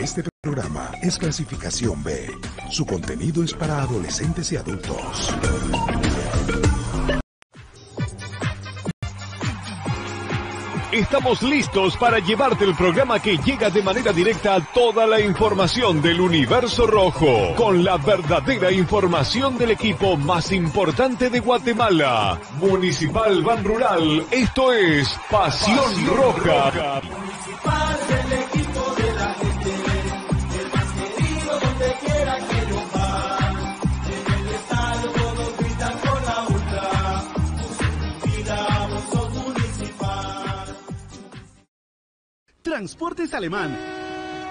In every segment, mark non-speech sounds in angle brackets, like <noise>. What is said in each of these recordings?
Este programa es clasificación B. Su contenido es para adolescentes y adultos. Estamos listos para llevarte el programa que llega de manera directa a toda la información del universo rojo, con la verdadera información del equipo más importante de Guatemala, Municipal Ban Rural. Esto es Pasión, Roja. Transportes Alemán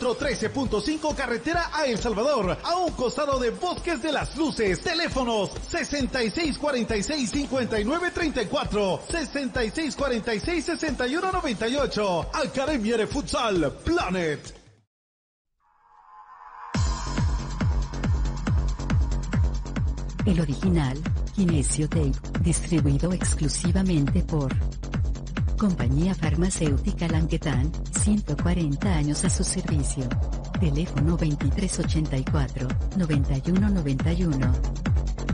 13.5 carretera a El Salvador, a un costado de Bosques de las Luces. Teléfonos 6646-5934, 6646-6198. Academia de Futsal Planet. El original, Kinesio Tape, distribuido exclusivamente por Compañía Farmacéutica Languetan, 140 años a su servicio. Teléfono 2384-9191.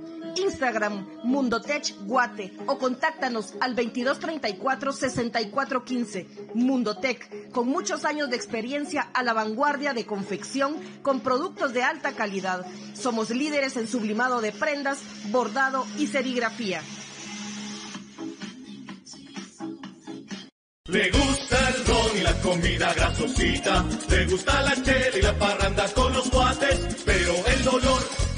Instagram Mundotech Guate o contáctanos al 2234-6415. Mundotech, con muchos años de experiencia a la vanguardia de confección con productos de alta calidad. Somos líderes en sublimado de prendas, bordado y serigrafía. Le gusta el ron y la comida grasosita, le gusta la chela y la parranda con los guates, pero el dolor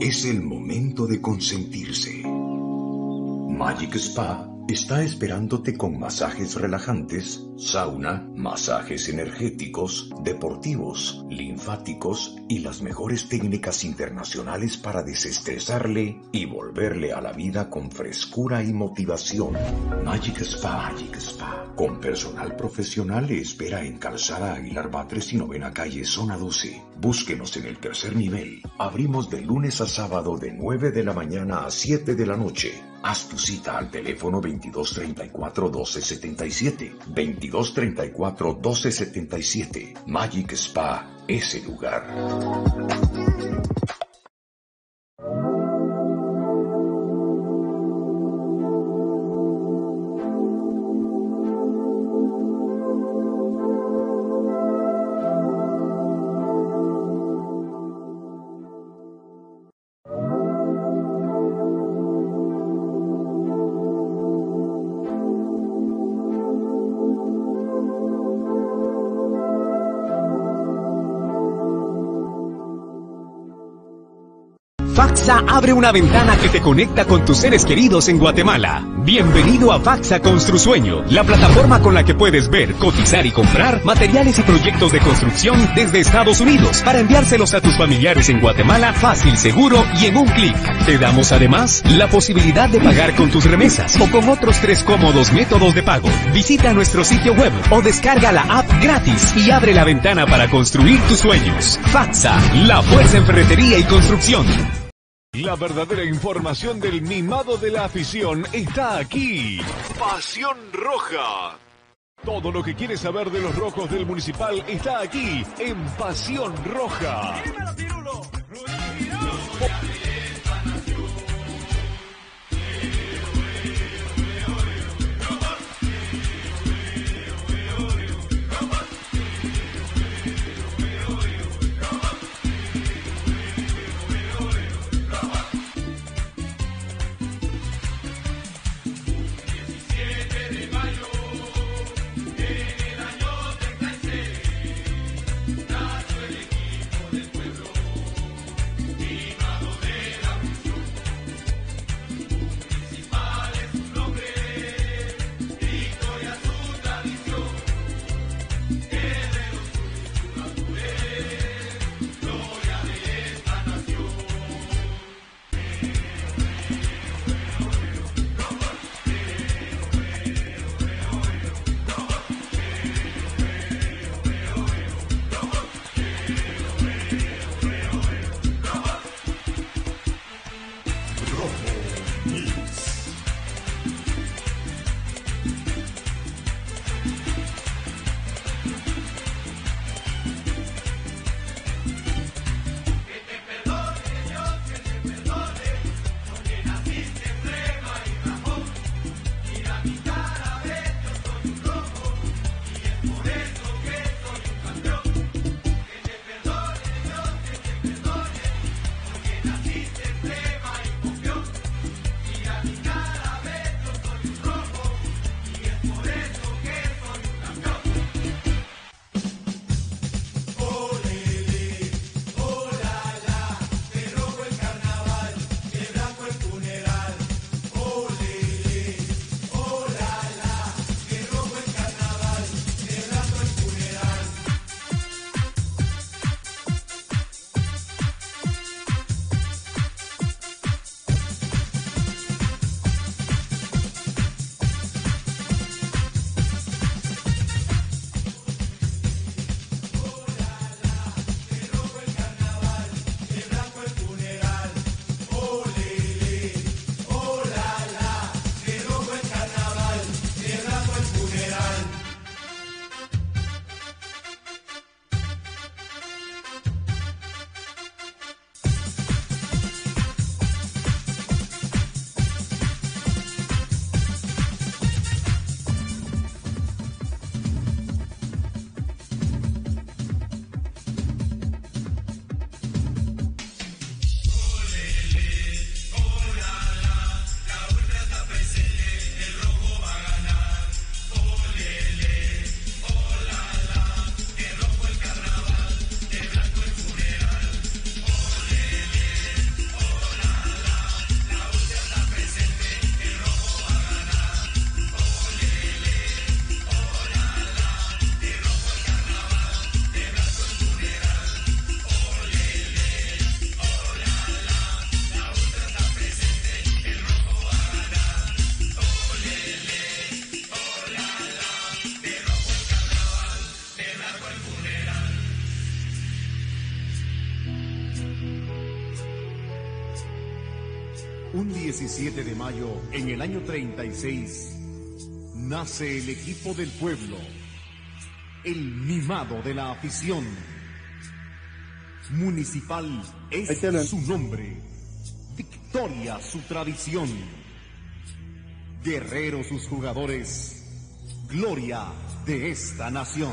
Es el momento de consentirse. Magic Spa está esperándote con masajes relajantes, sauna, masajes energéticos, deportivos, linfáticos y las mejores técnicas internacionales para desestresarle y volverle a la vida con frescura y motivación. Magic Spa, Magic Spa, con personal profesional espera en Calzada Aguilar Batres y Novena Calle, Zona 12. Búsquenos en el tercer nivel. Abrimos de lunes a sábado de 9 de la mañana a 7 de la noche. Haz tu cita al teléfono 2234-1277. 2234-1277. Magic Spa es el lugar. Faxa abre una ventana que te conecta con tus seres queridos en Guatemala. Bienvenido a Faxa Construsueño, la plataforma con la que puedes ver, cotizar y comprar materiales y proyectos de construcción desde Estados Unidos para enviárselos a tus familiares en Guatemala fácil, seguro y en un clic. Te damos además la posibilidad de pagar con tus remesas o con otros tres cómodos métodos de pago. Visita nuestro sitio web o descarga la app gratis y abre la ventana para construir tus sueños. Faxa, la fuerza en ferretería y construcción. La verdadera información del mimado de la afición está aquí. Pasión Roja. Todo lo que quieres saber de los rojos del municipal está aquí en Pasión Roja. nace el equipo del pueblo, el mimado de la afición. Municipal es su nombre, victoria su tradición, guerrero sus jugadores, gloria de esta nación.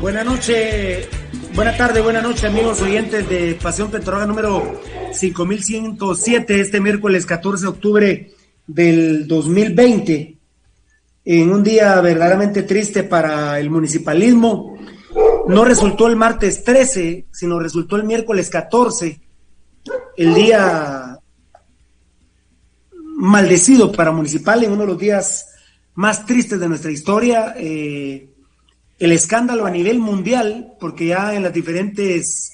Buenas noches, buena tarde, buena noche amigos oyentes de Pasión Petroga número 5107 este miércoles 14 de octubre del 2020 en un día verdaderamente triste para el municipalismo. No resultó el martes 13, sino resultó el miércoles 14, el día maldecido para Municipal, en uno de los días más tristes de nuestra historia. Eh, el escándalo a nivel mundial, porque ya en las diferentes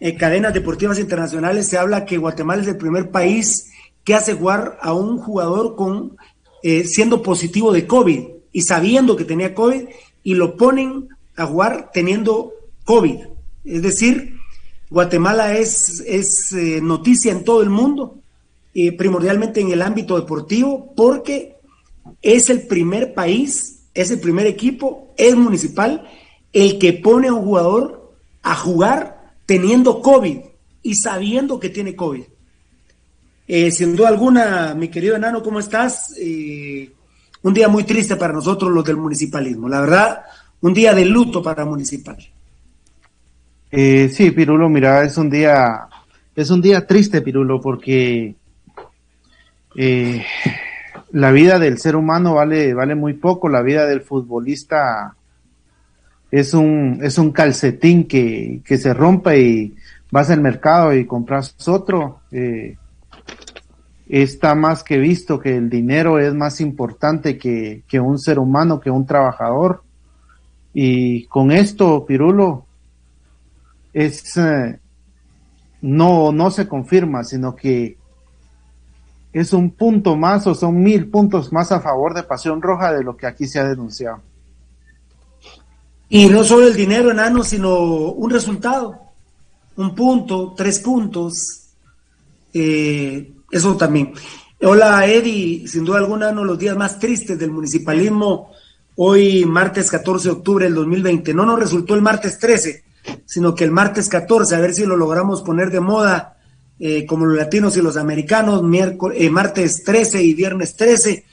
eh, cadenas deportivas internacionales se habla que Guatemala es el primer país que hace jugar a un jugador con eh, siendo positivo de COVID y sabiendo que tenía COVID y lo ponen a jugar teniendo COVID. Es decir, Guatemala es, es eh, noticia en todo el mundo, primordialmente en el ámbito deportivo, porque es el primer país es el primer equipo, es municipal, el que pone a un jugador a jugar teniendo COVID y sabiendo que tiene COVID. Eh, sin duda alguna, mi querido enano, ¿cómo estás? Eh, un día muy triste para nosotros los del municipalismo. La verdad, un día de luto para municipal. Eh, sí, Pirulo, mira, es un día, es un día triste, Pirulo, porque eh, la vida del ser humano vale, vale muy poco, la vida del futbolista es un, es un calcetín que, que se rompe y vas al mercado y compras otro. Eh, está más que visto que el dinero es más importante que, que un ser humano, que un trabajador. Y con esto, Pirulo, es, eh, no, no se confirma, sino que es un punto más o son mil puntos más a favor de Pasión Roja de lo que aquí se ha denunciado. Y no solo el dinero, enano, sino un resultado, un punto, tres puntos, eh, eso también. Hola Eddie, sin duda alguna uno de los días más tristes del municipalismo, hoy martes 14 de octubre del 2020. No nos resultó el martes 13, sino que el martes 14, a ver si lo logramos poner de moda eh, como los latinos y los americanos, miércoles, eh, martes 13 y viernes 13,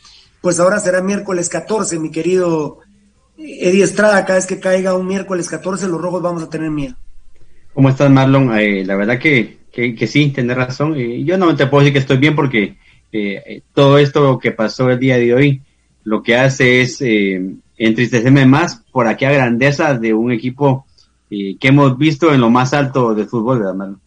pues ahora será miércoles 14, mi querido Eddie Estrada, cada vez que caiga un miércoles 14 los rojos vamos a tener miedo. ¿Cómo estás, Marlon? Eh, la verdad que, que, sí, tienes razón. yo no te puedo decir que estoy bien porque todo esto que pasó el día de hoy lo que hace es entristecerme más por aquella grandeza de un equipo que hemos visto en lo más alto del fútbol, ¿verdad, Marlon?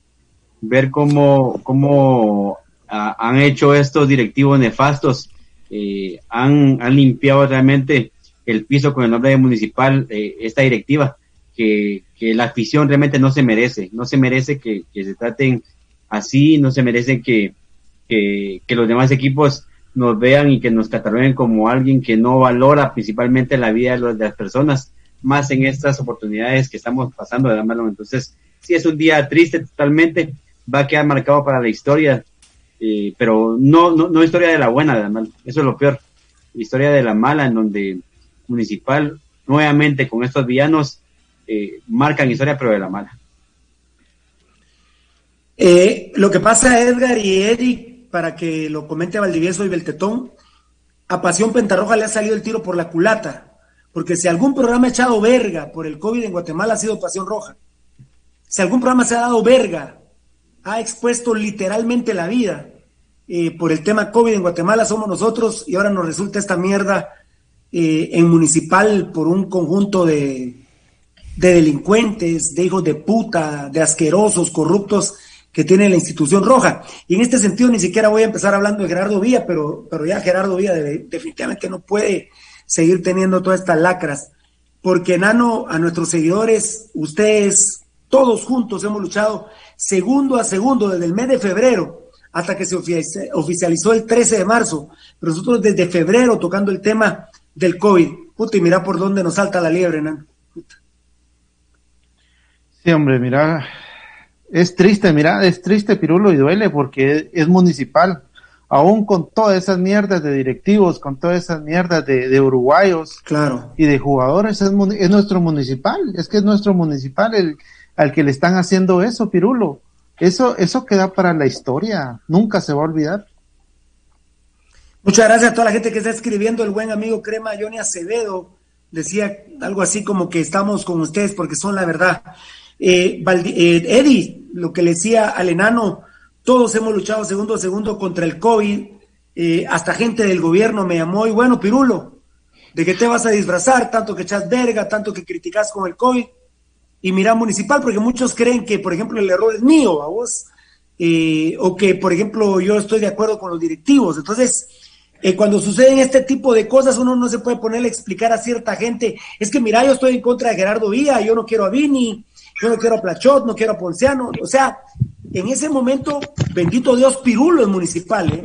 Ver cómo, cómo ah, han hecho estos directivos nefastos, eh, han, han, limpiado realmente el piso con el nombre de municipal, eh, esta directiva, que, que, la afición realmente no se merece, no se merece que, se traten así, no se merece que, que, que, los demás equipos nos vean y que nos cataloguen como alguien que no valora principalmente la vida de, las personas, más en estas oportunidades que estamos pasando de Entonces, sí es un día triste totalmente, va a quedar marcado para la historia, eh, pero no, no, historia de la buena, de la mala. Eso es lo peor. Historia de la mala, en donde Municipal, nuevamente con estos villanos, eh, marcan historia, pero de la mala. Eh, lo que pasa, Edgar y Eric, para que lo comente Valdivieso y Beltetón, a Pasión Pentarroja le ha salido el tiro por la culata, porque si algún programa ha echado verga por el COVID en Guatemala ha sido Pasión Roja. Si algún programa se ha dado verga ha expuesto literalmente la vida eh, por el tema COVID en Guatemala somos nosotros y ahora nos resulta esta mierda eh, en municipal por un conjunto de, de delincuentes, de hijos de puta, de asquerosos, corruptos que tiene la institución roja. Y en este sentido ni siquiera voy a empezar hablando de Gerardo Villa, pero, pero ya Gerardo Villa definitivamente no puede seguir teniendo todas estas lacras. Porque, Nano, a nuestros seguidores, ustedes, todos juntos hemos luchado segundo a segundo desde el mes de febrero hasta que se oficializó el 13 de marzo. Pero nosotros desde febrero tocando el tema del COVID. Puta, y mira por dónde nos salta la liebre, ¿no? Sí, hombre, mira, es triste, mira, es triste, Pirulo, y duele porque es, municipal. Aún con todas esas mierdas de directivos, con todas esas mierdas de, uruguayos claro. y de jugadores, es, es, nuestro municipal, es que es nuestro municipal el, al que le están haciendo eso, Pirulo. Eso, eso queda para la historia, nunca se va a olvidar. Muchas gracias a toda la gente que está escribiendo, el buen amigo Crema Johnny Acevedo decía algo así como que estamos con ustedes porque son la verdad. Eh, eh, Eddie, lo que le decía al enano, todos hemos luchado segundo a segundo contra el COVID, eh, hasta gente del gobierno me llamó y bueno, Pirulo, ¿de qué te vas a disfrazar? Tanto que echas verga, tanto que criticas con el COVID y mira municipal, porque muchos creen que, por ejemplo, el error es mío, a vos, o que, por ejemplo, yo estoy de acuerdo con los directivos. Entonces, cuando suceden este tipo de cosas, uno no se puede poner a explicar a cierta gente, es que mira, yo estoy en contra de Gerardo Vía, yo no quiero a Vini, yo no quiero a Plachot, no quiero a Ponciano. O sea, en ese momento, bendito Dios, Pirulo es municipal, ¿eh?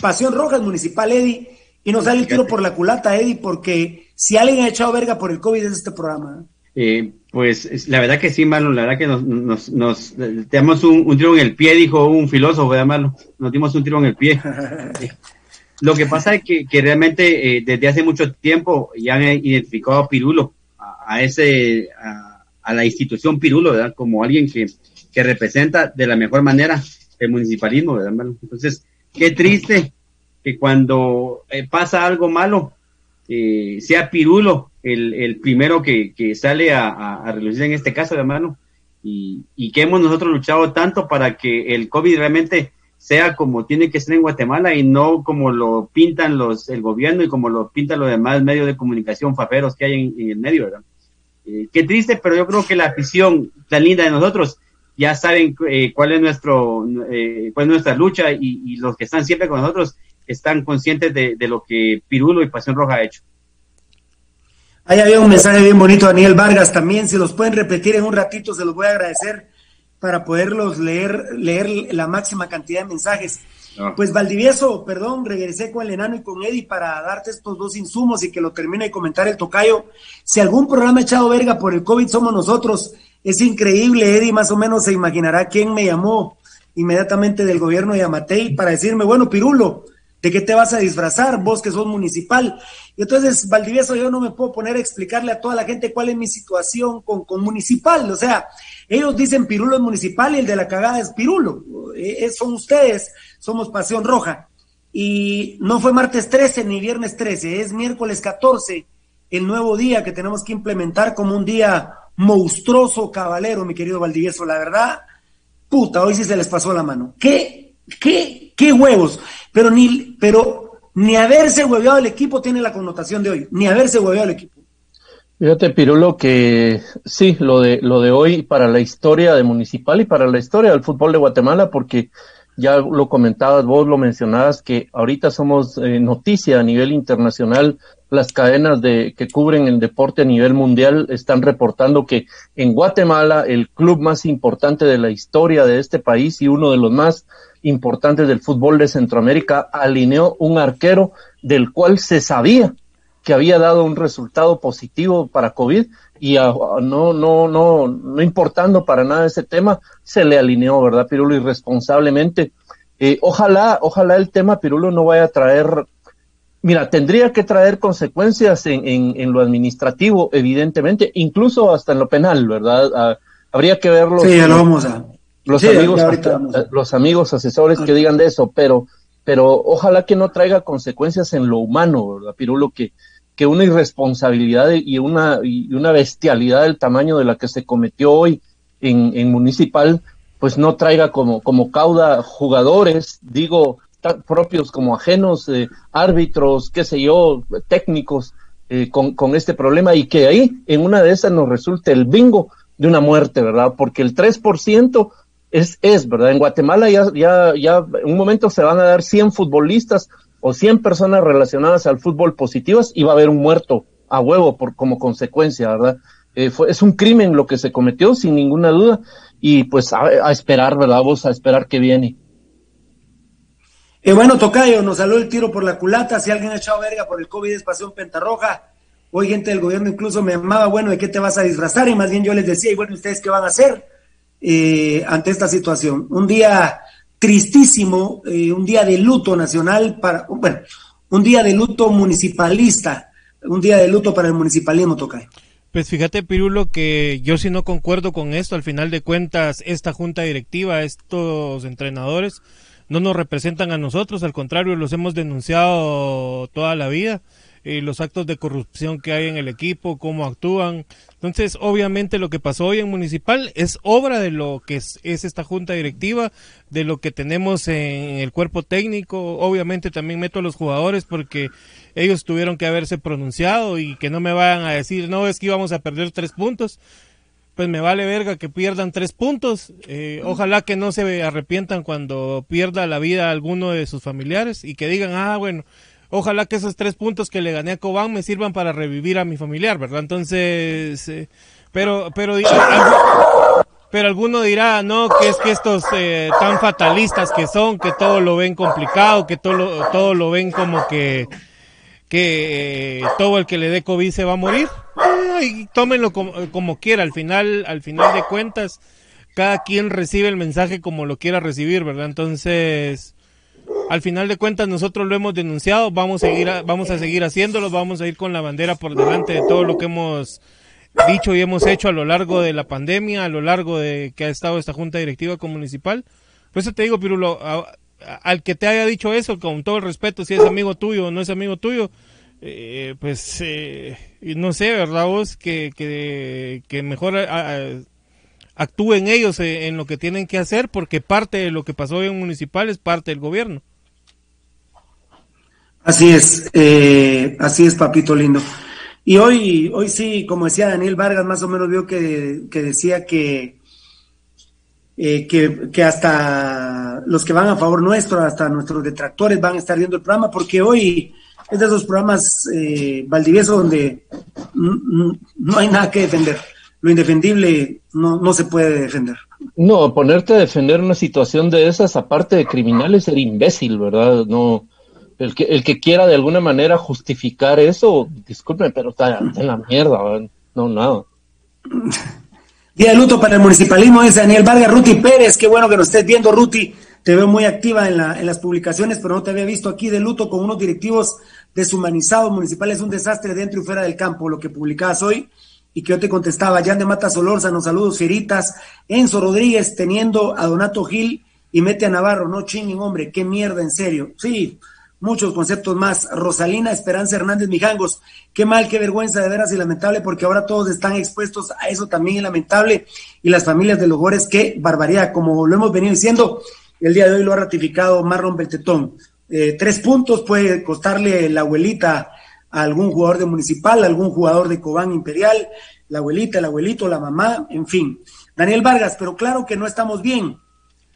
Pasión Roja es municipal, Eddie, y nos sale el tiro por la culata, Eddie, porque si alguien ha echado verga por el COVID es este programa. ¿Eh? eh pues la verdad que sí, Marlon, la verdad que nos, nos, nos damos un, un, tiro en el pie, dijo un filósofo, ¿verdad, Marlon? Nos dimos un tiro en el pie. <laughs> Lo que pasa es que, que realmente eh, desde hace mucho tiempo ya han identificado a Pirulo, a, a ese, a, a la institución Pirulo, ¿verdad? Como alguien que, que representa de la mejor manera el municipalismo, ¿verdad? Entonces, qué triste que cuando eh, pasa algo malo, eh, sea Pirulo el, el primero que, que sale a, a, relucir en este caso, hermano, y, y que hemos nosotros luchado tanto para que el COVID realmente sea como tiene que ser en Guatemala y no como lo pintan los el gobierno y como lo pintan los demás medios de comunicación faferos que hay en, el medio, ¿verdad? Eh, qué triste, pero yo creo que la afición tan linda de nosotros ya saben eh, cuál es nuestro eh, cuál es nuestra lucha y, los que están siempre con nosotros están conscientes de, lo que Pirulo y Pasión Roja ha hecho. Ahí había un mensaje bien bonito, Daniel Vargas, también, si los pueden repetir en un ratito, se los voy a agradecer para poderlos leer, leer la máxima cantidad de mensajes. Pues Valdivieso, perdón, regresé con el enano y con Eddie para darte estos dos insumos y que lo termine de comentar el tocayo. Si algún programa echado verga por el COVID somos nosotros. Es increíble, Eddie más o menos se imaginará quién me llamó inmediatamente del gobierno de Amatei para decirme, bueno, Pirulo, ¿de qué te vas a disfrazar? Vos que sos municipal. Y entonces, Valdivieso, yo no me puedo poner a explicarle a toda la gente cuál es mi situación con, con municipal. O sea, ellos dicen Pirulo es municipal y el de la cagada es Pirulo. Eh, son ustedes somos Pasión Roja. Y no fue martes 13 ni viernes 13, es miércoles 14, el nuevo día que tenemos que implementar como un día monstruoso, cabalero, mi querido Valdivieso. La verdad, puta, hoy sí se les pasó la mano. ¿Qué, qué, qué huevos? Pero ni, pero ni haberse hueveado el equipo tiene la connotación de hoy, ni haberse hueveado el equipo. Fíjate, Pirulo, que sí, lo de, lo de hoy para la historia de Municipal y para la historia del fútbol de Guatemala, porque ya lo comentabas, vos lo mencionabas, que ahorita somos eh, noticia a nivel internacional. Las cadenas de, que cubren el deporte a nivel mundial están reportando que en Guatemala, el club más importante de la historia de este país y uno de los más importantes del fútbol de Centroamérica, alineó un arquero del cual se sabía que había dado un resultado positivo para COVID y no, no, no, no importando para nada ese tema, se le alineó, ¿verdad, Pirulo? Irresponsablemente. Eh, ojalá, ojalá el tema, Pirulo, no vaya a traer, mira, tendría que traer consecuencias en, en, en lo administrativo, evidentemente, incluso hasta en lo penal, ¿verdad? Ah, habría que verlo. Sí, ya lo vamos a. Los amigos, los amigos asesores que digan de eso, pero, pero ojalá que no traiga consecuencias en lo humano, ¿verdad, Pirulo? Que, que una irresponsabilidad y una, y una bestialidad del tamaño de la que se cometió hoy en, en Municipal, pues no traiga como, como cauda jugadores, digo, propios como ajenos, eh, árbitros, qué sé yo, técnicos, eh, con, con este problema y que ahí en una de esas nos resulte el bingo de una muerte, ¿verdad? Porque el 3% es, es, ¿verdad? En Guatemala ya, ya, ya en un momento se van a dar 100 futbolistas o 100 personas relacionadas al fútbol positivas y va a haber un muerto a huevo por como consecuencia, ¿verdad? eh, fue, es un crimen lo que se cometió, sin ninguna duda, y pues a, esperar, ¿verdad? Vos a esperar que viene. Eh, bueno, Tocayo, nos salió el tiro por la culata. Si alguien ha echado verga por el COVID es pasión pentarroja. Hoy gente del gobierno incluso me llamaba, bueno, ¿de qué te vas a disfrazar? Y más bien yo les decía, y bueno, ¿ustedes qué van a hacer eh, ante esta situación? Un día tristísimo, eh, un día de luto nacional para, bueno, un día de luto municipalista, un día de luto para el municipalismo, Tocayo. Pues fíjate, Pirulo, que yo sí no concuerdo con esto. Al final de cuentas, esta junta directiva, estos entrenadores, no nos representan a nosotros, al contrario, los hemos denunciado toda la vida. Los actos de corrupción que hay en el equipo, cómo actúan. Entonces, obviamente lo que pasó hoy en Municipal es obra de lo que es, esta junta directiva, de lo que tenemos en el cuerpo técnico. Obviamente también meto a los jugadores porque ellos tuvieron que haberse pronunciado y que no me vayan a decir, no, es que íbamos a perder tres puntos pues me vale verga que pierdan tres puntos. Eh, ojalá que no se arrepientan cuando pierda la vida alguno de sus familiares y que digan, ah, bueno, ojalá que esos tres puntos que le gané a Cobán me sirvan para revivir a mi familiar, ¿verdad? Entonces, eh, pero, pero, pero alguno dirá, no, que es que estos eh, tan fatalistas que son, que todo lo ven complicado, que todo lo, todo lo ven como que, que eh, todo el que le dé COVID se va a morir. y tómenlo como, como quiera, al final, al final de cuentas, cada quien recibe el mensaje como lo quiera recibir, ¿verdad? Entonces, al final de cuentas nosotros lo hemos denunciado, vamos a seguir, vamos a seguir haciéndolo, vamos a ir con la bandera por delante de todo lo que hemos dicho y hemos hecho a lo largo de la pandemia, a lo largo de que ha estado esta junta directiva municipal. Por eso te digo, Pirulo, al que te haya dicho eso, con todo el respeto, si es amigo tuyo o no es amigo tuyo, eh, pues eh, no sé, ¿verdad vos? Que, que, mejor actúen ellos en lo que tienen que hacer, porque parte de lo que pasó en municipal es parte del gobierno. Así es, eh, así es, papito lindo. Y hoy, hoy sí, como decía Daniel Vargas, más o menos vio que, decía que, eh, que, que, hasta los que van a favor nuestro, hasta nuestros detractores van a estar viendo el programa, porque hoy es de esos programas eh, Valdivieso donde no hay nada que defender. Lo indefendible no, no se puede defender. No, ponerte a defender una situación de esas, aparte de criminales, ser imbécil, ¿verdad? No, el que, el que quiera de alguna manera justificar eso, disculpen, pero está en la mierda, no, nada. <laughs> Día de luto para el municipalismo, es Daniel Vargas, Ruti Pérez, qué bueno que nos estés viendo, Ruti. Te veo muy activa en, la, en las publicaciones, pero no te había visto aquí de luto con unos directivos deshumanizados municipales. Un desastre dentro y fuera del campo, lo que publicabas hoy y que yo te contestaba. Jan de Mata Solórzano, saludos, Feritas. Enzo Rodríguez teniendo a Donato Gil y mete a Navarro. No chinguen, hombre, qué mierda, en serio. Sí, muchos conceptos más. Rosalina Esperanza Hernández Mijangos, qué mal, qué vergüenza de veras y lamentable, porque ahora todos están expuestos a eso también es lamentable. Y las familias de los Gores, qué barbaridad, como lo hemos venido diciendo, el día de hoy lo ha ratificado Marlon Beltetón. Eh, tres puntos puede costarle la abuelita a algún jugador de Municipal, algún jugador de Cobán Imperial, la abuelita, el abuelito, la mamá, en fin. Daniel Vargas, pero claro que no estamos bien.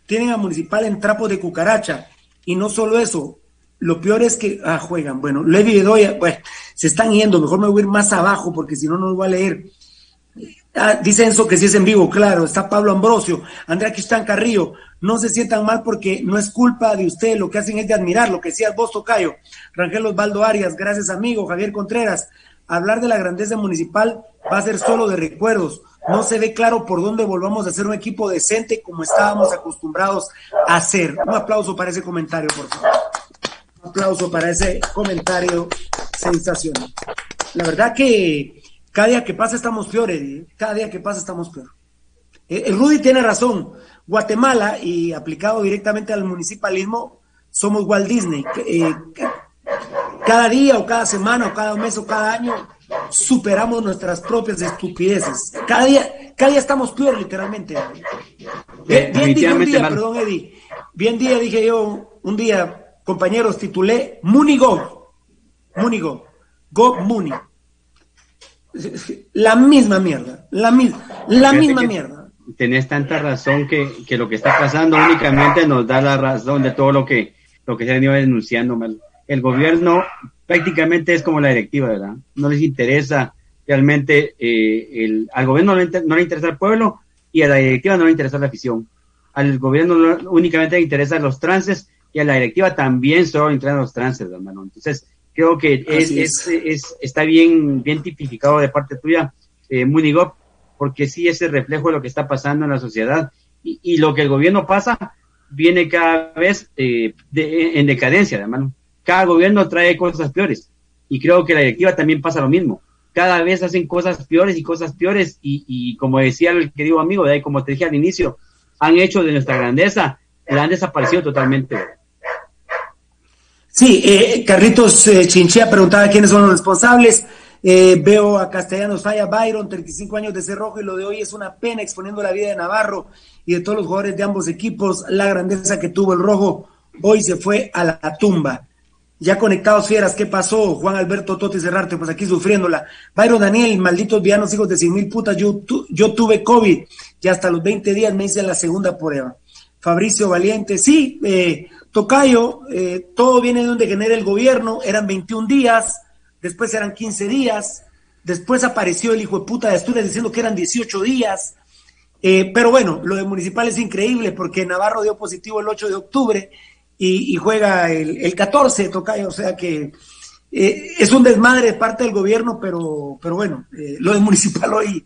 Tienen a Municipal en trapo de cucaracha. Y no solo eso, lo peor es que, ah, juegan, bueno, Levi Bedoya, bueno, se están yendo, mejor me voy a ir más abajo porque si no, no lo voy a leer. Ah, dice Enzo que si es en vivo, claro, está Pablo Ambrosio, Andrea Cristán Carrillo, no se sientan mal porque no es culpa de usted, lo que hacen es de admirar, lo que decía vos, Tocayo, Rangel Osvaldo Arias, gracias amigo, Javier Contreras, hablar de la grandeza municipal va a ser solo de recuerdos, no se ve claro por dónde volvamos a ser un equipo decente como estábamos acostumbrados a hacer. Un aplauso para ese comentario, por favor aplauso para ese comentario sensacional. La verdad que cada día que pasa estamos peores, ¿eh? cada día que pasa estamos peor. Eh, el Rudy tiene razón. Guatemala, y aplicado directamente al municipalismo, somos Walt Disney. Eh, cada día o cada semana o cada mes o cada año superamos nuestras propias estupideces. Cada día, cada día estamos peor, literalmente. Bien, bien dije un día, perdón, Eddie. Bien día dije yo un día, compañeros, titulé Munigo. Munigo. Go Muni. La misma mierda. La, misma la misma mierda. Tenés tanta razón que, lo que está pasando únicamente nos da la razón de todo lo que, lo que se ha venido denunciando. El gobierno prácticamente es como la directiva, ¿verdad? No les interesa realmente eh, el, al gobierno no le, no le, interesa el pueblo y a la directiva no le interesa la afición. Al gobierno únicamente le interesan los trances y a la directiva también solo le interesan los trances, hermano. Entonces, creo que es, es. Es, está bien, bien tipificado de parte tuya, eh, Munigop, porque sí es el reflejo de lo que está pasando en la sociedad y, y lo que el gobierno pasa viene cada vez eh, de, en decadencia, hermano. Cada gobierno trae cosas peores y creo que la directiva también pasa lo mismo cada vez hacen cosas peores y cosas peores y, y como decía el querido amigo, de ahí, como te dije al inicio, han hecho de nuestra grandeza, la han desaparecido totalmente. Sí, eh, Carlitos eh, Chinchea preguntaba quiénes son los responsables. Eh, veo a Castellanos Falla Byron, 35 años de Cerrojo, y lo de hoy es una pena exponiendo la vida de Navarro y de todos los jugadores de ambos equipos. La grandeza que tuvo el Rojo hoy se fue a la tumba. Ya conectados fieras, ¿qué pasó? Juan Alberto Tote Cerrarte, pues aquí sufriéndola. Byron Daniel, malditos vianos hijos de cien mil putas, yo, yo tuve COVID y hasta los 20 días me hice la segunda prueba. Fabricio Valiente, sí, eh, Tocayo, eh, todo viene de donde genera el gobierno, eran 21 días, después eran 15 días, después apareció el hijo de puta de Asturias diciendo que eran 18 días. Eh, pero bueno, lo de municipal es increíble porque Navarro dio positivo el 8 de octubre y, y juega el, el 14, Tocayo, o sea que eh, es un desmadre de parte del gobierno, pero, pero bueno, eh, lo de municipal hoy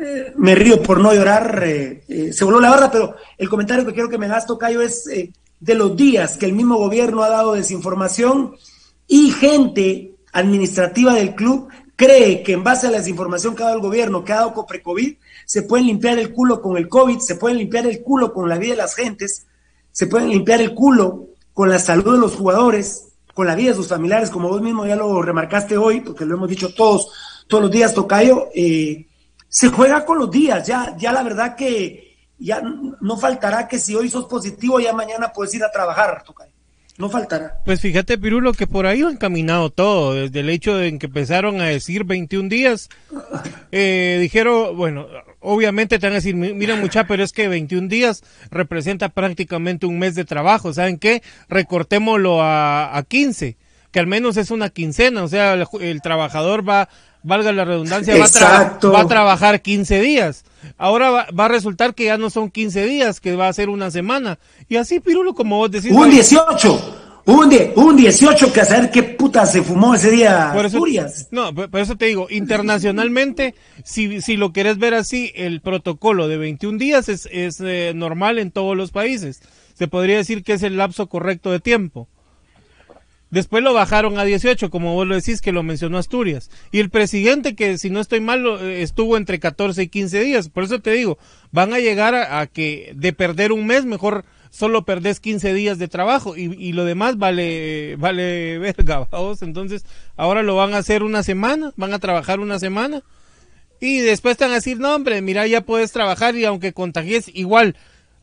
eh, me río por no llorar, eh, se voló la barra, pero el comentario que quiero que me hagas, Tocayo, es de los días que el mismo gobierno ha dado desinformación y gente administrativa del club cree que en base a la desinformación que ha dado el gobierno, que ha dado pre-COVID, se pueden limpiar el culo con el COVID, se pueden limpiar el culo con la vida de las gentes, se pueden limpiar el culo con la salud de los jugadores, con la vida de sus familiares, como vos mismo ya lo remarcaste hoy, porque lo hemos dicho todos, todos los días, Tocayo, eh, se juega con los días, ya, ya la verdad que ya no faltará que si hoy sos positivo, ya mañana puedes ir a trabajar. No faltará. Pues fíjate, Pirulo, que por ahí han caminado todo, desde el hecho de que empezaron a decir 21 días, <laughs> eh, dijeron, bueno, obviamente te van a decir, mira mucha, pero es que 21 días representa prácticamente un mes de trabajo, ¿saben qué? Recortémoslo a, a 15, que al menos es una quincena, o sea, el, el trabajador va, valga la redundancia, va a, va a, trabajar 15 días. Ahora va, va, a resultar que ya no son 15 días, que va a ser una semana. Y así, Pirulo, como vos decís. Un 18, un, die, un 18 que a saber qué puta se fumó ese día. Por eso, no, por eso te digo, internacionalmente, si, si lo querés ver así, el protocolo de 21 días es, es eh, normal en todos los países. Se podría decir que es el lapso correcto de tiempo. Después lo bajaron a 18, como vos lo decís, que lo mencionó Asturias. Y el presidente, que si no estoy mal, estuvo entre 14 y 15 días. Por eso te digo, van a llegar a, a que de perder un mes, mejor solo perdés 15 días de trabajo y, y lo demás vale, vale <laughs> verga, vamos. Entonces, ahora lo van a hacer una semana, van a trabajar una semana. Y después te van a decir, no, hombre, mira, ya puedes trabajar y aunque contagies, igual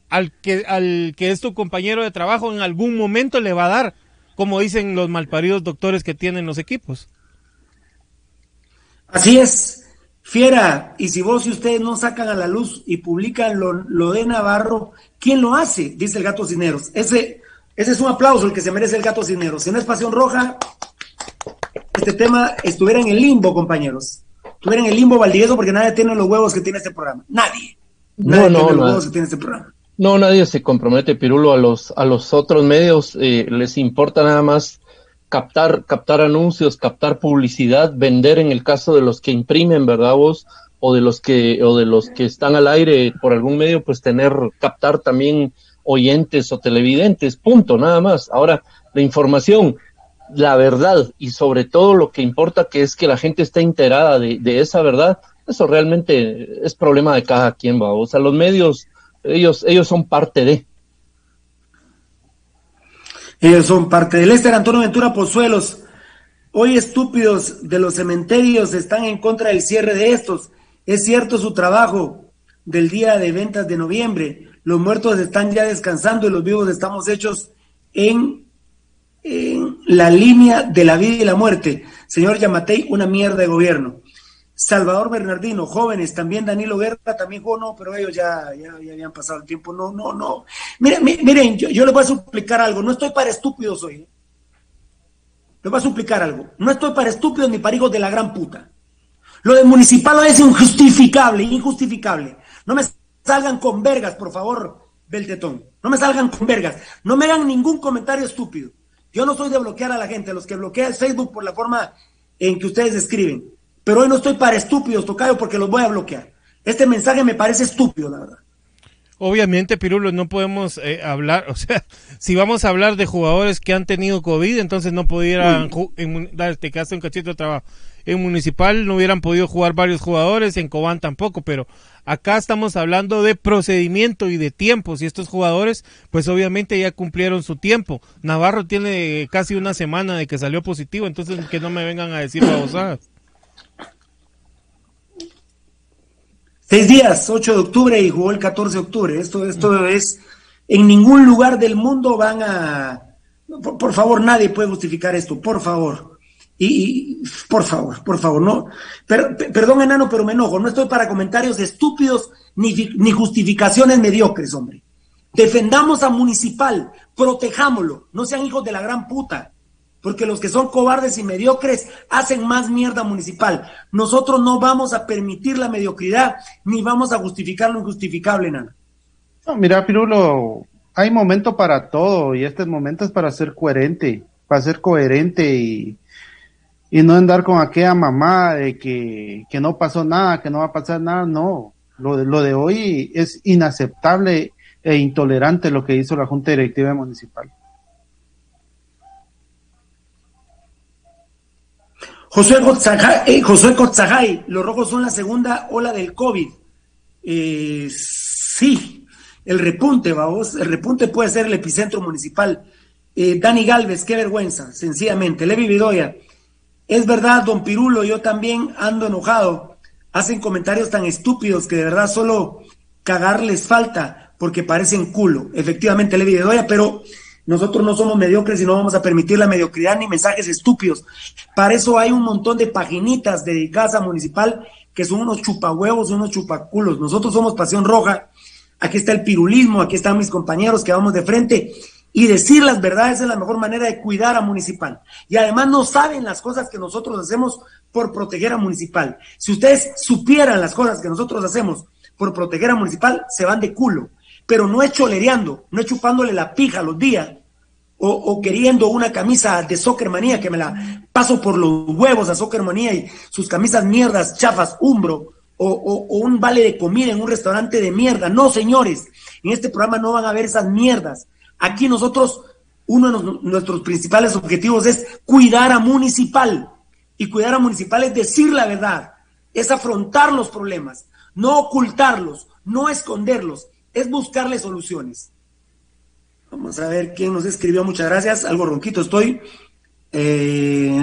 al que, al que es tu compañero de trabajo, en algún momento le va a dar como dicen los malparidos doctores que tienen los equipos. Así es, Fiera, y si vos y ustedes no sacan a la luz y publican lo, lo de Navarro, ¿quién lo hace? Dice el gato Cineros. Ese, ese es un aplauso el que se merece el gato Cineros. Si no es pasión roja, este tema estuviera en el limbo, compañeros. Estuviera en el limbo Valdivieso porque nadie tiene los huevos que tiene este programa. Nadie. Nadie no, no, tiene los no. huevos que tiene este programa. No, nadie se compromete, Pirulo, a los, a los otros medios eh, les importa nada más captar, captar anuncios, captar publicidad, vender en el caso de los que imprimen, ¿verdad vos? O de los que, o de los que están al aire por algún medio, pues tener, captar también oyentes o televidentes, punto, nada más. Ahora, la información, la verdad y sobre todo lo que importa que es que la gente esté enterada de, de esa verdad, eso realmente es problema de cada quien, va. O sea, los medios, ellos, ellos son parte de. Ellos son parte del Lester Antonio Ventura Pozuelos. Hoy estúpidos de los cementerios están en contra del cierre de estos. Es cierto su trabajo del día de ventas de noviembre. Los muertos están ya descansando y los vivos estamos hechos en, en la línea de la vida y la muerte. Señor Yamatei, una mierda de gobierno. Salvador Bernardino, jóvenes, también Danilo Guerra, también jugó, no, pero ellos ya, ya, ya, habían pasado el tiempo, no, no, no. Miren, miren yo, yo, les voy a suplicar algo, no estoy para estúpidos hoy. ¿eh? Les voy a suplicar algo, no estoy para estúpidos ni para hijos de la gran puta. Lo de municipal es injustificable, injustificable. No me salgan con vergas, por favor, Beltetón. No me salgan con vergas. No me hagan ningún comentario estúpido. Yo no soy de bloquear a la gente. Los que bloquean Facebook por la forma en que ustedes escriben. Pero hoy no estoy para estúpidos, Tocayo, porque los voy a bloquear. Este mensaje me parece estúpido, la verdad. Obviamente, Pirulo, no podemos eh, hablar, <laughs> o sea, si vamos a hablar de jugadores que han tenido COVID, entonces no pudieran dar este caso un cachito de trabajo. En Municipal no hubieran podido jugar varios jugadores, en Cobán tampoco, pero acá estamos hablando de procedimiento y de tiempos, y estos jugadores, pues obviamente ya cumplieron su tiempo. Navarro tiene casi una semana de que salió positivo, entonces que no me vengan a decir babosadas. Seis días, 8 de octubre y jugó el 14 de octubre. Esto, esto es, en ningún lugar del mundo van a, por, favor, nadie puede justificar esto, por favor. Y, por favor, por favor, no. perdón, enano, pero me enojo. No estoy para comentarios estúpidos ni, ni justificaciones mediocres, hombre. Defendamos a Municipal, protejámoslo, no sean hijos de la gran puta porque los que son cobardes y mediocres hacen más mierda municipal. Nosotros no vamos a permitir la mediocridad ni vamos a justificar lo injustificable, nada. No, mira, Pirulo, hay momento para todo y este momento es para ser coherente, para ser coherente y, y no andar con aquella mamá de que, que, no pasó nada, que no va a pasar nada, no. Lo lo de hoy es inaceptable e intolerante lo que hizo la Junta Directiva Municipal. Josué Kotzajay, eh, los rojos son la segunda ola del COVID. Eh, sí, el repunte, vamos, el repunte puede ser el epicentro municipal. Eh, Dani Galvez, qué vergüenza, sencillamente. Levi Vidoya, es verdad, don Pirulo, yo también ando enojado. Hacen comentarios tan estúpidos que de verdad solo cagarles falta porque parecen culo. Efectivamente, Levi Vidoya, pero nosotros no somos mediocres y no vamos a permitir la mediocridad ni mensajes estúpidos. Para eso hay un montón de paginitas dedicadas a municipal que son unos chupahuevos, unos chupaculos. Nosotros somos Pasión Roja. Aquí está el pirulismo, aquí están mis compañeros que vamos de frente. Y decir las verdades es la mejor manera de cuidar a municipal. Y además no saben las cosas que nosotros hacemos por proteger a municipal. Si ustedes supieran las cosas que nosotros hacemos por proteger a municipal, se van de culo pero no es cholereando, no es chupándole la pija los días o, queriendo una camisa de soccer manía que me la paso por los huevos a soccer manía y sus camisas mierdas, chafas, umbro o, o, un vale de comida en un restaurante de mierda. No, señores, en este programa no van a ver esas mierdas. Aquí nosotros, uno de nuestros principales objetivos es cuidar a municipal. Y cuidar a municipal es decir la verdad, es afrontar los problemas, no ocultarlos, no esconderlos es buscarle soluciones. Vamos a ver quién nos escribió. Muchas gracias. Algo ronquito estoy. Eh,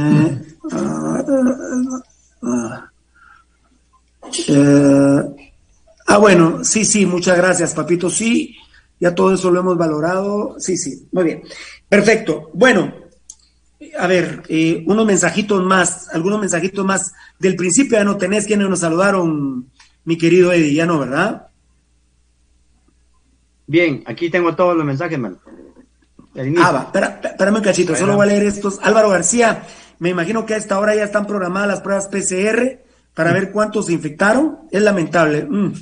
ah, bueno, sí, sí, muchas gracias, papito. Sí, ya todo eso lo hemos valorado. Sí, sí, muy bien. Perfecto. Bueno, a ver, eh, unos mensajitos más, algunos mensajitos más. Del principio ya no tenés quienes nos saludaron, mi querido Eddie, ya no, ¿verdad? Bien, aquí tengo todos los mensajes, man. Ah, va, espérame un cachito, solo voy a leer estos. Álvaro García, me imagino que a esta hora ya están programadas las pruebas PCR para ver cuántos se infectaron. Es lamentable. Mm.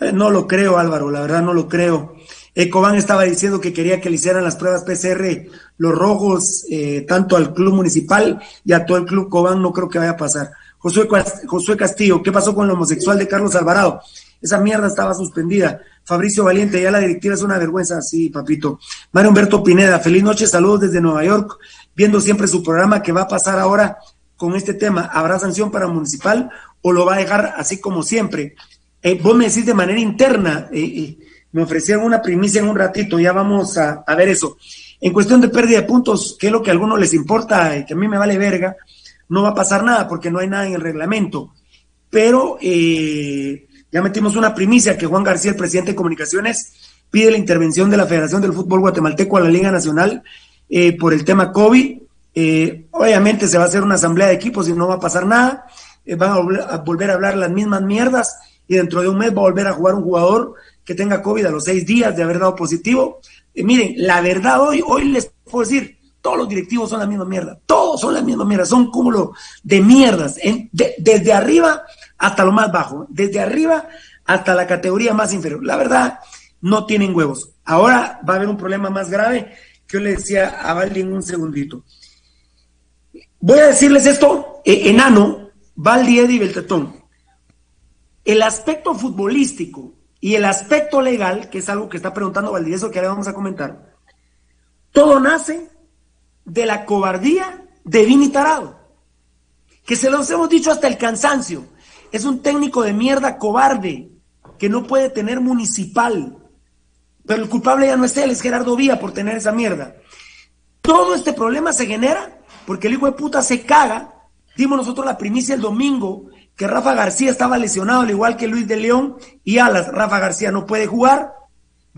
Eh, no lo creo, Álvaro, la verdad no lo creo. Ecobán estaba diciendo que quería que le hicieran las pruebas PCR los rojos, eh, tanto al club municipal y a todo el club Cobán, no creo que vaya a pasar. Josué, Josué Castillo, ¿qué pasó con el homosexual de Carlos Alvarado? Esa mierda estaba suspendida. Fabricio Valiente, ya la directiva es una vergüenza, sí, papito. Mario Humberto Pineda, feliz noche, saludos desde Nueva York, viendo siempre su programa que va a pasar ahora con este tema. ¿Habrá sanción para municipal o lo va a dejar así como siempre? Eh, vos me decís de manera interna, eh, eh, me ofrecieron una primicia en un ratito, ya vamos a, ver eso. En cuestión de pérdida de puntos, que es lo que a algunos les importa y que a mí me vale verga, no va a pasar nada porque no hay nada en el reglamento. Pero eh, ya metimos una primicia que Juan García, el presidente de Comunicaciones, pide la intervención de la Federación del Fútbol Guatemalteco a la Liga Nacional eh, por el tema COVID. Eh, obviamente se va a hacer una asamblea de equipos y no va a pasar nada. Eh, van a volver, a hablar las mismas mierdas y dentro de un mes va a volver a jugar un jugador que tenga COVID a los seis días de haber dado positivo. miren, la verdad hoy, hoy les puedo decir, Todos los directivos son la misma mierda. Todos son la misma mierda. Son cúmulo de mierdas. desde arriba hasta lo más bajo. Desde arriba hasta la categoría más inferior. La verdad, no tienen huevos. Ahora va a haber un problema más grave que yo le decía a Valdi un segundito. Voy a decirles esto, eh, enano, Valdi, Eddie Beltetón. El aspecto futbolístico y el aspecto legal, que es algo que está preguntando Valdi, eso que ahora vamos a comentar, todo nace de la cobardía de Vini Tarado, que se los hemos dicho hasta el cansancio. Es un técnico de mierda cobarde que no puede tener municipal. Pero el culpable ya no es él, es Gerardo Vía por tener esa mierda. Todo este problema se genera porque el hijo de puta se caga. Dimos nosotros la primicia el domingo que Rafa García estaba lesionado, al igual que Luis de León y Alas. Rafa García no puede jugar.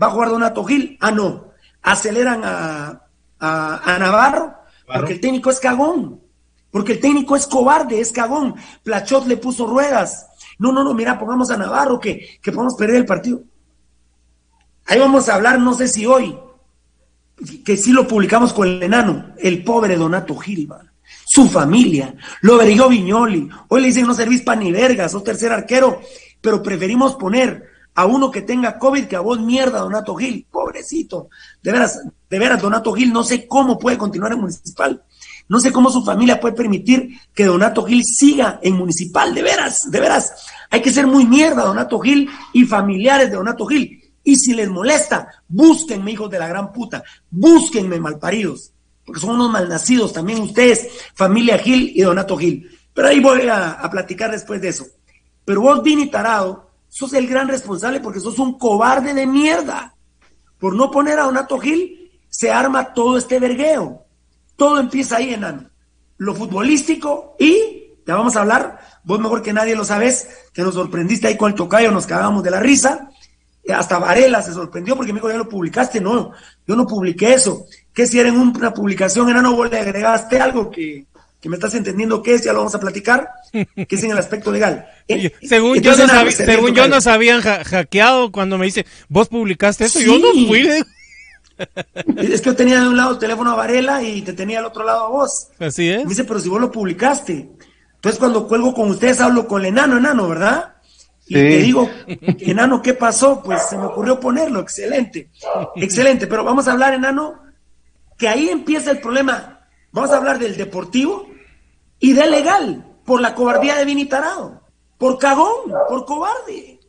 Va a jugar Donato Gil. Ah, no. Aceleran a, a, Navarro porque el técnico es cagón. Porque el técnico es cobarde, es cagón. Plachot le puso ruedas. No, no, no, mira, pongamos a Navarro que, que podemos perder el partido. Ahí vamos a hablar, no sé si hoy, que sí lo publicamos con el enano, el pobre Donato Gilba, su familia, lo vergó Viñoli. Hoy le dicen no servís para ni vergas, sos tercer arquero, pero preferimos poner a uno que tenga COVID que a vos mierda, Donato Gil. Pobrecito. De veras, de veras, Donato Gil, no sé cómo puede continuar en municipal. No sé cómo su familia puede permitir que Donato Gil siga en municipal. De veras, de veras. Hay que ser muy mierda, Donato Gil y familiares de Donato Gil. Y si les molesta, búsquenme, hijos de la gran puta. Búsquenme, malparidos. Porque son unos malnacidos también ustedes, familia Gil y Donato Gil. Pero ahí voy a, platicar después de eso. Pero vos, Vini Tarado, sos el gran responsable porque sos un cobarde de mierda. Por no poner a Donato Gil, se arma todo este vergueo. Todo empieza ahí, enano. Lo futbolístico y, ya vamos a hablar, vos mejor que nadie lo sabes, que nos sorprendiste ahí con el tocayo, nos cagamos de la risa. Hasta Varela se sorprendió porque me dijo, ya lo publicaste. No, yo no publiqué eso. Que si era en una publicación, enano, vos le agregaste algo que, que me estás entendiendo qué es, ya lo vamos a platicar, que es en el aspecto legal. <laughs> Eh, según yo, según yo nos habían hackeado cuando me dice, vos publicaste eso, yo no fui. <laughs> Es que yo tenía de un lado el teléfono a Varela y te tenía al otro lado a vos. Así es. Me dice, pero si vos lo publicaste. Entonces cuando cuelgo con ustedes hablo con el enano, enano, ¿verdad? Y te digo, enano, ¿qué pasó? Pues se me ocurrió ponerlo, excelente, <laughs> excelente. Pero vamos a hablar, enano, que ahí empieza el problema. Vamos a hablar del deportivo y del legal, por la cobardía de Vini Tarado, por cagón, por cobarde.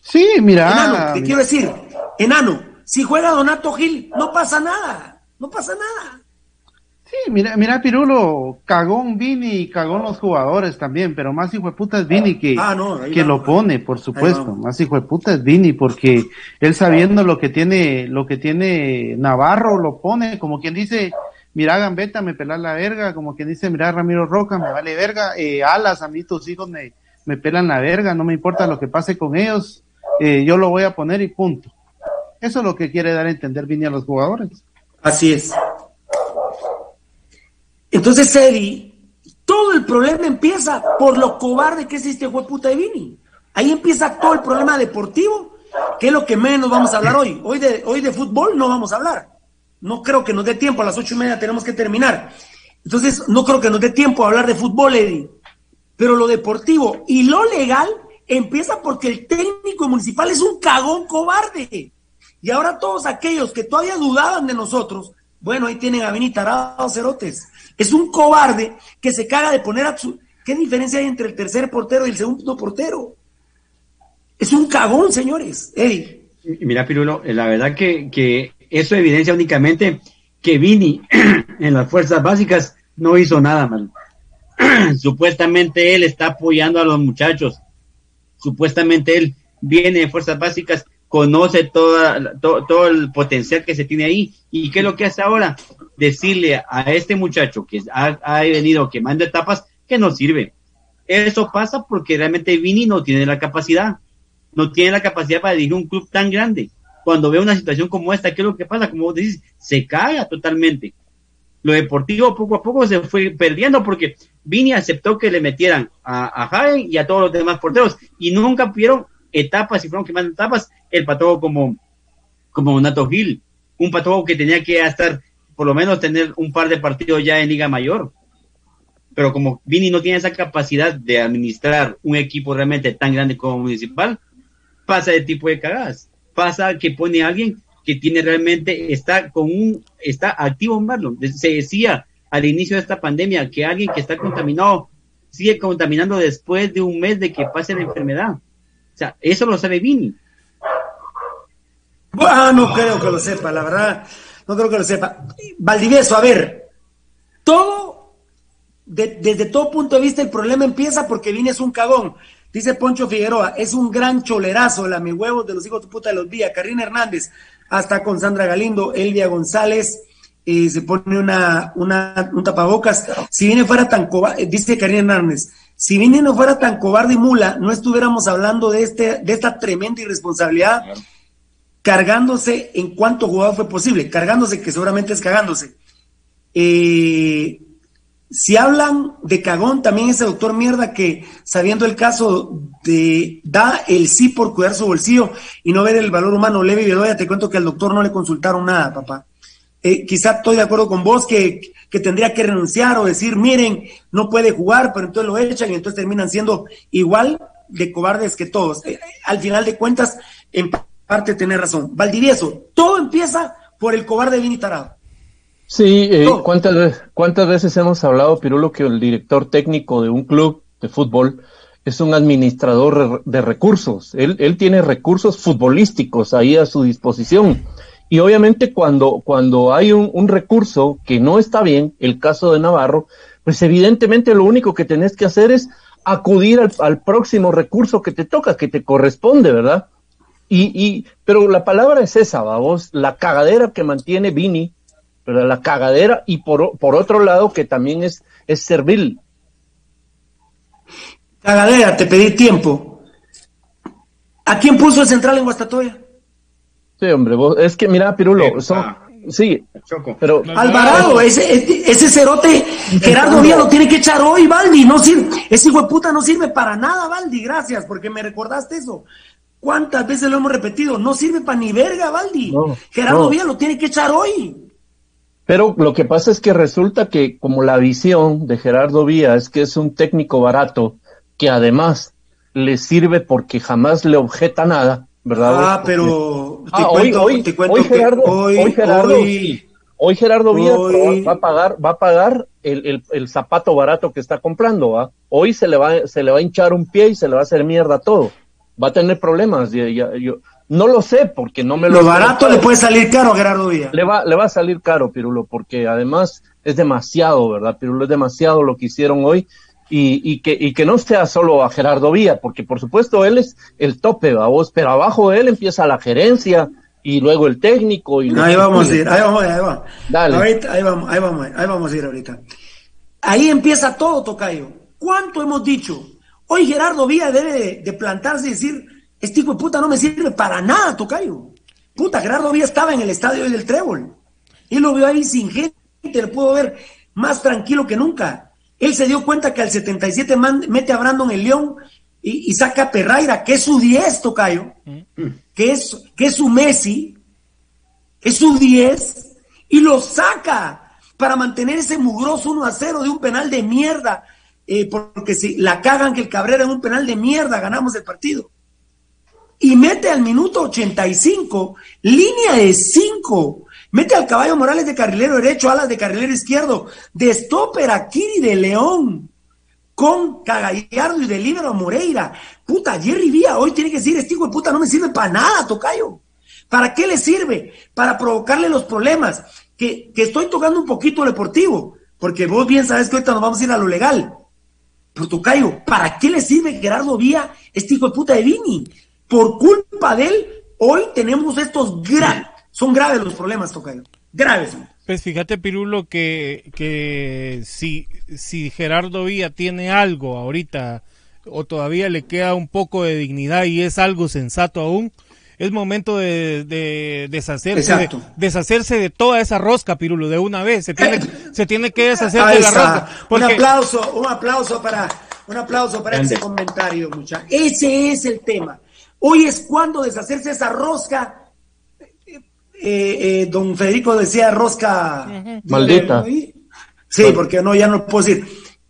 Sí, mira. Enano, te quiero decir, enano, si juega Donato Gil, no pasa nada, no pasa nada. Sí, mira, mira Pirulo, cagón Vini y cagón los jugadores también, pero más hijo de puta es Vini que, ah, que lo pone, por supuesto. Más hijo de puta es Vini porque él sabiendo lo que tiene, lo que tiene Navarro lo pone, como quien dice, mira Gambetta, me pelan la verga, como quien dice, mira Ramiro Roca, me vale verga, eh, Alas, a mí tus hijos me, me pelan la verga, no me importa lo que pase con ellos, eh, yo lo voy a poner y punto. Eso es lo que quiere dar a entender Vini a los jugadores. Así es. Entonces, Eddie, todo el problema empieza por lo cobarde que es este puta de Vini. Ahí empieza todo el problema deportivo, que es lo que menos vamos a hablar hoy. Hoy de, hoy de fútbol no vamos a hablar. No creo que nos dé tiempo, a las ocho y media tenemos que terminar. Entonces, no creo que nos dé tiempo a hablar de fútbol, Eddie. Pero lo deportivo y lo legal empieza porque el técnico municipal es un cagón cobarde. Y ahora todos aquellos que todavía dudaban de nosotros, bueno, ahí tienen a Benita Tarado Cerotes. Es un cobarde que se caga de poner a su... ¿Qué diferencia hay entre el tercer portero y el segundo portero? Es un cagón, señores. Eddie. Mira, Pirulo, eh, la verdad que, que eso evidencia únicamente que Vini <clears throat> en las fuerzas básicas no hizo nada, mal. <clears throat> Supuestamente él está apoyando a los muchachos. Supuestamente él viene de fuerzas básicas conoce toda, todo el potencial que se tiene ahí. ¿Y qué es lo que hace ahora? Decirle a este muchacho que ha, venido quemando etapas que no sirve. Eso pasa porque realmente Vini no tiene la capacidad, no tiene la capacidad para dirigir un club tan grande. Cuando ve una situación como esta, ¿qué es lo que pasa? Como vos decís, se caga totalmente. Lo deportivo poco a poco se fue perdiendo porque Vini aceptó que le metieran a, a y a todos los demás porteros y nunca pudieron etapas y fueron quemando etapas el patojo como, como Nato Gil, un patojo que tenía que estar por lo menos tener un par de partidos ya en Liga Mayor. Pero como Vini no tiene esa capacidad de administrar un equipo realmente tan grande como Municipal, pasa de tipo de cagadas. Pasa que pone a alguien que tiene realmente, está con un, está activo Marlon. Se decía al inicio de esta pandemia que alguien que está contaminado sigue contaminando después de un mes de que pase la enfermedad. O sea, eso lo sabe Vini. No creo que lo sepa, la verdad, no creo que lo sepa. Valdivieso, a ver, todo, desde todo punto de vista, el problema empieza porque Vini es un cagón. Dice Poncho Figueroa, es un gran cholerazo, la mi huevos de los hijos de puta de los días. Karina Hernández, hasta con Sandra Galindo, Elvia González, eh, se pone una, una, un tapabocas. Si Vini fuera tan cobarde, dice Karina Hernández, si Vini no fuera tan cobarde y mula, no estuviéramos hablando de, este, de esta tremenda irresponsabilidad cargándose en cuanto jugador fue posible, cargándose, que seguramente es cagándose. Eh, si hablan de cagón, también ese doctor mierda que, sabiendo el caso de, da el sí por cuidar su bolsillo y no ver el valor humano. Levi Bedoya, te cuento que al doctor no le consultaron nada, papá. Eh, quizá estoy de acuerdo con vos que, que, tendría que renunciar o decir, miren, no puede jugar, pero entonces lo echan y entonces terminan siendo igual de cobardes que todos. Eh, al final de cuentas, en parte tener razón. Valdivieso, todo empieza por el cobarde Vini Tarado. Sí, eh, ¿cuántas, ¿cuántas veces hemos hablado, Pirulo, que el director técnico de un club de fútbol es un administrador de recursos? Él, él tiene recursos futbolísticos ahí a su disposición. Y obviamente cuando, cuando hay un, recurso que no está bien, el caso de Navarro, pues evidentemente lo único que tenés que hacer es acudir al, próximo recurso que te toca, que te corresponde, ¿verdad? Y, y, pero la palabra es esa, vamos, la cagadera que mantiene Vini, pero la cagadera y por, por otro lado que también es, es servil. Cagadera, te pedí tiempo. ¿A quién puso el central en Guastatoya? Sí, hombre, vos, es que mira, Pirulo, son, sí, pero Alvarado, ese, ese cerote, Gerardo Díaz lo tiene que echar hoy, Valdi, no sirve, ese hijo de puta no sirve para nada, Valdi, gracias, porque me recordaste eso. ¿Cuántas veces lo hemos repetido? No sirve para ni verga, Valdi. No, Gerardo no. Díaz lo tiene que echar hoy. Pero lo que pasa es que resulta que como la visión de Gerardo Vía es que es un técnico barato que además le sirve porque jamás le objeta nada, ¿verdad? Ah, Porque- pero Ah, cuento, hoy, hoy, te cuento hoy que Gerardo, hoy, hoy Gerardo, hoy-. Hoy Gerardo hoy- va a pagar, va a pagar el, el, el zapato barato que está comprando, ¿va? Hoy se le va, se le va a hinchar un pie y se le va a hacer mierda todo. Va a tener problemas. ya- ya- yo, no lo sé porque no me lo. lo barato le puede salir caro Gerardo Díaz. Le va, le va a salir caro, Pirulo, porque además es demasiado, ¿verdad? Pirulo es demasiado lo que hicieron hoy y, y, que, y que no sea solo a Gerardo Vía, porque por supuesto él es el tope, vos, pero abajo de él empieza la gerencia y luego el técnico. y Ahí vamos a ir, ahí vamos, ahí vamos. Dale. Ahorita, ahí vamos, ahí vamos, ahí vamos a ir ahorita. Ahí empieza todo, Tocayo. ¿Cuánto hemos dicho? Hoy Gerardo Vía debe de, plantarse y decir, este hijo de puta no me sirve para nada, Tocayo. Puta, Gerardo Vía estaba en el estadio del Trébol. Él lo vio ahí sin gente, lo pudo ver más tranquilo que nunca. Él se dio cuenta que al 77 man- mete a Brandon el León y, y saca a Perraira, que es su 10, Tocayo, que es, que es su Messi, es su 10 y lo saca para mantener ese mugroso 1 a 0 de un penal de mierda. eh, porque si la cagan que el Cabrera en un penal de mierda, ganamos el partido. Y mete al minuto 85, línea de 5. Mete al caballo Morales de carrilero derecho, alas de carrilero izquierdo, de stopper a Kiri de León, con Cagallardo y de libero a Moreira. Puta, Jerry Vía hoy tiene que decir, este hijo de puta no me sirve para nada, Tocayo. ¿Para qué le sirve? Para provocarle los problemas. Que, que estoy tocando un poquito deportivo, porque vos bien sabes que ahorita nos vamos a ir a lo legal. Pero Tocayo, ¿para qué le sirve Gerardo Vía, este hijo de puta de Vini? Por culpa de él, hoy tenemos estos graves, son graves los problemas, Tocayo. Graves. Pues fíjate, Pirulo, que, que si, si Gerardo Villa tiene algo ahorita o todavía le queda un poco de dignidad y es algo sensato aún, es momento de, de deshacerse, de, Exacto. deshacerse de toda esa rosca, Pirulo, de una vez. Se tiene, se tiene que deshacer de la rosca. Un aplauso, un aplauso para, un aplauso para Grande. ese comentario, muchachos. Ese es el tema. Hoy es cuando deshacerse esa rosca. Eh, eh, don Federico decía rosca. Maldita. Sí, porque no, ya no puedo decir.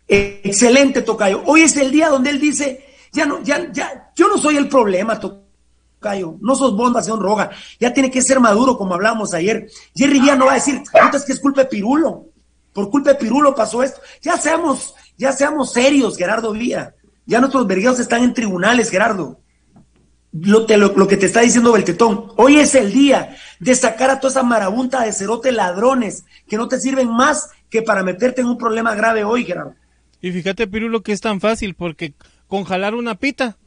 Eh, excelente, Tocayo. Hoy es el día donde él dice, ya no, ya, ya, yo no soy el problema, Tocayo. No sos vos, Nación Roja. Ya tiene que ser maduro, como hablamos ayer. Jerry Vía no va a decir, es que es culpa de Pirulo. Por culpa de Pirulo pasó esto. Ya seamos, ya seamos serios, Gerardo Vía. Ya nuestros vergueros están en tribunales, Gerardo. Lo, lo, que te está diciendo Beltetón, hoy es el día de sacar a toda esa marabunta de cerote ladrones que no te sirven más que para meterte en un problema grave hoy, Gerardo. Y fíjate, Pirulo, que es tan fácil, porque con jalar una pita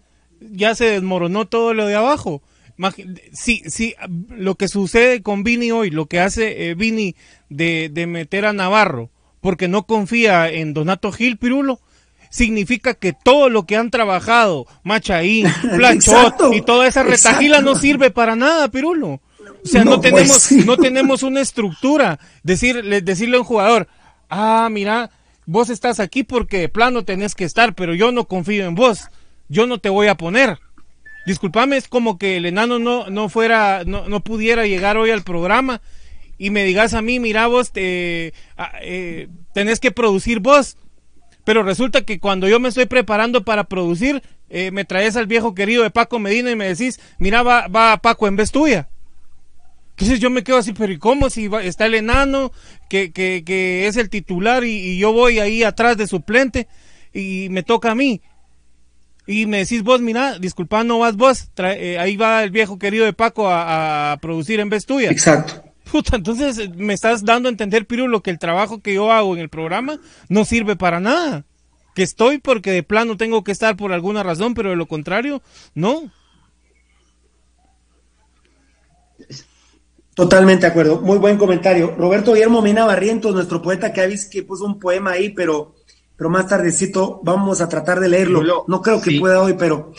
ya se desmoronó todo lo de abajo. Sí, sí, lo que sucede con Vini hoy, lo que hace eh, Vini de, de meter a Navarro, porque no confía en Donato Gil, Pirulo, significa que todo lo que han trabajado, Machaín, Planchot <laughs> y toda esa retajila no sirve para nada, Pirulo. O sea, no, pues tenemos, no tenemos una estructura. Decirle, decirle a un jugador, ah, mira, vos estás aquí porque de plano tenés que estar, pero yo no confío en vos. Yo no te voy a poner. Disculpame, es como que el enano no, no fuera, no, no pudiera llegar hoy al programa y me digas a mí, mira vos, te, ah, eh, tenés que producir vos pero resulta que cuando yo me estoy preparando para producir, eh, me traes al viejo querido de Paco Medina y me decís, mira, va, va Paco en vez tuya. Entonces yo me quedo así, pero ¿y cómo? Si está el enano, que, que, que es el titular y, yo voy ahí atrás de suplente y me toca a mí. Y me decís vos, mira, disculpa, no vas vos, eh, ahí va el viejo querido de Paco a, a producir en vez tuya. Exacto. Puta, entonces eh, me estás dando a entender, Pirulo, que el trabajo que yo hago en el programa no sirve para nada. Que estoy porque de plano tengo que estar por alguna razón, pero de lo contrario, no. Totalmente de acuerdo. Muy buen comentario. Roberto Guillermo Mina Barrientos, nuestro poeta que ha visto que puso un poema ahí, pero, pero más tardecito vamos a tratar de leerlo. No creo que pueda hoy, pero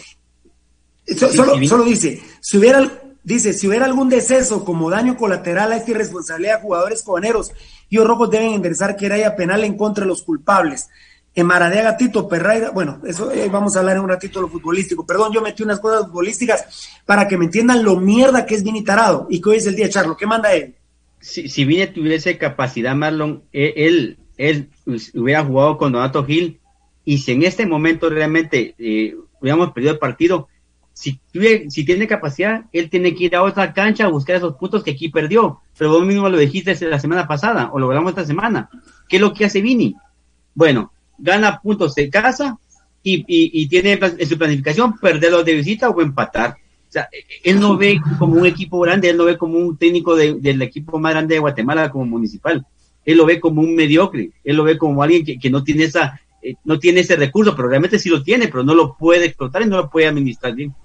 solo, solo dice, si hubiera Dice, si hubiera algún deceso como daño colateral a esta irresponsabilidad de jugadores cobaneros, y los rojos deben ingresar que haya penal en contra de los culpables. En Maradiaga, Tito Perraira, bueno, eso eh, vamos a hablar en un ratito de lo futbolístico. Perdón, yo metí unas cosas futbolísticas para que me entiendan lo mierda que es Vini Tarado y que hoy es el día, Charlo. ¿Qué manda él? Si, si Vini tuviese capacidad, Marlon, eh, él, él, hubiera jugado con Donato Gil y si en este momento realmente eh, hubiéramos perdido el partido, si, si tiene capacidad, él tiene que ir a otra cancha a buscar esos puntos que aquí perdió. Pero vos mismo lo dijiste la semana pasada, o lo hablamos esta semana. ¿Qué es lo que hace Vini? Bueno, gana puntos de casa y, y, tiene en su planificación perderlos de visita o empatar. O sea, él no ve como un equipo grande, él no ve como un técnico del equipo más grande de Guatemala como municipal. Él lo ve como un mediocre, él lo ve como alguien que, que no tiene esa, eh, no tiene ese recurso, pero realmente sí lo tiene, pero no lo puede explotar y no lo puede administrar bien.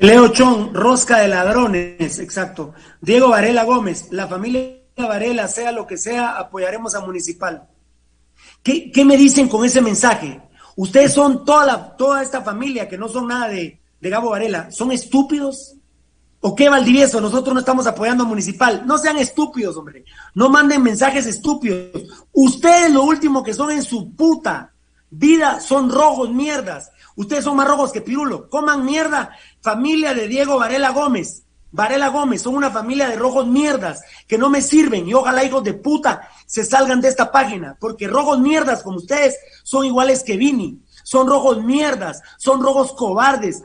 Leo Chon, rosca de ladrones, exacto. Diego Varela Gómez, la familia Varela, sea lo que sea, apoyaremos a Municipal. ¿Qué, me dicen con ese mensaje? Ustedes son toda, la, toda esta familia que no son nada de, de Gabo Varela, ¿son estúpidos? ¿O qué, Valdivieso? Nosotros no estamos apoyando a Municipal. No sean estúpidos, hombre. No manden mensajes estúpidos. Ustedes lo último que son en su puta vida son rojos mierdas. Ustedes son más rojos que Pirulo. Coman mierda. Familia de Diego Varela Gómez. Varela Gómez, son una familia de rojos mierdas que no me sirven y ojalá hijos de puta se salgan de esta página, porque rojos mierdas como ustedes son iguales que Vini, son rojos mierdas, son rojos cobardes,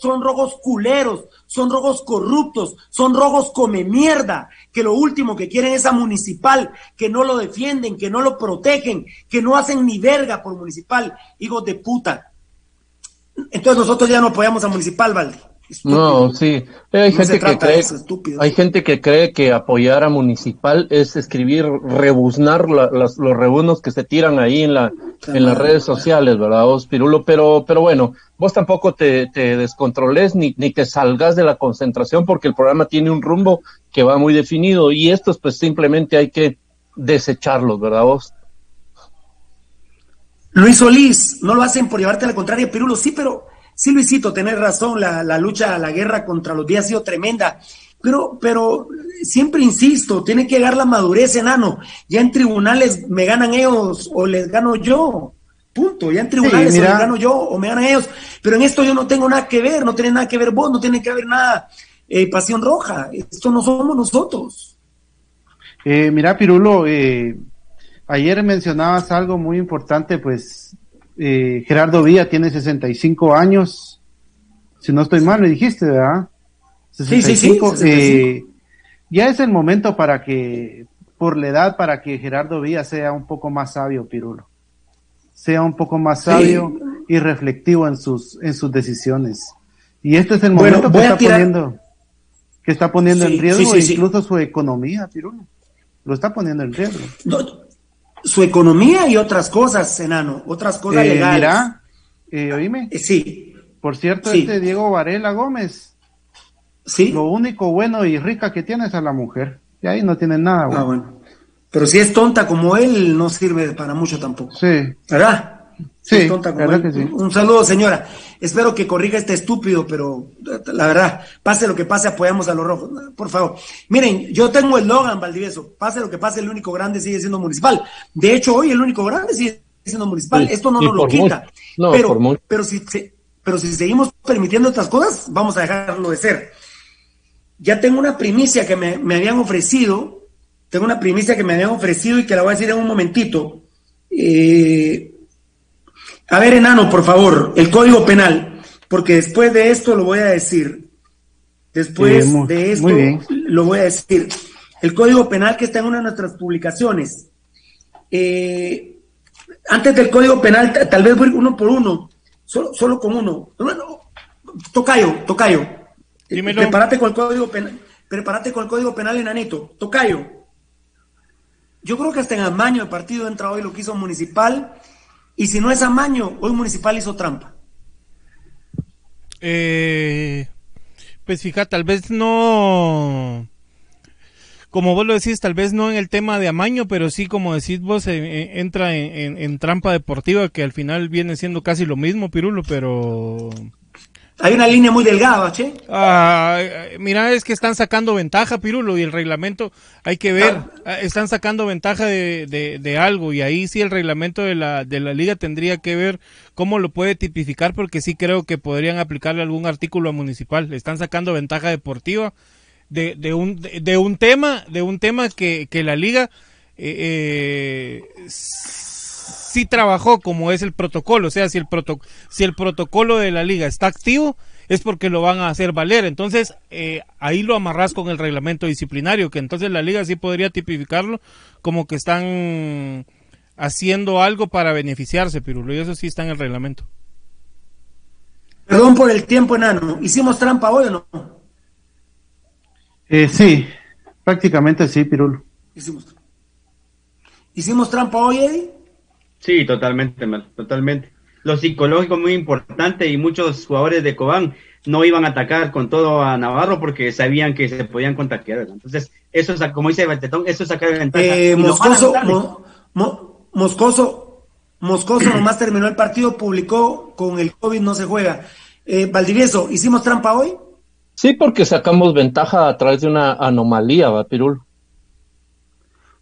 son rojos culeros, son rojos corruptos, son rojos come mierda, que lo último que quieren es a municipal, que no lo defienden, que no lo protegen, que no hacen ni verga por municipal, hijos de puta. Entonces nosotros ya no apoyamos a Municipal, Valdi. No, sí. Hay, gente que cree, hay gente que cree que apoyar a Municipal es escribir, rebuznar los rebunos que se tiran ahí en, la, en las redes sociales, ¿verdad, vos, Pirulo? Pero, pero bueno, vos tampoco te, te descontroles ni, ni te salgas de la concentración porque el programa tiene un rumbo que va muy definido y estos pues simplemente hay que desecharlos, ¿verdad, vos? Luis Solís, no lo hacen por llevarte a la contraria, Pirulo, sí, pero sí, Luisito, tenés razón, la, la lucha, la guerra contra los días ha sido tremenda. Pero, pero siempre insisto, tiene que llegar la madurez, enano. Ya en tribunales me ganan ellos o les gano yo. Punto. Ya en tribunales me gano yo o me ganan ellos. Pero en esto yo no tengo nada que ver, no tiene nada que ver vos, no tiene que ver nada eh, Pasión Roja. Esto no somos nosotros. Eh, mira, Pirulo, eh, ayer mencionabas algo muy importante, pues eh, Gerardo Villa tiene 65 años, si no estoy mal, me dijiste, ¿verdad? 65, sí, sí, sí, eh, ya es el momento para que, por la edad, para que Gerardo Villa sea un poco más sabio, Pirulo. Sea un poco más sabio y reflectivo en sus, en sus decisiones. Y este es el Bueno, momento que está tirar- poniendo, que está poniendo Sí, en riesgo sí. incluso su economía, Pirulo. Lo está poniendo en riesgo. No, su economía y otras cosas, enano, otras cosas Eh, legales. Mira, eh, oíme. sí. Por cierto, Sí. este Diego Varela Gómez. Sí. Lo único bueno y rica que tiene es a la mujer. Y ahí no tiene nada, güey. Ah, bueno. Pero si es tonta como él, no sirve para mucho tampoco. Sí. ¿Verdad? Sí, tonta como que sí. Un saludo, señora. Espero que corrija este estúpido, pero la verdad, pase lo que pase, apoyamos a los rojos. Por favor. Miren, yo tengo el Logan, Valdivieso. Pase lo que pase, el único grande sigue siendo municipal. De hecho, hoy el único grande sigue siendo municipal. Sí, Esto no nos lo quita. No, pero, pero si pero si seguimos permitiendo estas cosas, vamos a dejarlo de ser. Ya tengo una primicia que me, me habían ofrecido. Tengo una primicia que me habían ofrecido y que la voy a decir en un momentito. Eh, a ver, enano, por favor, el código penal, porque después de esto lo voy a decir. Después Sí, muy- de esto muy bien. lo voy a decir. El código penal que está en una de nuestras publicaciones. Eh, antes del código penal, ta- tal vez voy uno por uno, solo, solo con uno. No, no, Tocayo, Tocayo. Dímelo. Prepárate con el código penal. Prepárate con el código penal, enanito. Tocayo. Yo creo que hasta en amaño de partido entra hoy lo que hizo Municipal. Y si no es amaño, hoy Municipal hizo trampa. Eh, pues fíjate, tal vez no, como vos lo decís, tal vez no en el tema de amaño, pero sí, como decís vos, eh, eh, entra en, en- en trampa deportiva, que al final viene siendo casi lo mismo, Pirulo, pero... Hay una línea muy delgada, che. Ah, mira, es que están sacando ventaja, Pirulo, y el reglamento, hay que ver, ah, están sacando ventaja de, de, de algo, y ahí sí el reglamento de la, de la liga tendría que ver cómo lo puede tipificar, porque sí creo que podrían aplicarle algún artículo a municipal. Están sacando ventaja deportiva de, de un, de, de un tema, de un tema que, que la liga eh, eh, sí trabajó como es el protocolo, o sea, si el, proto, si el protocolo de la liga está activo, es porque lo van a hacer valer. Entonces, eh, ahí lo amarras con el reglamento disciplinario, que entonces la liga sí podría tipificarlo como que están haciendo algo para beneficiarse, Pirulo, y eso sí está en el reglamento. Perdón por el tiempo, enano. ¿Hicimos trampa hoy o no? Eh, sí, prácticamente sí, Pirulo. Hicimos, ¿Hicimos trampa hoy, Eddie? Sí, totalmente, mal, totalmente. Lo psicológico muy importante y muchos jugadores de Cobán no iban a atacar con todo a Navarro porque sabían que se podían contagiar. ¿verdad? Entonces, eso es, como dice Baltetón, eso es sacar ventaja. Eh, Moscoso, lamentable- Mo- Mo- Moscoso, Moscoso <clears throat> nomás terminó el partido, publicó con el COVID no se juega. Eh, Valdivieso, ¿hicimos trampa hoy? Sí, porque sacamos ventaja a través de una anomalía, va, Pirul.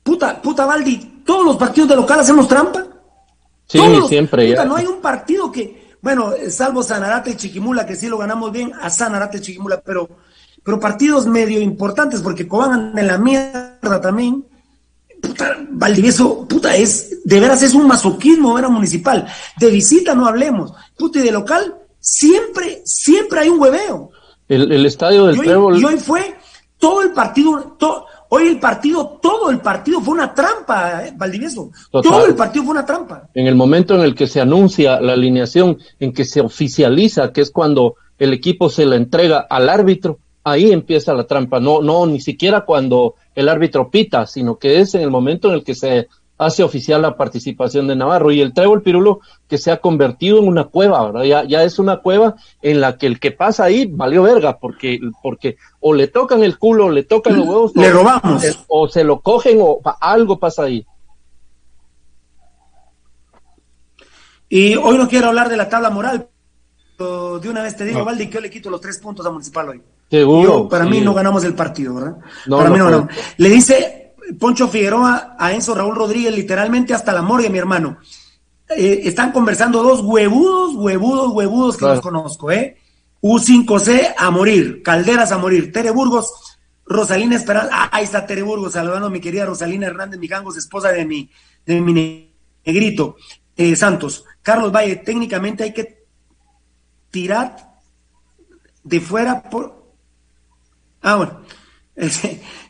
Puta, puta Valdi, todos los partidos de local hacemos trampa. Sí, Todos. siempre. Puta, ya. no hay un partido que, bueno, salvo Sanarate y Chiquimula, que sí lo ganamos bien a Sanarate y Chiquimula, pero, pero partidos medio importantes, porque Cobán anda en la mierda también. Puta, Valdivieso, puta, es, de veras es un masoquismo ver a Municipal. De visita no hablemos. Puta, y de local, siempre, siempre hay un hueveo. El, el estadio del Y hoy, Trébol. y hoy fue todo el partido, hoy el partido, todo el partido fue una trampa, eh, Valdivieso. Total. Todo el partido fue una trampa. en el momento en el que se anuncia la alineación, en que se oficializa, que es cuando el equipo se la entrega al árbitro, ahí empieza la trampa. No, no, ni siquiera cuando el árbitro pita, sino que es en el momento en el que se hace oficial la participación de Navarro. Y el Trébol Pirulo que se ha convertido en una cueva, ¿verdad? Ya, ya es una cueva en la que el que pasa ahí valió verga, porque, porque o le tocan el culo, o le tocan los huevos, Le o- robamos. o se lo cogen, o algo pasa ahí. Y hoy no quiero hablar de la tabla moral, pero de una vez te digo, No. Valdi, que yo le quito los tres puntos a Municipal hoy. Seguro. Yo, para mí no ganamos el partido, ¿verdad? No, para mí no ganamos. Le dice Poncho Figueroa a Enzo Raúl Rodríguez, literalmente hasta la morgue, mi hermano. Eh, están conversando dos huevudos, huevudos, huevudos que Claro. los conozco, ¿eh? U5C a morir, Calderas a morir, Tere Burgos, Rosalina Esperanza, ah, ahí está Tere Burgos, saludando a mi querida Rosalina Hernández Mijangos, esposa de mi, de mi negrito, eh, Santos. Carlos Valle, técnicamente hay que tirar de fuera por... Ah, bueno,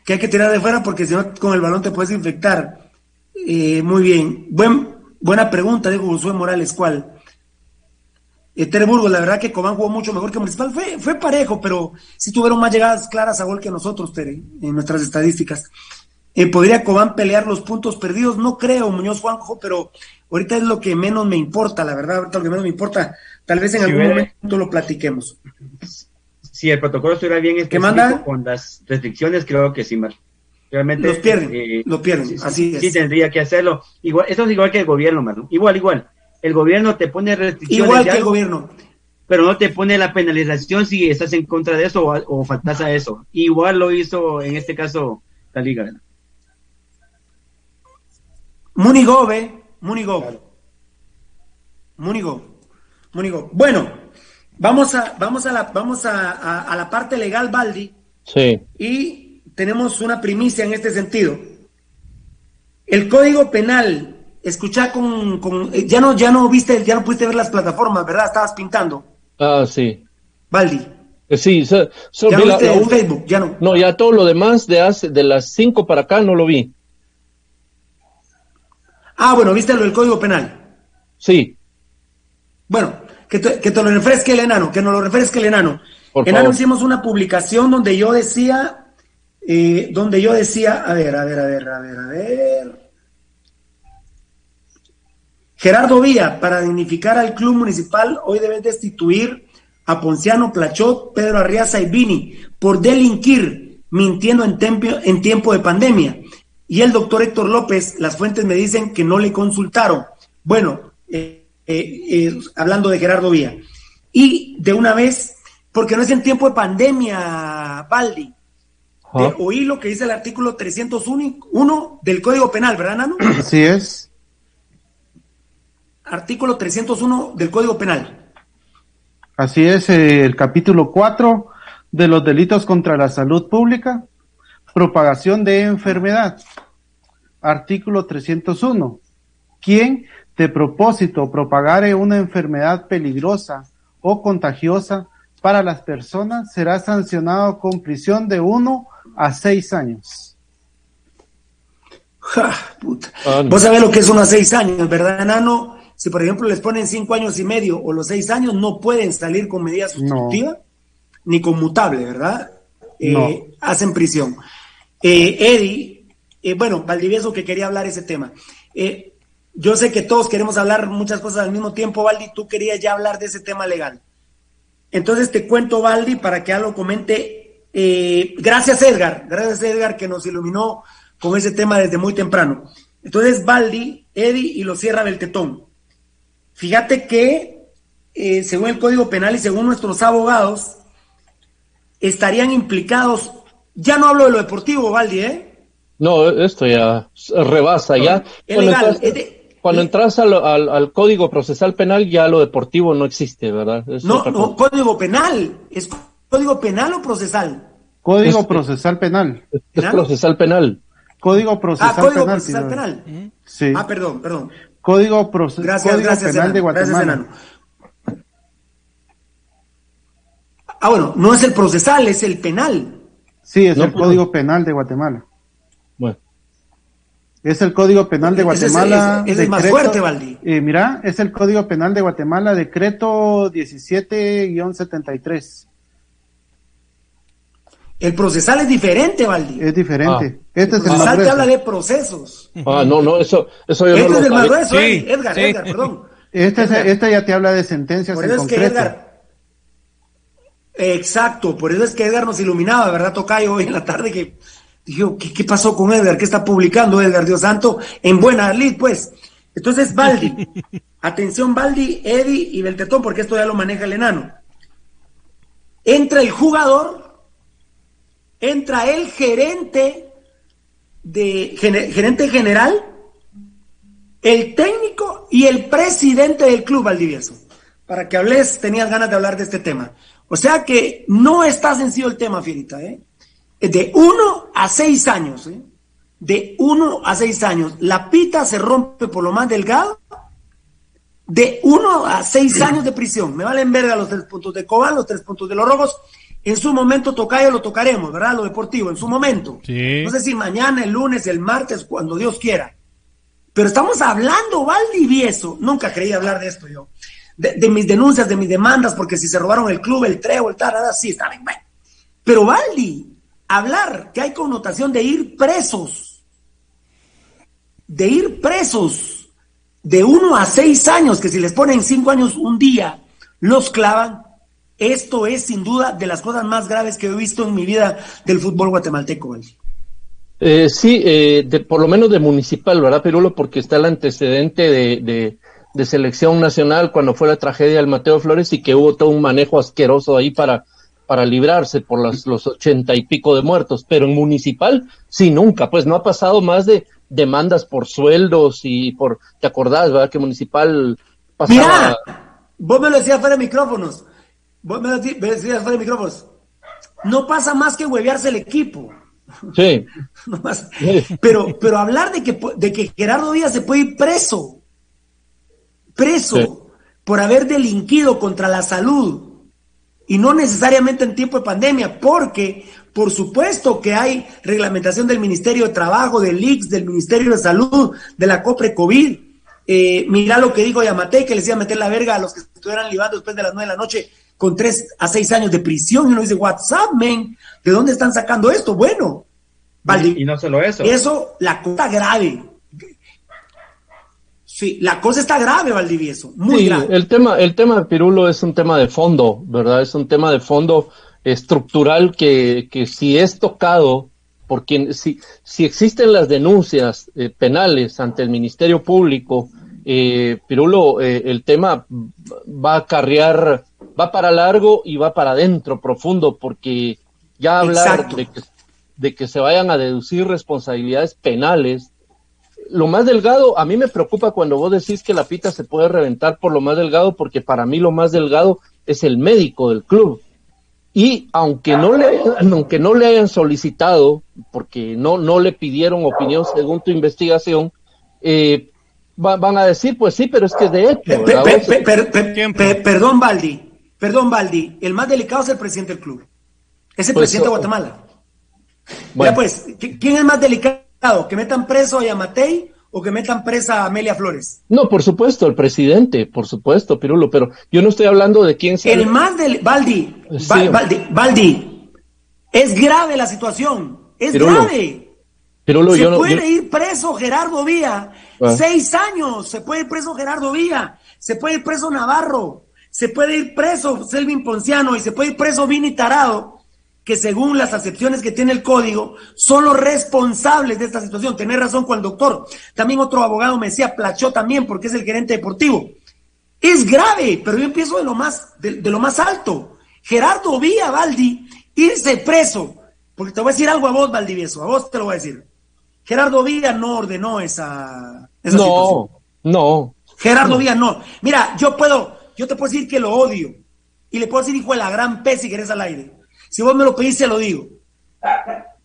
que hay que tirar de fuera porque si no con el balón te puedes infectar. Eh, muy bien, Buen, buena pregunta, dijo Josué Morales, ¿cuál? Eh, Burgos, la verdad que Cobán jugó mucho mejor que Municipal. Fue, fue parejo, pero sí tuvieron más llegadas claras a gol que nosotros, Tere, en nuestras estadísticas. Eh, ¿Podría Cobán pelear los puntos perdidos? No creo, Muñoz Juanjo, pero ahorita es lo que menos me importa, la verdad, ahorita lo que menos me importa. Tal vez en algún momento lo platiquemos. Si el protocolo estuviera bien ¿Qué manda? con las restricciones, creo que sí, Mar. Realmente. Los pierden, eh, lo pierden, así es. Sí, tendría que hacerlo. Igual, eso es igual que el gobierno, Mar. Igual, igual el gobierno te pone restricciones. Igual que el gobierno. Pero no te pone la penalización si estás en contra de eso o, faltas a eso. Igual lo hizo en este caso la liga. Munigo, ve, Munigo. Munigo. Munigo. Bueno, vamos a, vamos a la, vamos a, a la parte legal, Baldi. Sí. Y tenemos una primicia en este sentido. El Código Penal escuchá con, con, eh, ya no, ya no viste, ya no pudiste ver las plataformas, ¿verdad? Estabas pintando. Ah, sí. Baldi. Eh, sí, ya no viste Facebook, ya no. No, ya todo lo demás de hace, de las cinco para acá no lo vi. Ah, bueno, viste lo del Código Penal. Sí. Bueno, que te, que te lo refresque el enano, que nos lo refresque el enano. enano hicimos una publicación donde yo decía, eh, donde yo decía, a ver, a ver, a ver, a ver, a ver. Gerardo Vía, para dignificar al club municipal, hoy debe destituir a Ponciano, Plachot, Pedro Arriaza y Vini por delinquir mintiendo en, en tiempo de pandemia. Y el doctor Héctor López, las fuentes me dicen que no le consultaron. Bueno, eh, eh, eh, hablando de Gerardo Vía. Y de una vez, porque no es en tiempo de pandemia, Baldi. oí lo que dice el artículo 301 del Código Penal, ¿verdad, Nano? <clears throat> Así es artículo 301 del Código Penal. Así es, eh, el capítulo 4 de los delitos contra la salud pública, propagación de enfermedad. Artículo 301. Quien de propósito propagare una enfermedad peligrosa o contagiosa para las personas será sancionado con prisión de 1 a 6 años. Ja, puta. Vos sabés lo que es uno a 6 años, ¿verdad, Nano? si por ejemplo les ponen cinco años y medio o los seis años, no pueden salir con medida sustitutiva ni conmutable, ¿verdad? Eh, hacen prisión. Eh, Eddie, eh, bueno, Valdivieso que quería hablar ese tema. Yo sé que todos queremos hablar muchas cosas al mismo tiempo, Valdi, tú querías ya hablar de ese tema legal. Entonces te cuento, Valdi, para que ya lo comente. gracias, Edgar. Gracias, Edgar, que nos iluminó con ese tema desde muy temprano. Entonces, Valdi, Eddie y lo cierra Beltetón. Fíjate que, eh, según el Código Penal y según nuestros abogados, estarían implicados, ya no hablo de lo deportivo, Valdi, ¿eh? No, esto ya rebasa, ya. Cuando, entras, al, Código Procesal Penal, ya lo deportivo no existe, ¿verdad? no, no, Código Penal. ¿Es Código Penal o procesal? Código Procesal Penal. Es procesal penal. Código Procesal ah, Código Procesal Penal. Sí. Ah, perdón, perdón. Código, Penal de Guatemala. ah, bueno, no es el procesal, es el penal. Sí, es el Código Penal de Guatemala. Es el Código Penal de Guatemala. Es, el más fuerte, Valdi. Eh, mira, es el Código Penal de Guatemala, decreto 17-73. El procesal es diferente, Valdi. Es diferente. Ah. Este es el procesal te habla de procesos. Ah, no, no, eso, eso yo este no es el más grueso, sí, Edgar, Edgar, perdón. Este, Es, este ya te habla de sentencias por eso en es concreto. Que Edgar, exacto, por eso es que Edgar nos iluminaba, ¿verdad, Tocayo? Hoy en la tarde que dijo, ¿qué, ¿qué, pasó con Edgar? ¿Qué está publicando Edgar, Dios santo? En buena lid, pues. Entonces, Baldi. <laughs> Atención, Baldi, Eddie y Beltetón, porque esto ya lo maneja el enano. Entra el jugador entra el gerente de gerente general, el técnico y el presidente del club Valdivieso. Para que hables, tenías ganas de hablar de este tema. O sea que no está sencillo el tema, Fierita, ¿eh? De uno a seis años, ¿eh? De uno a seis años. La pita se rompe por lo más delgado. De uno a seis <clears throat> años de prisión. Me valen verga los tres puntos de Cobán, los tres puntos de los rojos. En su momento Tocayo lo tocaremos, ¿verdad? Lo deportivo, en su momento. No sé si mañana, el lunes, el martes, cuando Dios quiera. Pero estamos hablando, Valdivieso. Nunca creí hablar de esto yo de, mis denuncias, de mis demandas, porque si se robaron el club, el treo, el tal, sí, está bien, bueno. Pero Valdi, hablar que hay connotación de ir presos, de ir presos de uno a seis años, que si les ponen cinco años un día, los clavan, esto es sin duda de las cosas más graves que he visto en mi vida del fútbol guatemalteco. Eh, sí, eh, por lo menos de municipal, ¿verdad, Pirulo? Porque está el antecedente de, de selección nacional cuando fue la tragedia del Mateo Flores y que hubo todo un manejo asqueroso ahí para, para librarse por los, los ochenta y pico de muertos, pero en municipal sí nunca, pues no ha pasado más de demandas por sueldos y por, ¿te acordás, verdad? Que municipal pasaba... Mira, vos me lo decías fuera de micrófonos, vos me lo decías fuera de micrófonos, no pasa más que huevearse el equipo. Sí. <laughs> Pero, pero hablar de que, de que Gerardo Díaz se puede ir preso preso por haber delinquido contra la salud y no necesariamente en tiempo de pandemia, porque por supuesto que hay reglamentación del Ministerio de Trabajo, del IX, del Ministerio de Salud, de la COPRE COVID. Eh, mira lo que dijo Yamate, que les iba a meter la verga a los que estuvieran libando después de las nueve de la noche con tres a seis años de prisión. Y uno dice, WhatsApp, men, ¿de dónde están sacando esto? Bueno, y no solo eso. Eso, la cosa grave. Sí, la cosa está grave, Valdivieso, muy grave. El tema, el tema de Pirulo es un tema de fondo, ¿verdad? Es un tema de fondo estructural que, que si es tocado por quien, si, si existen las denuncias eh, penales ante el Ministerio Público, eh, Pirulo, eh, el tema va a carrear, va para largo y va para adentro, profundo, porque ya hablar de que, de que se vayan a deducir responsabilidades penales lo más delgado, a mí me preocupa cuando vos decís que la pita se puede reventar por lo más delgado, porque para mí lo más delgado es el médico del club. Y aunque no le, aunque no le hayan solicitado, porque no, no le pidieron opinión según tu investigación, eh, van a decir, pues sí, pero es que de hecho. perdón, Baldi, perdón, Baldi, el más delicado es el presidente del club. Es el pues, presidente de Guatemala. Bueno. pues, ¿quién es más delicado? Que metan preso a Yamatei o que metan presa a Amelia Flores. No, por supuesto, el presidente, por supuesto, Pirulo, pero yo no estoy hablando de quién sea. El más del Baldi, Baldi, es grave la situación, es grave. Pirulo, se yo puede ir preso Gerardo Vía, ah. seis años, se puede ir preso Gerardo Vía, se puede ir preso Navarro, se puede ir preso Selvin Ponciano y se puede ir preso Vini Tarado que según las acepciones que tiene el código, son los responsables de esta situación. Tenés razón con el doctor. También otro abogado me decía, Plachó también, porque es el gerente deportivo. Es grave, pero yo empiezo de lo más, de, lo más alto. Gerardo Vía Valdi, irse preso. Porque te voy a decir algo a vos, Valdivieso, a vos te lo voy a decir. Gerardo Vía no ordenó esa, esa no, situación. No, Gerardo Vía no. Mira, yo puedo, yo te puedo decir que lo odio. Y le puedo decir hijo de la gran pez si querés al aire. Si vos me lo pedís, se lo digo.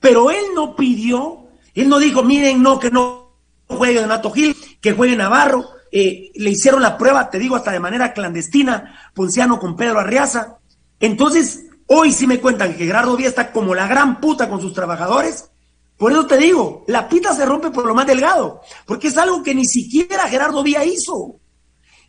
Pero él no pidió, él no dijo, miren, no, que no juegue Donato Gil, que juegue Navarro. Eh, le hicieron la prueba, te digo, hasta de manera clandestina, Ponciano con Pedro Arriaza. Entonces, hoy sí me cuentan que Gerardo Díaz está como la gran puta con sus trabajadores. Por eso te digo, la pita se rompe por lo más delgado, porque es algo que ni siquiera Gerardo Díaz hizo.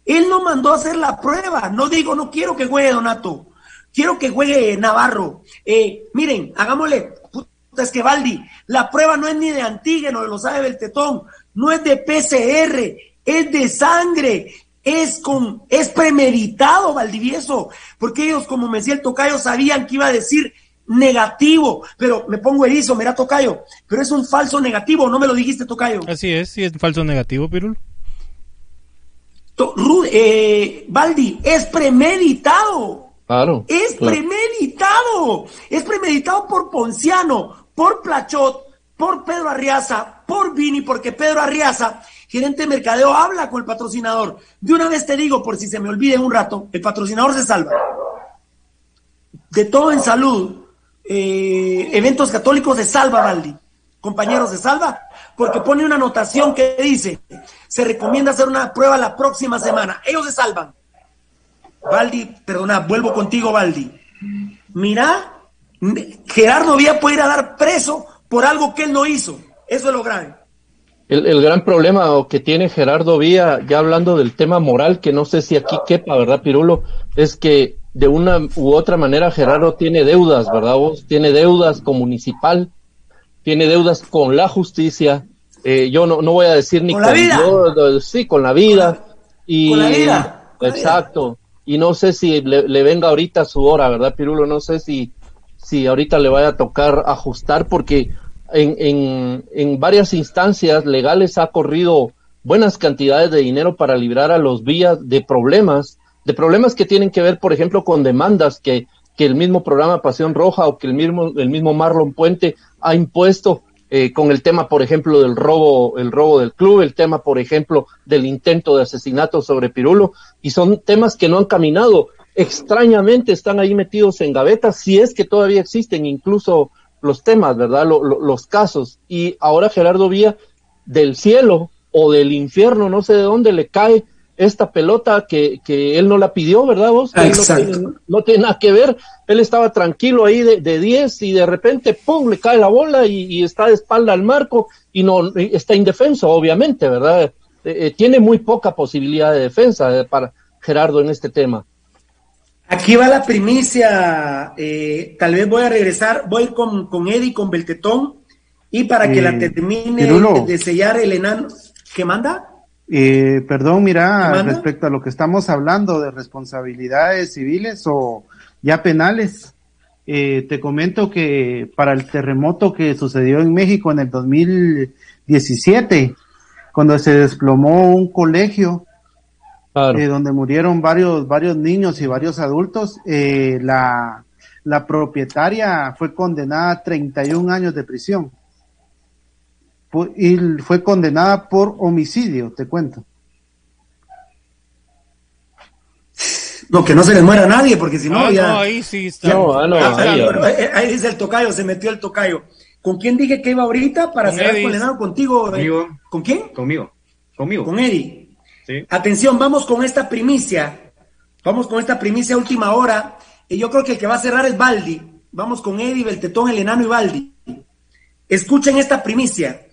Él no mandó a hacer la prueba, no digo, no quiero que juegue Donato, quiero que juegue Navarro. Eh, miren, hagámosle, puta, es que Valdi, la prueba no es ni de antígeno, lo sabe el tetón, no es de PCR, es de sangre, es con, es premeditado, Valdivieso, porque ellos, como me decía el tocayo, sabían que iba a decir negativo, pero me pongo erizo, mira tocayo, pero es un falso negativo, no me lo dijiste tocayo. Así es, sí es falso negativo, Pirul. Eh, Valdi, es premeditado. Claro. Es premeditado. Es premeditado por Ponciano, por Plachot, por Pedro Arriaza, por Vini, porque Pedro Arriaza, gerente de mercadeo, habla con el patrocinador. De una vez te digo, por si se me olvide un rato, el patrocinador se salva. de todo en salud, eh, eventos católicos de Salva Valdi, compañeros de Salva, porque pone una anotación que dice, se recomienda hacer una prueba la próxima semana. Ellos se salvan. Valdi, perdona, vuelvo contigo, Valdi. Mira, Gerardo Vía puede ir a dar preso por algo que él no hizo. Eso es lo grave. El, el, gran problema que tiene Gerardo Vía, ya hablando del tema moral, que no sé si aquí quepa, ¿verdad, Pirulo? Es que de una u otra manera Gerardo tiene deudas, ¿verdad vos? Tiene deudas con municipal, tiene deudas con la justicia, eh, yo no, no voy a decir ni con, la vida. sí, con la vida. y, con la vida. exacto. Y no sé si le, venga ahorita su hora, ¿verdad, Pirulo? No sé si, si ahorita le vaya a tocar ajustar porque en, en, en varias instancias legales ha corrido buenas cantidades de dinero para librar a los vías de problemas de problemas que tienen que ver, por ejemplo, con demandas que, que el mismo programa Pasión Roja o que el mismo, el mismo Marlon Puente ha impuesto eh, con el tema, por ejemplo, del robo, el robo del club, el tema, por ejemplo, del intento de asesinato sobre Pirulo, y son temas que no han caminado. Extrañamente están ahí metidos en gavetas, si es que todavía existen incluso los temas, ¿verdad? Lo, lo, los casos. Y ahora Gerardo Vía, del cielo o del infierno, no sé de dónde le cae esta pelota que, que él no la pidió, ¿verdad vos? Exacto. No tiene, no, tiene, nada que ver. Él estaba tranquilo ahí de, de 10 y de repente, ¡pum!, le cae la bola y, y, está de espalda al marco y no está indefenso, obviamente, ¿verdad? Eh, eh, tiene muy poca posibilidad de defensa eh, para Gerardo en este tema. Aquí va la primicia. Eh, tal vez voy a regresar, voy con, con Eddie, con Beltetón, y para que la termine de sellar el enano. ¿Qué manda? Eh, perdón, mira, respecto a lo que estamos hablando de responsabilidades civiles o ya penales, eh, te comento que para el terremoto que sucedió en México en el 2017, cuando se desplomó un colegio claro. eh, donde murieron varios, varios niños y varios adultos, eh, la, la propietaria fue condenada a 31 años de prisión y fue condenada por homicidio, te cuento. No, que no se le muera a nadie, porque si no, Ah, ya. no, ahí sí está. ya- No, ah, no, ah, ahí, ah, eh, ahí dice el tocayo, se metió el tocayo. ¿Con quién dije que iba ahorita para Con cerrar Eddie. condenado contigo? eh? Conmigo. ¿Con quién? Conmigo. Conmigo. Con Eddie. Sí. Atención, vamos con esta primicia. Vamos con esta primicia última hora. Y yo creo que el que va a cerrar es Baldi. Vamos con Eddie, Beltetón, el enano y Baldi. Escuchen esta primicia.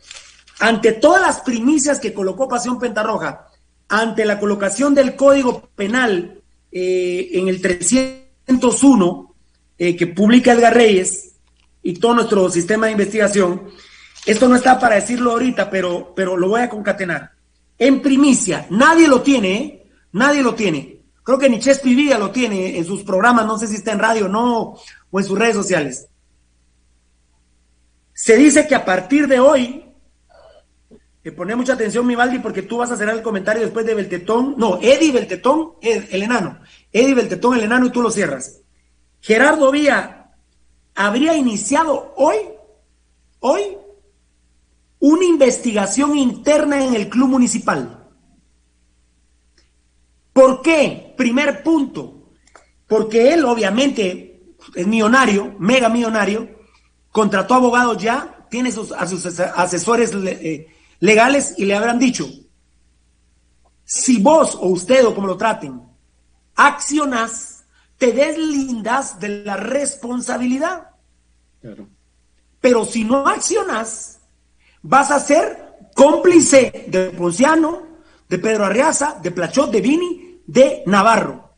Ante todas las primicias que colocó Pasión Pentarroja, ante la colocación del Código Penal eh, en el 301 eh, que publica Edgar Reyes y todo nuestro sistema de investigación, esto no está para decirlo ahorita, pero, pero lo voy a concatenar. En primicia, nadie lo tiene, ¿eh? nadie lo tiene. Creo que ni Chespi lo tiene en sus programas, no sé si está en radio o no, o en sus redes sociales. Se dice que a partir de hoy, eh, pone mucha atención, Mivaldi, porque tú vas a hacer el comentario después de Beltetón, no, Eddie Beltetón, el, el enano, Eddie Beltetón, el enano, y tú lo cierras. Gerardo Vía habría iniciado hoy, hoy, una investigación interna en el club municipal. ¿Por qué? Primer punto. Porque él, obviamente, es millonario, mega millonario, contrató abogados ya, tiene sus, a sus asesores eh, legales y le habrán dicho, si vos o usted o como lo traten, accionas, te deslindas de la responsabilidad. Claro. Pero si no accionas, vas a ser cómplice de Ponciano, de Pedro Arriaza, de Plachot, de Vini, de Navarro.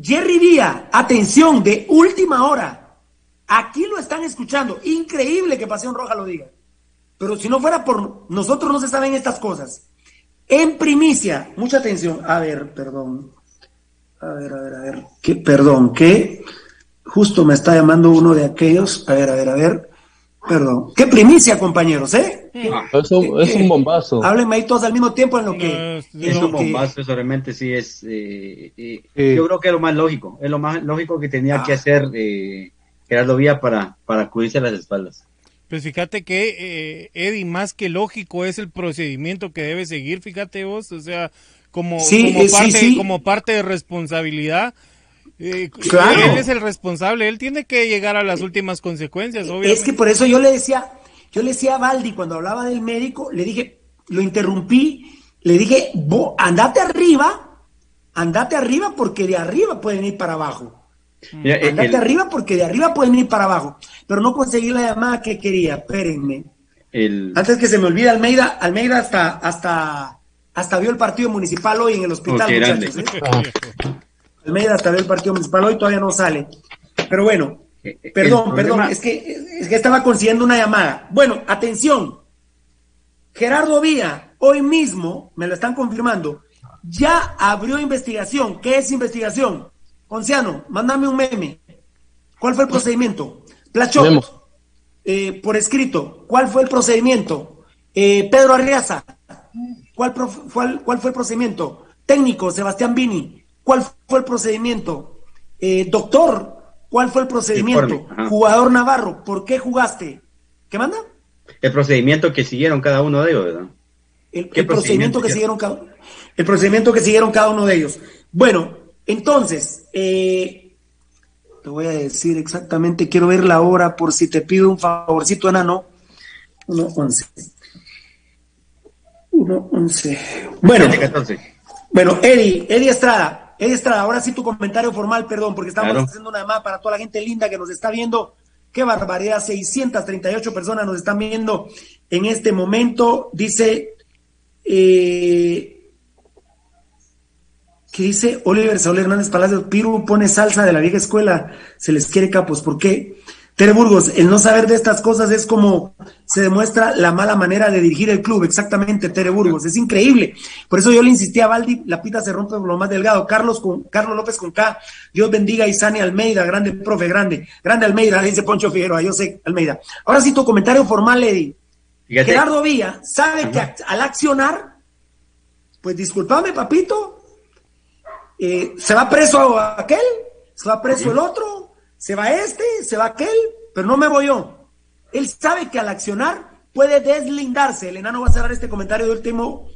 Jerry Vía, atención, de última hora. Aquí lo están escuchando. Increíble que Pasión Roja lo diga. Pero si no fuera por nosotros no se saben estas cosas. En primicia, mucha atención. A ver, perdón. A ver, a ver, a ver. ¿Qué, perdón, ¿qué? Justo me está llamando uno de aquellos. A ver, a ver, a ver. Perdón. ¿Qué primicia, compañeros, eh? Ah, Es un, es un bombazo. Háblenme ahí todos al mismo tiempo en lo que. No, es un que- bombazo, eso realmente sí es. eh, eh, Sí. Yo creo que es lo más lógico. Es lo más lógico que tenía Ah. que hacer eh, Gerardo Vía para, para acudirse a las espaldas. Pues fíjate que, eh, Eddie, más que lógico es el procedimiento que debe seguir, fíjate vos, o sea, como, Sí, como, eh, parte, sí. como parte de responsabilidad, Eh, él es el responsable, él tiene que llegar a las últimas consecuencias, obviamente. Es que por eso yo le decía, yo le decía a Baldi cuando hablaba del médico, le dije, lo interrumpí, le dije, andate arriba, andate arriba porque de arriba pueden ir para abajo. Andate arriba porque de arriba pueden ir para abajo. Pero no conseguí la llamada que quería, espérenme. Antes que se me olvide, Almeida, Almeida hasta, hasta, hasta vio el partido municipal hoy en el hospital, muchachos. ¿eh? Almeida hasta vio el partido municipal hoy, todavía no sale. Pero bueno, eh, eh, perdón, perdón, es que, es que estaba consiguiendo una llamada. Bueno, atención. Gerardo Vía, hoy mismo, me lo están confirmando, ya abrió investigación. ¿Qué es investigación? Onciano, mándame un meme. ¿Cuál fue el procedimiento? Plachón, eh, por escrito, ¿cuál fue el procedimiento? Eh, Pedro Arriaza, ¿cuál, ¿cuál, fue el procedimiento? Técnico, Sebastián Vini, ¿cuál fue el procedimiento? Eh, doctor, ¿cuál fue el procedimiento? Jugador Navarro, ¿por qué jugaste? ¿Qué manda? El procedimiento que siguieron cada uno de ellos, ¿verdad? El, procedimiento, que siguieron cada el procedimiento que siguieron cada uno de ellos. Bueno, entonces, eh, te voy a decir exactamente, quiero ver la hora por si te pido un favorcito, enano. 1.11. 1.11. Bueno, bueno, Eddie, Eddie Estrada, Eddie Estrada, ahora sí tu comentario formal, perdón, porque estamos haciendo una llamada para toda la gente linda que nos está viendo. Qué barbaridad, 638 personas nos están viendo en este momento. Dice, eh, ¿Qué dice Oliver Saúl Hernández Palacios, Piru pone salsa de la vieja escuela, se les quiere capos, ¿por qué? Tere Burgos, el no saber de estas cosas es como se demuestra la mala manera de dirigir el club, exactamente, Tere Burgos, es increíble. Por eso yo le insistí a Valdi, la pita se rompe por lo más delgado. Carlos con Carlos López con K, Dios bendiga a Isani Almeida, grande profe, grande, grande Almeida, dice Poncho Figueroa, yo sé Almeida. Ahora sí tu comentario formal, Eddie. Gerardo Villa sabe que al accionar, pues discúlpame, papito, eh, se va preso aquel, se va preso el otro, se va este, se va aquel, pero no me voy yo. Él sabe que al accionar puede deslindarse. El enano va a cerrar este comentario de último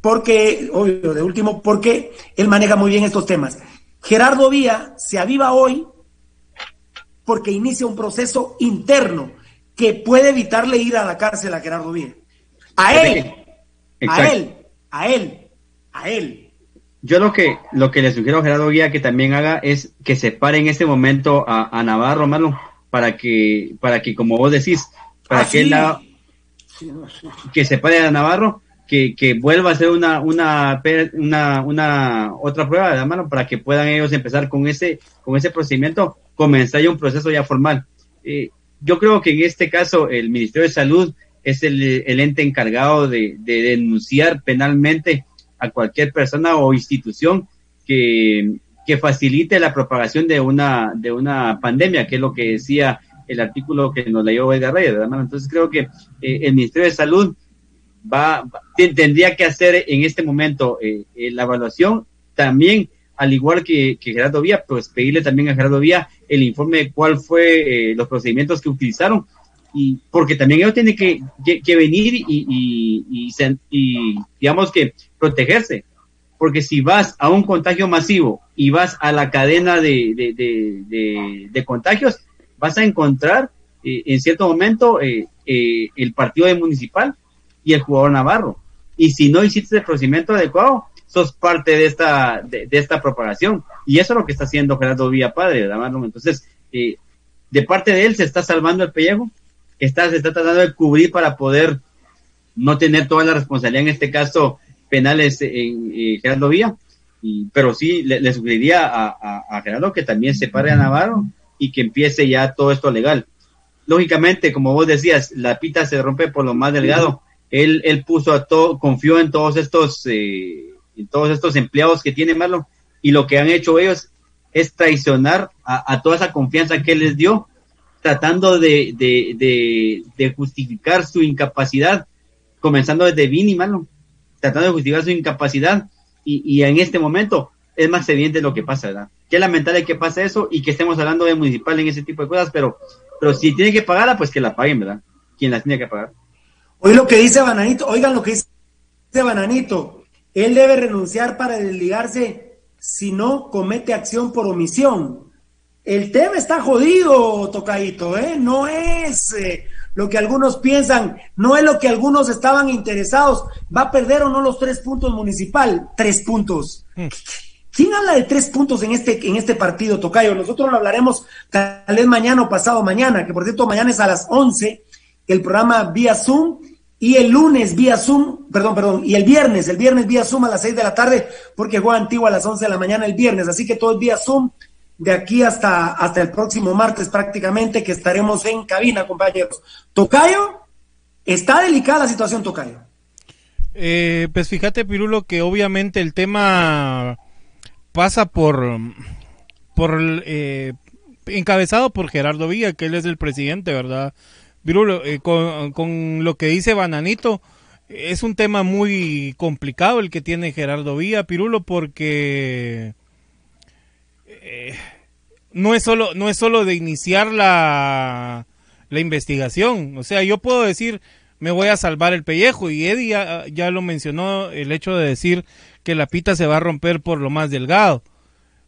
porque, obvio, de último, porque él maneja muy bien estos temas. Gerardo Vía se aviva hoy porque inicia un proceso interno que puede evitarle ir a la cárcel a Gerardo Vía. A él, a él, a él, a él. Yo lo que, lo que le sugiero a Gerardo Guía que también haga es que se pare en este momento a, Navarro, mano, para que, para que, como vos decís, para ah, que él que se pare a Navarro, que, que vuelva a hacer una, una, una, una otra prueba de mano para que puedan ellos empezar con ese, con ese procedimiento, comenzar ya un proceso ya formal. Eh, yo creo que en este caso el Ministerio de Salud es el, el ente encargado de, de denunciar penalmente a cualquier persona o institución que, facilite la propagación de una, de una pandemia, que es lo que decía el artículo que nos leyó Edgar Reyes, Entonces creo que eh, el Ministerio de Salud va, tendría que hacer en este momento eh, eh, la evaluación también al igual que, Gerardo Vía, pues pedirle también a Gerardo Vía el informe de cuál fue los procedimientos que utilizaron y porque también ellos tienen que, que, venir y, y, y, digamos que protegerse. Porque si vas a un contagio masivo y vas a la cadena de, de, de, contagios, vas a encontrar eh, en cierto momento eh, eh, el partido de municipal y el jugador Navarro. Y si no hiciste el procedimiento adecuado, sos parte de esta, de, esta propagación. Y eso es lo que está haciendo Gerardo Villa Padre, ¿verdad, Entonces, de parte de él se está salvando el pellejo, está, se está tratando de cubrir para poder no tener toda la responsabilidad, en este caso, penales en eh, Gerardo Vía, y, pero sí le, sugeriría a, Gerardo que también se pare a Navarro y que empiece ya todo esto legal. Lógicamente, como vos decías, la pita se rompe por lo más delgado. Él, él puso a todo, confió en todos estos, eh, en todos estos empleados que tiene Marlon, y lo que han hecho ellos es traicionar a, a toda esa confianza que él les dio tratando de, de, justificar su incapacidad, comenzando desde Vini, mano, tratando de justificar su incapacidad, y, en este momento es más evidente lo que pasa, ¿verdad? Qué lamentable que pase eso y que estemos hablando de municipal en ese tipo de cosas, pero, pero si tiene que pagarla, pues que la paguen, ¿verdad? Quien la tiene que pagar. Hoy lo que dice Bananito, oigan lo que dice Bananito, él debe renunciar para desligarse sino comete acción por omisión. El tema está jodido, Tocadito, ¿eh? No es eh, lo que algunos piensan, no es lo que algunos estaban interesados. ¿Va a perder o no los tres puntos municipal? Tres puntos. Mm. ¿Quién habla de tres puntos en este, en este partido, Tocayo? Nosotros lo hablaremos tal vez mañana o pasado mañana, que por cierto mañana es a las 11, el programa vía Zoom, y el lunes vía Zoom, perdón, perdón, y el viernes, el viernes vía Zoom a las 6 de la tarde, porque juega Antigua a las 11 de la mañana el viernes, así que todo es vía Zoom, de aquí hasta, hasta el próximo martes prácticamente, que estaremos en cabina, compañeros. Tocayo, está delicada la situación, Tocayo. Eh, pues fíjate, Pirulo, que obviamente el tema pasa por, por eh, encabezado por Gerardo Villa, que él es el presidente, ¿verdad? Virulo, eh, con, lo que dice Bananito, es un tema muy complicado el que tiene Gerardo Villa, Pirulo, porque no es solo, no es solo de iniciar la, la investigación. O sea, yo puedo decir, me voy a salvar el pellejo, y Eddie ya, ya lo mencionó, el hecho de decir que la pita se va a romper por lo más delgado.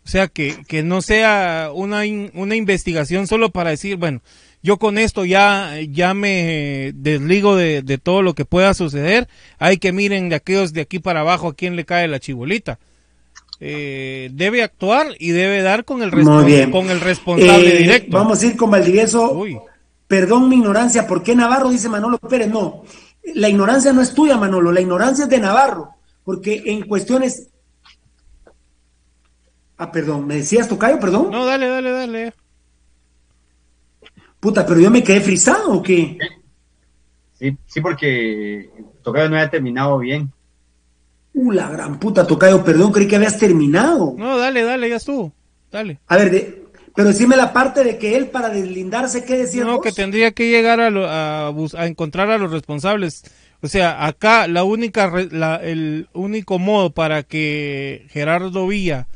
O sea, que, que no sea una, una investigación solo para decir, bueno, yo con esto ya, ya me desligo de, de, todo lo que pueda suceder. Hay que miren de aquellos de aquí para abajo a quién le cae la chibolita. Eh, debe actuar y debe dar con el, con el responsable eh, directo. Vamos a ir con Valdivieso. Perdón mi ignorancia, ¿por qué Navarro? Dice Manolo Pérez. No, la ignorancia no es tuya, Manolo, la ignorancia es de Navarro porque en cuestiones... Ah, perdón, ¿me decías Tocayo, perdón? No, dale, dale, dale. Puta, pero yo me quedé frisado o qué? Sí, sí, porque Tocayo no había terminado bien. Uh, la gran puta, Tocayo, perdón, creí que habías terminado. No, dale, dale, ya estuvo. Dale. A ver, pero decime la parte de que él para deslindarse, ¿qué decía? No, que tendría que llegar a, a encontrar a los responsables o sea, acá la única, el único modo para que Gerardo Villa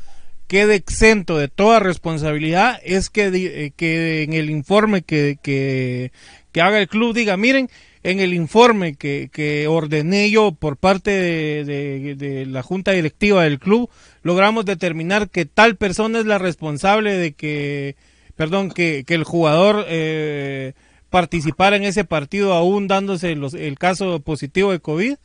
quede exento de toda responsabilidad es que, eh, que en el informe que, que, haga el club diga, miren, en el informe que, que ordené yo por parte de, de, la junta directiva del club, logramos determinar que tal persona es la responsable de que, perdón, que, que el jugador eh, participar en ese partido aún dándose el caso positivo de COVID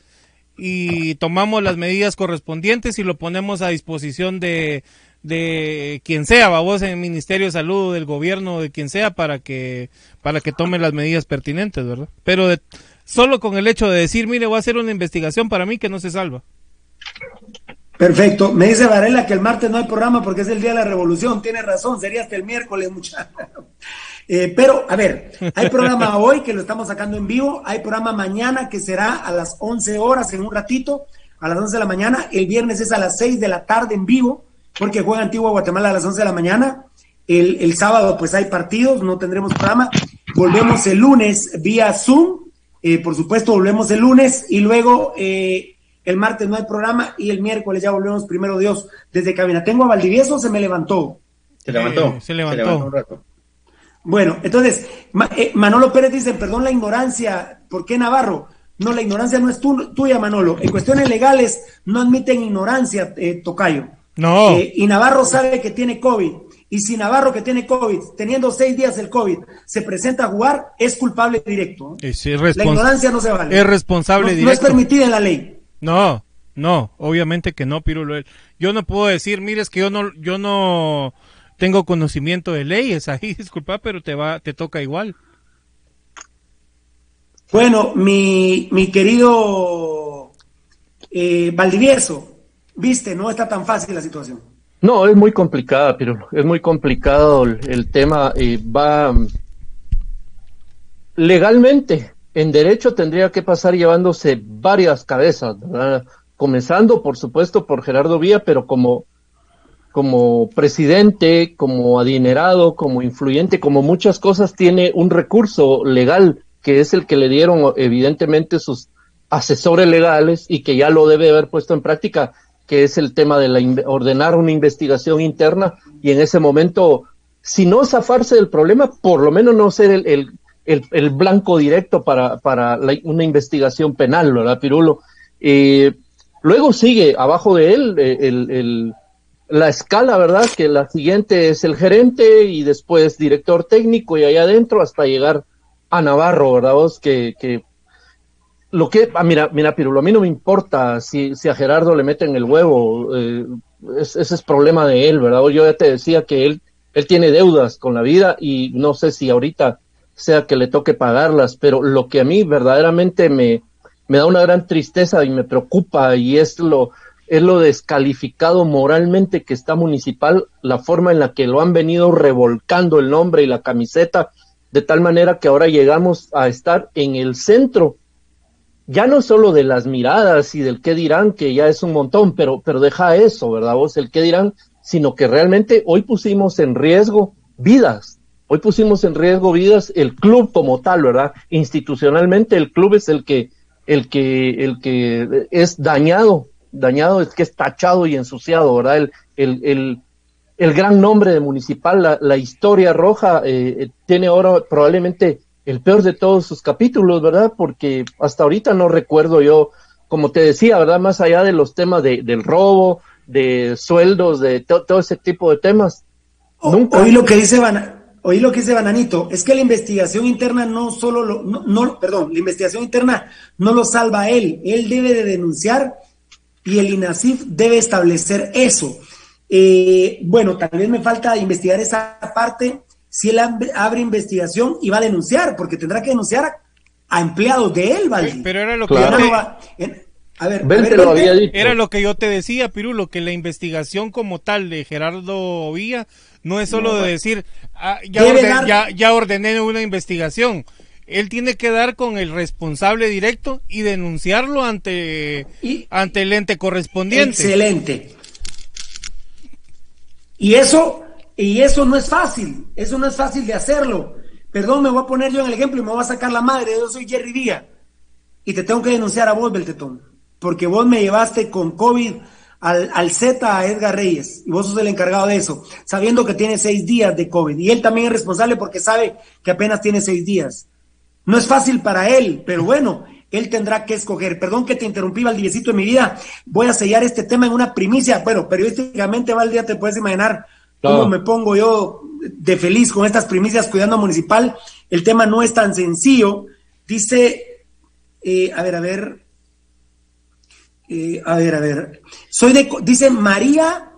y tomamos las medidas correspondientes y lo ponemos a disposición de, de quien sea, vos en el Ministerio de Salud, del gobierno, de quien sea, para que, para que tome las medidas pertinentes, ¿verdad? Pero solo con el hecho de decir, mire, voy a hacer una investigación para mí que no se salva. Perfecto. Me dice Varela que el martes no hay programa porque es el día de la revolución. Tiene razón, sería hasta el miércoles, muchachos. <laughs> Eh, pero, a ver, hay programa <laughs> hoy que lo estamos sacando en vivo, hay programa mañana que será a las 11 horas en un ratito, a las 11 de la mañana, el viernes es a las 6 de la tarde en vivo, porque juega Antigua Guatemala a las 11 de la mañana, el, el sábado pues hay partidos, no tendremos programa, volvemos el lunes vía Zoom, eh, por supuesto volvemos el lunes y luego eh, el martes no hay programa y el miércoles ya volvemos primero Dios desde cabina. Tengo a Valdivieso, se me levantó. Se levantó. se levantó. Se levantó un rato. Bueno, entonces, eh, Manolo Pérez dice, perdón la ignorancia, ¿por qué Navarro? No, la ignorancia no es tuya, Manolo. En cuestiones legales no admiten ignorancia, eh, Tocayo. No. Eh, y Navarro sabe que tiene COVID. Y si Navarro que tiene COVID, teniendo seis días el COVID, se presenta a jugar, es culpable directo. la ignorancia no se vale. Es responsable no, directo. No es permitida en la ley. No, no, obviamente que no, Pirulo. Yo no puedo decir, mire, es que yo no, yo no tengo conocimiento de leyes ahí, <laughs> disculpa, pero te va, te toca igual. Bueno, mi, mi querido eh, Valdivieso, viste, no está tan fácil la situación. No, es muy complicada, pero es muy complicado el, tema. Eh, va legalmente, en derecho tendría que pasar llevándose varias cabezas, comenzando por supuesto por Gerardo Vía, pero como como presidente, como adinerado, como influyente, como muchas cosas, tiene un recurso legal que es el que le dieron evidentemente sus asesores legales y que ya lo debe haber puesto en práctica, que es el tema de la, ordenar una investigación interna y en ese momento, si no zafarse del problema, por lo menos no ser el, el, el, blanco directo para, para una investigación penal, ¿verdad, Pirulo? Eh, luego sigue abajo de él eh, el la escala, ¿verdad? Que la siguiente es el gerente y después director técnico y allá adentro hasta llegar a Navarro, ¿verdad? Vos que lo que, ah, mira, mira, Pirulo, a mí no me importa si, si a Gerardo le meten el huevo, eh, ese es problema de él, ¿verdad? Yo ya te decía que él, él tiene deudas con la vida y no sé si ahorita sea que le toque pagarlas, pero lo que a mí verdaderamente me, me da una gran tristeza y me preocupa y es lo, es lo descalificado moralmente que está municipal, la forma en la que lo han venido revolcando el nombre y la camiseta, de tal manera que ahora llegamos a estar en el centro, ya no solo de las miradas y del qué dirán, que ya es un montón, pero, pero deja eso, ¿verdad vos? El qué dirán, sino que realmente hoy pusimos en riesgo vidas, hoy pusimos en riesgo vidas el club como tal, ¿verdad? Institucionalmente el club es el que, el que, el que es dañado dañado es que es tachado y ensuciado, ¿verdad? El, el, el, el gran nombre de municipal, la, la historia roja, eh, eh, tiene ahora probablemente el peor de todos sus capítulos, ¿verdad? Porque hasta ahorita no recuerdo yo, como te decía, ¿verdad? Más allá de los temas de, del robo, de sueldos, de todo ese tipo de temas. nunca... Hoy lo que dice Van, Oí lo que dice Bananito, es que la investigación interna no solo lo, no, no, perdón, la investigación interna no lo salva a él, él debe de denunciar y el INASIF debe establecer eso. Eh, bueno, tal vez me falta investigar esa parte, si él abre investigación y va a denunciar, porque tendrá que denunciar a, empleados de él, ¿vale? Pero era lo que yo te... a ver, Era lo que yo te decía, Pirulo, que la investigación como tal de Gerardo Villa no es solo de decir, ah, ya, ya ordené una investigación él tiene que dar con el responsable directo y denunciarlo ante, ante el ente correspondiente. Excelente. Y eso, y eso no es fácil, eso no es fácil de hacerlo. Perdón, me voy a poner yo en el ejemplo y me voy a sacar la madre, yo soy Jerry Díaz. Y te tengo que denunciar a vos, Beltetón, porque vos me llevaste con COVID al, al Z a Edgar Reyes, y vos sos el encargado de eso, sabiendo que tiene seis días de COVID. Y él también es responsable porque sabe que apenas tiene seis días. No es fácil para él, pero bueno, él tendrá que escoger. Perdón que te interrumpí, Valdiviecito, en mi vida. Voy a sellar este tema en una primicia. Bueno, periodísticamente, Valdía, te puedes imaginar cómo me pongo yo de feliz con estas primicias cuidando municipal. El tema no es tan sencillo. Dice, eh, a ver, a ver, eh, a ver, a ver. Soy de, dice María.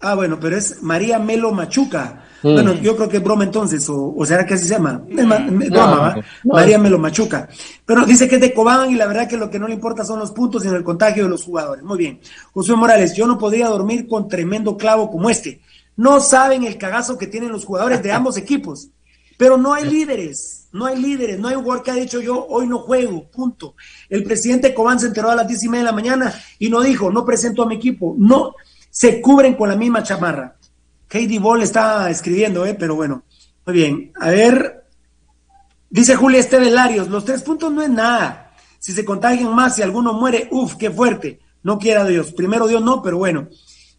Ah, bueno, pero es María Melo Machuca. Mm. Bueno, yo creo que es broma entonces, o, será que así se llama. broma, María me lo machuca. Pero dice que es de Cobán y la verdad que lo que no le importa son los puntos, sino el contagio de los jugadores. Muy bien. José Morales, yo no podría dormir con tremendo clavo como este. No saben el cagazo que tienen los jugadores de ambos <laughs> equipos. Pero no hay líderes, no hay líderes, no hay un jugador que ha dicho yo hoy no juego, punto. El presidente Cobán se enteró a las diez y media de la mañana y no dijo, no presento a mi equipo. No, se cubren con la misma chamarra. Katie Ball está escribiendo, ¿eh? pero bueno. Muy bien. A ver. Dice Julia Esteves Larios, los tres puntos no es nada. Si se contagian más, si alguno muere, uff, qué fuerte. No quiera Dios. Primero Dios no, pero bueno.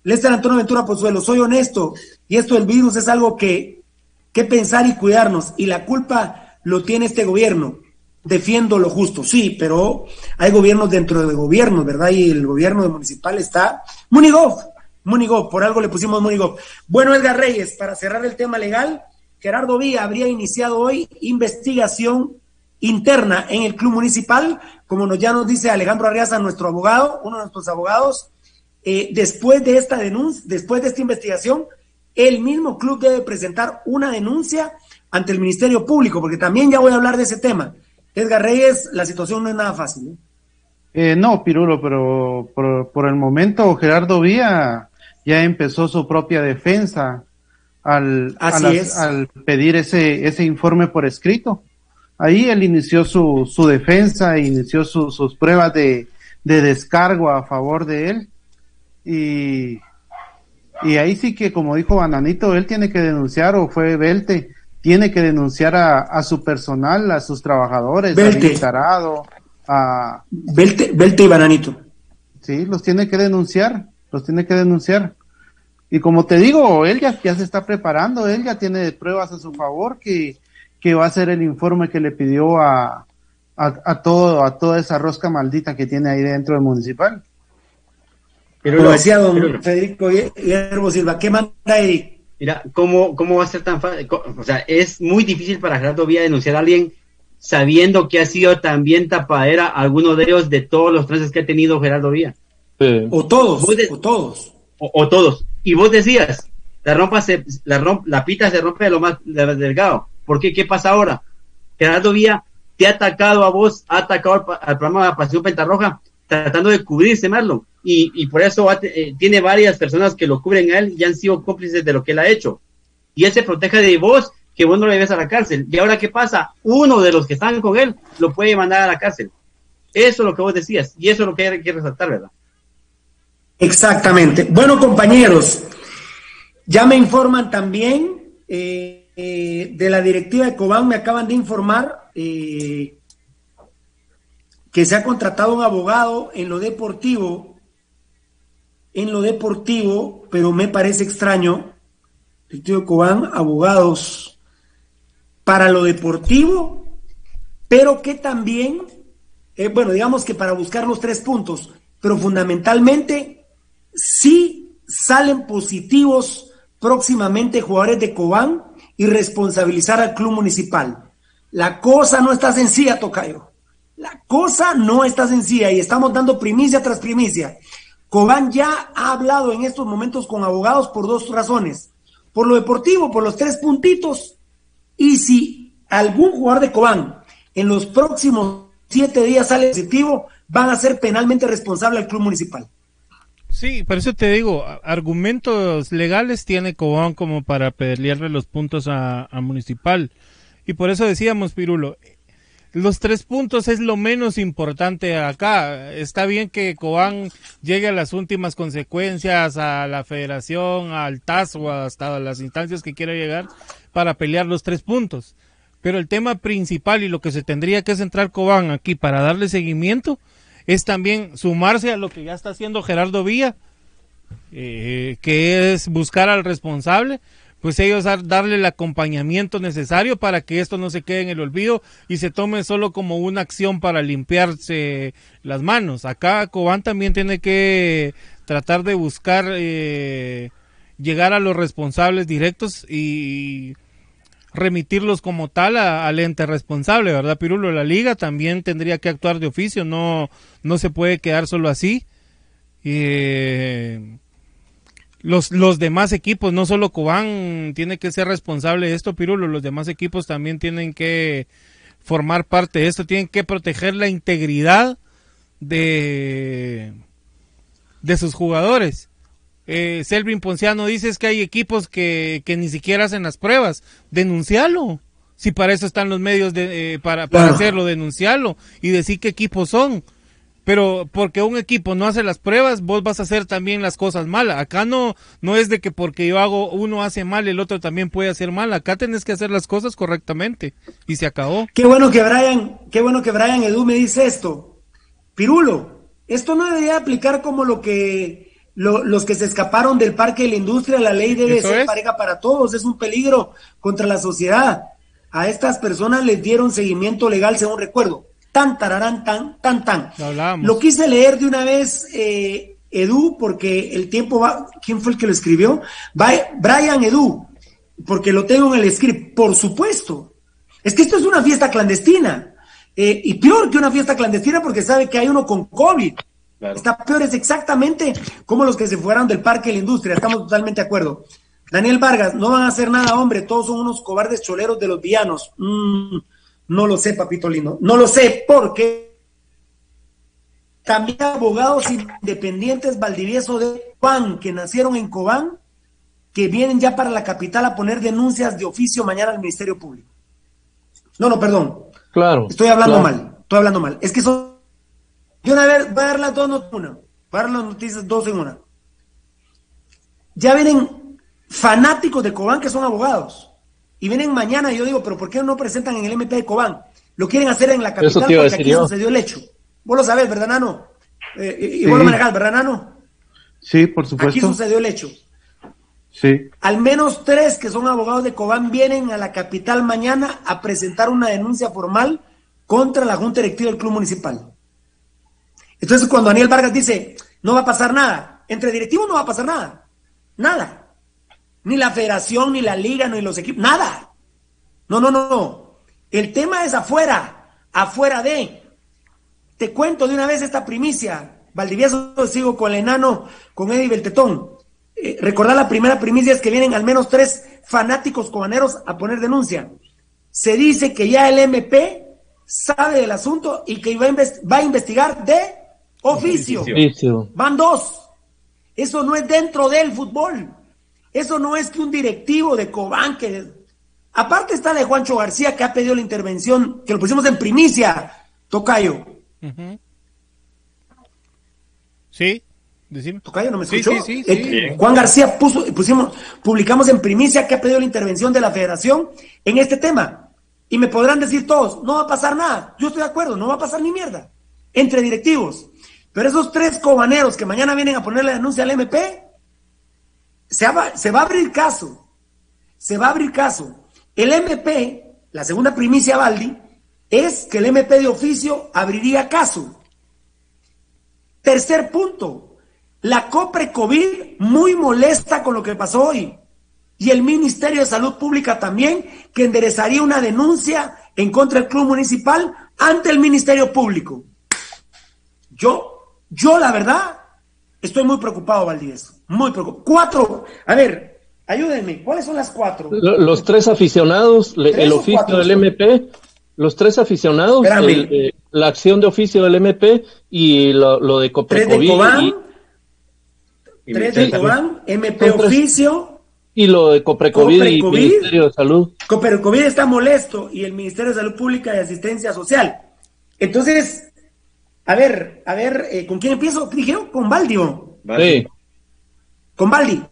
Lester Antonio Ventura Pozuelo, soy honesto. Y esto del virus es algo que, que pensar y cuidarnos. Y la culpa lo tiene este gobierno. Defiendo lo justo, sí, pero hay gobiernos dentro de gobiernos, ¿verdad? Y el gobierno municipal está Munigov, Munigo, por algo le pusimos Munigo. Bueno, Edgar Reyes, para cerrar el tema legal, Gerardo Villa habría iniciado hoy investigación interna en el club municipal, como nos, ya nos dice Alejandro Arriaza, nuestro abogado, uno de nuestros abogados. Eh, después de esta denuncia, después de esta investigación, el mismo club debe presentar una denuncia ante el Ministerio Público, porque también ya voy a hablar de ese tema. Edgar Reyes, la situación no es nada fácil. ¿eh? Eh, no, Pirulo, pero por, el momento Gerardo Villa ya empezó su propia defensa al, al pedir ese, ese informe por escrito. Ahí él inició su, su defensa, inició sus pruebas de, de descargo a favor de él. Y, y ahí sí que, como dijo Bananito, él tiene que denunciar, o fue Belte, tiene que denunciar a, a su personal, a sus trabajadores, Belte. Tarado, a... Belte, Belte y Bananito. Sí, los tiene que denunciar los tiene que denunciar. Y como te digo, él ya, ya se está preparando, él ya tiene pruebas a su favor que, que va a ser el informe que le pidió a, a, todo, a toda esa rosca maldita que tiene ahí dentro del municipal. Pero lo decía don Federico Hierbo Silva, ¿qué manda ahí? Mira, ¿cómo, ¿cómo va a ser tan fácil? O sea, es muy difícil para Gerardo Villa denunciar a alguien sabiendo que ha sido también tapadera alguno de ellos de todos los trances que ha tenido Gerardo O todos, o todos. O, todos. Y vos decías, la, rompa se, la, la pita se rompe de lo más delgado. ¿Por qué? ¿Qué pasa ahora? Gerardo Villa te ha atacado a vos, ha atacado al, programa de Pasión Pentarroja, tratando de cubrirse, Marlon. Y, y por eso eh, tiene varias personas que lo cubren a él y han sido cómplices de lo que él ha hecho. Y él se protege de vos que vos no lo lleves a la cárcel. Y ahora, ¿qué pasa? Uno de los que están con él lo puede mandar a la cárcel. Eso es lo que vos decías. Y eso es lo que hay que resaltar, ¿verdad? Exactamente. Bueno, compañeros, ya me informan también eh, eh, de la directiva de Cobán, me acaban de informar eh, que se ha contratado un abogado en lo deportivo, en lo deportivo, pero me parece extraño, directiva de Cobán, abogados para lo deportivo, pero que también, bueno, digamos que para buscar los tres puntos, pero fundamentalmente sí salen positivos próximamente jugadores de Cobán y responsabilizar al club municipal. La cosa no está sencilla, Tocayo. La cosa no está sencilla y estamos dando primicia tras primicia. Cobán ya ha hablado en estos momentos con abogados por dos razones. Por lo deportivo, por los tres puntitos y si algún jugador de Cobán en los próximos siete días sale positivo, van a ser penalmente responsable al club municipal. Sí, por eso te digo, argumentos legales tiene Cobán como para pelearle los puntos a, a Municipal. Y por eso decíamos, Pirulo, los tres puntos es lo menos importante acá. Está bien que Cobán llegue a las últimas consecuencias, a la federación, al TAS o hasta las instancias que quiera llegar para pelear los tres puntos. Pero el tema principal y lo que se tendría que centrar Cobán aquí para darle seguimiento es también sumarse a lo que ya está haciendo Gerardo Villa, eh, que es buscar al responsable, pues ellos darle el acompañamiento necesario para que esto no se quede en el olvido y se tome solo como una acción para limpiarse las manos. Acá Cobán también tiene que tratar de buscar eh, llegar a los responsables directos y remitirlos como tal al ente responsable, ¿verdad, Pirulo? La liga también tendría que actuar de oficio, no, no se puede quedar solo así. Eh, los, los demás equipos, no solo Cobán tiene que ser responsable de esto, Pirulo, los demás equipos también tienen que formar parte de esto, tienen que proteger la integridad de, de sus jugadores. Eh, Selvin Ponciano dices que hay equipos que, que, ni siquiera hacen las pruebas, denuncialo. Si para eso están los medios de, eh, para, para hacerlo, denuncialo y decir qué equipos son. Pero porque un equipo no hace las pruebas, vos vas a hacer también las cosas malas. Acá no, no es de que porque yo hago, uno hace mal, el otro también puede hacer mal. Acá tenés que hacer las cosas correctamente. Y se acabó. Qué bueno que Brian, qué bueno que Brian Edu me dice esto. Pirulo, esto no debería aplicar como lo que los que se escaparon del parque de la industria, la ley debe ser pareja para todos, es un peligro contra la sociedad. A estas personas les dieron seguimiento legal, según recuerdo tan, tararán, tan, tan, tan. Lo, quise leer de una vez, eh, Edu, porque el tiempo va. ¿Quién fue el que lo escribió? Brian Edu, porque lo tengo en el script. Por supuesto. Es que esto es una fiesta clandestina. Eh, y peor que una fiesta clandestina porque sabe que hay uno con COVID. Está peor, es exactamente como los que se fueron del parque de la industria. Estamos totalmente de acuerdo. Daniel Vargas, no van a hacer nada, hombre. Todos son unos cobardes choleros de los villanos. Mm, no lo sé, papito lindo. No lo sé porque también abogados independientes Valdivieso de Juan, que nacieron en Cobán, que vienen ya para la capital a poner denuncias de oficio mañana al Ministerio Público. No, no, perdón. Claro. Estoy hablando mal. Estoy hablando mal. Es que son. Yo una vez voy a dar las dos noticias. Una. Voy a dar las noticias dos en una. Ya vienen fanáticos de Cobán que son abogados y vienen mañana y yo digo, pero ¿por qué no presentan en el MP de Cobán? Lo quieren hacer en la capital porque aquí sucedió el hecho. Vos lo sabés, ¿verdad, Nano? Eh, y vos lo manejás, ¿verdad, Nano? Sí, por supuesto. Aquí sucedió el hecho. Sí. Al menos tres que son abogados de Cobán vienen a la capital mañana a presentar una denuncia formal contra la Junta Directiva del Club Municipal. Entonces, cuando Daniel Vargas dice, no va a pasar nada, Entre directivos no va a pasar nada. Nada. Ni la federación, ni la liga, ni los equipos. Nada. No, no, no, no. El tema es afuera. Afuera de. Te cuento de una vez esta primicia. Valdivieso sigo con el enano, con Eddie Beltetón. Eh, recordar la primera primicia es que vienen al menos tres fanáticos cobaneros a poner denuncia. Se dice que ya el MP sabe del asunto y que va a, investigar de oficio. Van dos. Eso no es dentro del fútbol. Eso no es que un directivo de Cobán que... Aparte está de Juancho García que ha pedido la intervención, que lo pusimos en primicia, Tocayo. Sí, Tocayo, ¿no me escuchó? Eh, Juan García puso, pusimos, publicamos en primicia que ha pedido la intervención de la federación en este tema. Y me podrán decir todos, no va a pasar nada. Yo estoy de acuerdo, no va a pasar ni mierda. Entre directivos. Pero esos tres cobaneros que mañana vienen a poner la denuncia al MP, se va, se va a abrir caso. Se va a abrir caso. El MP, la segunda primicia, Baldi, es que el MP de oficio abriría caso. Tercer punto, la COPRE COVID muy molesta con lo que pasó hoy. Y el Ministerio de Salud Pública también, que enderezaría una denuncia en contra del Club Municipal ante el Ministerio Público. Yo, yo la verdad, estoy muy preocupado, Valdivieso. Muy preocupado. Cuatro, a ver, ayúdenme, ¿cuáles son las cuatro? Los tres aficionados, el oficio del MP, los tres aficionados, la acción de oficio del MP y lo, de Coprecovid. Tres de Cobán, MP oficio. Y lo de Coprecovid, y Ministerio de Salud. Coprecovid está molesto y el Ministerio de Salud Pública y Asistencia Social. Entonces, a ver, a ver, eh, ¿con quién empiezo? Dijeron con Valdio. Sí. Con Valdi.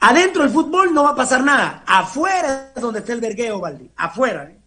Adentro del fútbol no va a pasar nada. Afuera es donde está el vergueo, Valdi. Afuera. ¿eh?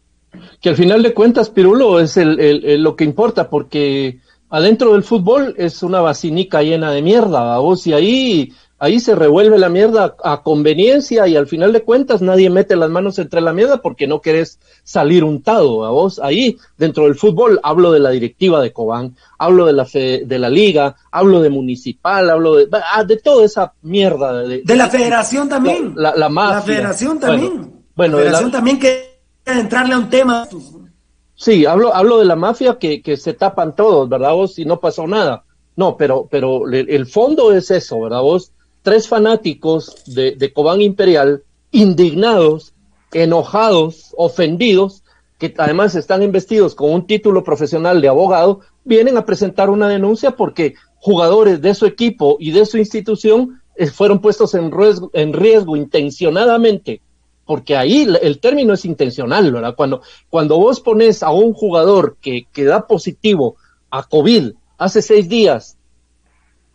Que al final de cuentas, Pirulo, es el, lo que importa, porque adentro del fútbol es una vacinica llena de mierda, vos, y ahí, ahí se revuelve la mierda a conveniencia y al final de cuentas nadie mete las manos entre la mierda porque no querés salir untado, a vos. Ahí, dentro del fútbol, hablo de la directiva de Cobán, hablo de la de la liga, hablo de municipal, hablo de, ah, de toda esa mierda. De, la federación también. La, la, mafia. La federación también. Bueno, la federación también que entrarle a un tema. Sí, hablo, hablo de la mafia que, que se tapan todos, ¿verdad vos? Y no pasó nada. No, pero, pero el fondo es eso, ¿verdad vos? Tres fanáticos de, de Cobán Imperial, indignados, enojados, ofendidos, que además están investidos con un título profesional de abogado, vienen a presentar una denuncia porque jugadores de su equipo y de su institución eh, fueron puestos en riesgo, en riesgo intencionadamente porque ahí el término es intencional, ¿verdad? Cuando, cuando vos pones a un jugador que, que da positivo a COVID hace seis días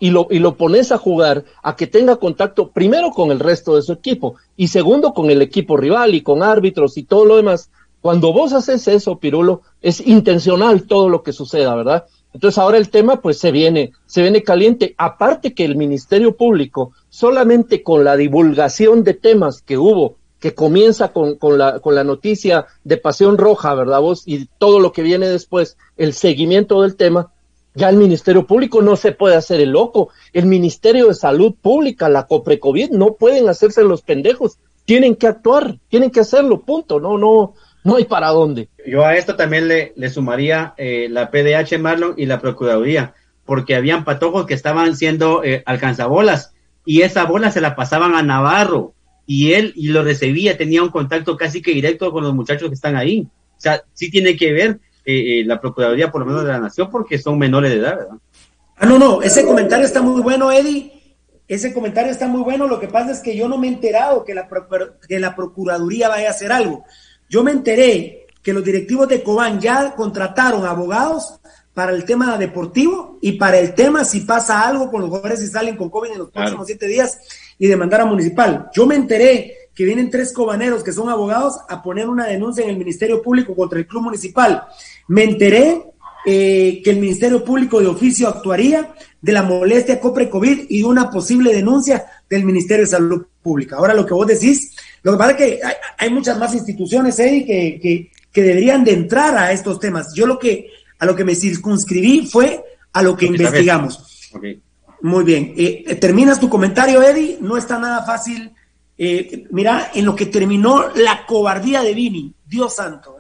y lo, y lo pones a jugar a que tenga contacto primero con el resto de su equipo y segundo con el equipo rival y con árbitros y todo lo demás, cuando vos haces eso, Pirulo, es intencional todo lo que suceda, ¿verdad? Entonces ahora el tema pues se viene, se viene caliente. Aparte que el Ministerio Público, solamente con la divulgación de temas que hubo que comienza con, con, la, con la noticia de Pasión Roja, ¿verdad vos? Y todo lo que viene después, el seguimiento del tema, ya el Ministerio Público no se puede hacer el loco. El Ministerio de Salud Pública, la COPRECOVID, no pueden hacerse los pendejos. Tienen que actuar, tienen que hacerlo, punto. No, no, no hay para dónde. Yo a esto también le, le sumaría eh, la PDH Marlon y la Procuraduría, porque habían patojos que estaban siendo eh, alcanzabolas y esa bola se la pasaban a Navarro y él y lo recibía, tenía un contacto casi que directo con los muchachos que están ahí. O sea, sí tiene que ver eh, eh, la Procuraduría, por lo menos de la Nación, porque son menores de edad, ¿verdad? Ah, no, no, ese comentario está muy bueno, Eddie. Ese comentario está muy bueno. Lo que pasa es que yo no me he enterado que la, que la Procuraduría vaya a hacer algo. Yo me enteré que los directivos de Cobán ya contrataron abogados para el tema deportivo y para el tema si pasa algo con los jugadores y salen con COVID en los próximos siete días y demandar a municipal. Yo me enteré que vienen tres cobaneros que son abogados a poner una denuncia en el Ministerio Público contra el Club Municipal. Me enteré eh, que el Ministerio Público de oficio actuaría de la molestia COPRE-COVID y una posible denuncia del Ministerio de Salud Pública. Ahora lo que vos decís, lo que pasa es que hay, muchas más instituciones, Eddie, que, que, que deberían de entrar a estos temas. Yo lo que a lo que me circunscribí fue a lo que investigamos. Muy bien. Eh, ¿Terminas tu comentario, Eddie? No está nada fácil. Eh, mira, en lo que terminó la cobardía de Vini, Dios santo.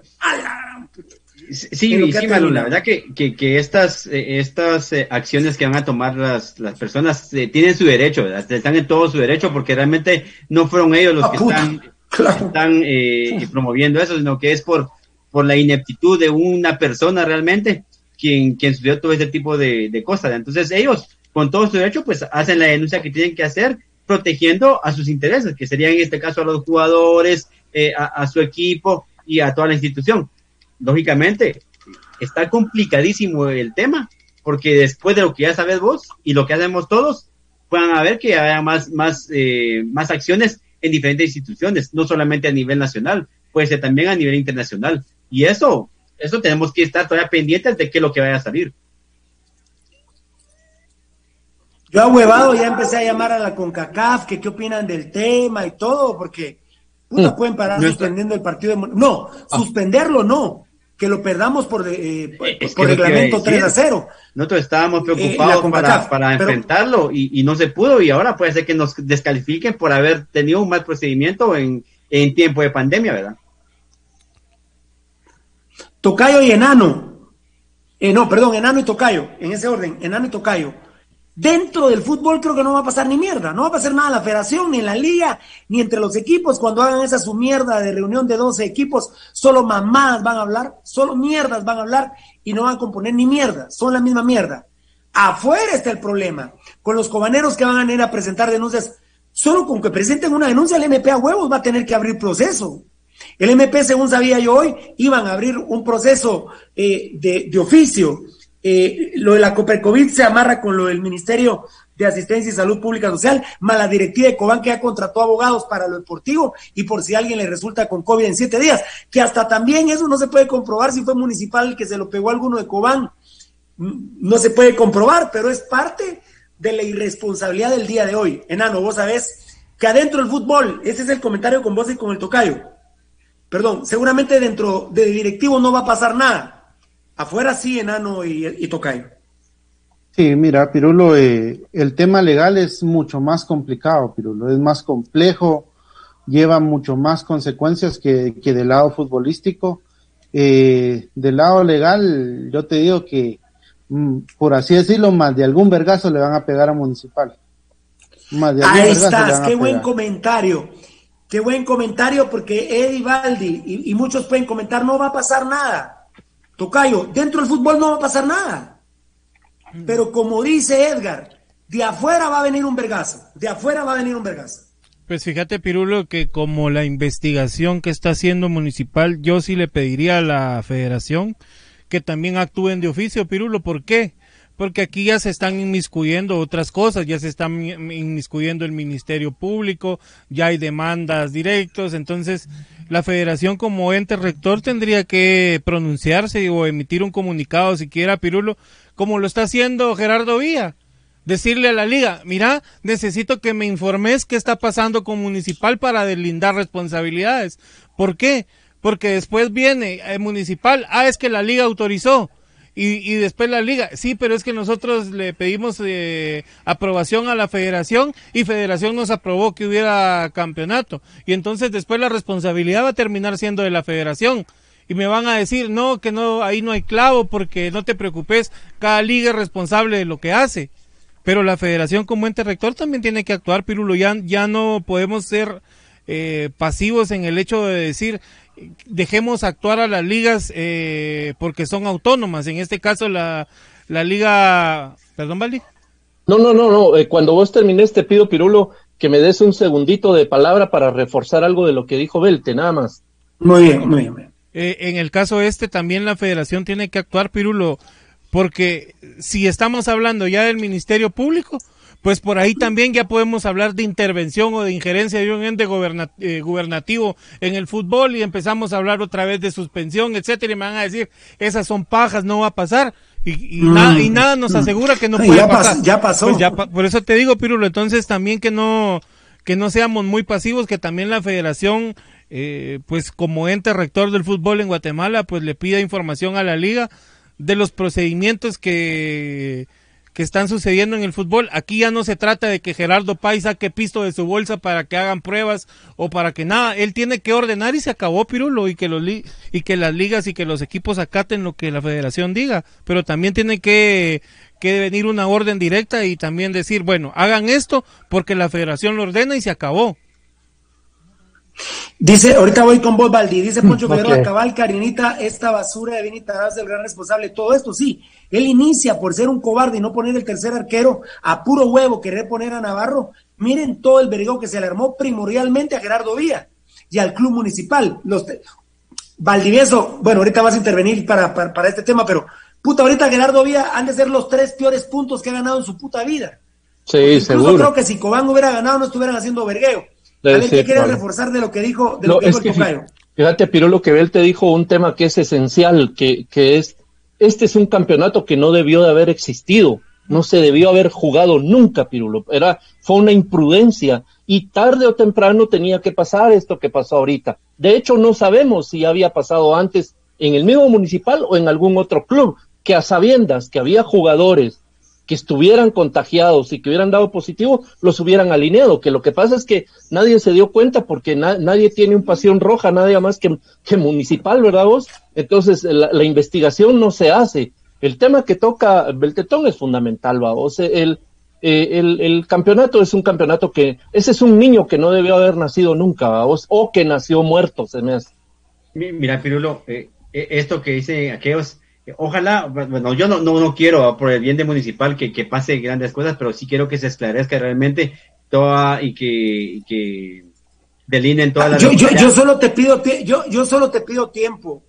Sí, sí, la verdad que, que, estas, eh, estas acciones que van a tomar las, las personas tienen su derecho, están en todo su derecho porque realmente no fueron ellos los ah, que están, están promoviendo eso, sino que es por, por la ineptitud de una persona realmente quien, quien sufrió todo este tipo de, de cosas. Entonces ellos con todo su derecho, pues hacen la denuncia que tienen que hacer protegiendo a sus intereses, que serían en este caso a los jugadores, eh, a, su equipo y a toda la institución. Lógicamente, está complicadísimo el tema, porque después de lo que ya sabes vos y lo que hacemos todos, puedan haber que haya más, más, eh, más acciones en diferentes instituciones, no solamente a nivel nacional, puede ser también a nivel internacional. Y eso, eso tenemos que estar todavía pendientes de qué es lo que vaya a salir. Yo a huevado ya empecé a llamar a la CONCACAF, que qué opinan del tema y todo, porque no mm. pueden parar suspendiendo el partido de... No, ah. suspenderlo no, que lo perdamos por, eh, por, reglamento 3 a 0. Nosotros estábamos eh, preocupados para, para enfrentarlo y, no se pudo y ahora puede ser que nos descalifiquen por haber tenido un mal procedimiento en, en tiempo de pandemia, ¿verdad? Tocayo y Enano. Eh, no, perdón, Enano y Tocayo, en ese orden, Enano y Tocayo Dentro del fútbol creo que no va a pasar ni mierda, no va a pasar nada en la federación, ni en la liga, ni entre los equipos. Cuando hagan esa su mierda de reunión de 12 equipos, solo mamás van a hablar, solo mierdas van a hablar y no van a componer ni mierda, son la misma mierda. Afuera está el problema, con los cobaneros que van a ir a presentar denuncias. Solo con que presenten una denuncia, el MP a huevos va a tener que abrir proceso. El MP, según sabía yo hoy, iban a abrir un proceso eh, de oficio eh, lo de la COVID se amarra con lo del Ministerio de Asistencia y Salud Pública Social, más la directiva de Cobán que ya contrató abogados para lo deportivo y por si alguien le resulta con COVID en siete días, que hasta también eso no se puede comprobar si fue municipal el que se lo pegó a alguno de Cobán, no se puede comprobar, pero es parte de la irresponsabilidad del día de hoy. Enano, vos sabés que adentro del fútbol, ese es el comentario con vos y con el tocayo, perdón, seguramente dentro de directivo no va a pasar nada Afuera sí, enano y, y tocayo. Sí, mira, Pirulo, eh, el tema legal es mucho más complicado, Pirulo, es más complejo, lleva mucho más consecuencias que, del lado futbolístico. Eh, del lado legal, yo te digo que, mm, por así decirlo, más de algún vergazo le van a pegar a Municipal. Ahí estás, qué buen comentario. Qué buen comentario porque Eddie Baldi y, y muchos pueden comentar, no va a pasar nada Tocayo, dentro del fútbol no va a pasar nada. Pero como dice Edgar, de afuera va a venir un vergazo. De afuera va a venir un vergazo. Pues fíjate, Pirulo, que como la investigación que está haciendo Municipal, yo sí le pediría a la federación que también actúen de oficio, Pirulo. ¿Por qué? Porque aquí ya se están inmiscuyendo otras cosas, ya se están inmiscuyendo el Ministerio Público, ya hay demandas directos, entonces la federación como ente rector tendría que pronunciarse o emitir un comunicado siquiera Pirulo, como lo está haciendo Gerardo Villa. Decirle a la liga, mira, necesito que me informes qué está pasando con Municipal para deslindar responsabilidades. ¿Por qué? Porque después viene el Municipal, ah, es que la liga autorizó y, después la liga. Sí, pero es que nosotros le pedimos eh, aprobación a la federación y federación nos aprobó que hubiera campeonato. Y entonces después la responsabilidad va a terminar siendo de la federación. Y me van a decir, no, que no, ahí no hay clavo porque no te preocupes, cada liga es responsable de lo que hace. Pero la federación como ente rector también tiene que actuar, Pirulo. Ya, ya no podemos ser eh, pasivos en el hecho de decir, dejemos actuar a las ligas eh, porque son autónomas. En este caso, la, la liga. Perdón, Valdi. No, no, no, no. Eh, cuando vos termines, te pido, Pirulo, que me des un segundito de palabra para reforzar algo de lo que dijo Belte, nada más. Muy bien, muy bien. Eh, en el caso este, también la federación tiene que actuar, Pirulo, porque si estamos hablando ya del Ministerio Público, pues por ahí también ya podemos hablar de intervención o de injerencia de un ente eh, gubernativo en el fútbol y empezamos a hablar otra vez de suspensión, etcétera, y me van a decir, esas son pajas, no va a pasar. Y, mm. nada, y nada nos asegura que no puede pasar. ya pasó. Pues por eso te digo, Pirulo, entonces también que no, que no seamos muy pasivos, que también la federación, eh, pues como ente rector del fútbol en Guatemala, pues le pida información a la liga de los procedimientos que que están sucediendo en el fútbol. Aquí ya no se trata de que Gerardo Pais saque pisto de su bolsa para que hagan pruebas o para que nada. Él tiene que ordenar y se acabó Pirulo y que los y que las ligas y que los equipos acaten lo que la federación diga. Pero también tiene que que venir una orden directa y también decir, bueno, hagan esto porque la federación lo ordena y se acabó. Dice, ahorita voy con vos, Valdi, dice Poncho okay. Figueroa, cabal, Karinita, esta basura de Vinita es el gran responsable todo esto, sí. Él inicia por ser un cobarde y no poner el tercer arquero a puro huevo, querer poner a Navarro. Miren todo el vergón que se le armó primordialmente a Gerardo Vía y al club municipal. Los Valdivieso, bueno, ahorita vas a intervenir para, para, para este tema, pero puta, ahorita Gerardo Vía han de ser los tres peores puntos que ha ganado en su puta vida. Sí, seguro. Yo creo que si Cobán hubiera ganado no estuvieran haciendo vergueo. Ver, ¿qué quiere reforzar de lo que dijo, de lo que dijo el Tocayo? Fíjate, Pirulo, que él te dijo un tema que es esencial, que, que es, este es un campeonato que no debió de haber existido, no se debió haber jugado nunca, Pirulo, era, fue una imprudencia, y tarde o temprano tenía que pasar esto que pasó ahorita. De hecho, no sabemos si había pasado antes en el mismo municipal o en algún otro club, que a sabiendas que había jugadores que estuvieran contagiados y que hubieran dado positivo, los hubieran alineado. Que lo que pasa es que nadie se dio cuenta porque na nadie tiene un pasión roja, nadie más que, que municipal, ¿verdad vos? Entonces la, investigación no se hace. El tema que toca Beltetón es fundamental, ¿va? Sea, el, eh, el, el, campeonato es un campeonato que, ese es un niño que no debió haber nacido nunca, ¿va? O, o que nació muerto, se me hace. Mira, Pirulo, eh, esto que dice aquellos ojalá, bueno, yo no, no, no quiero por el bien de municipal que, que, pase grandes cosas, pero sí quiero que se esclarezca realmente toda y que, y que delineen toda la yo, yo, yo, solo te pido yo, yo solo te pido tiempo.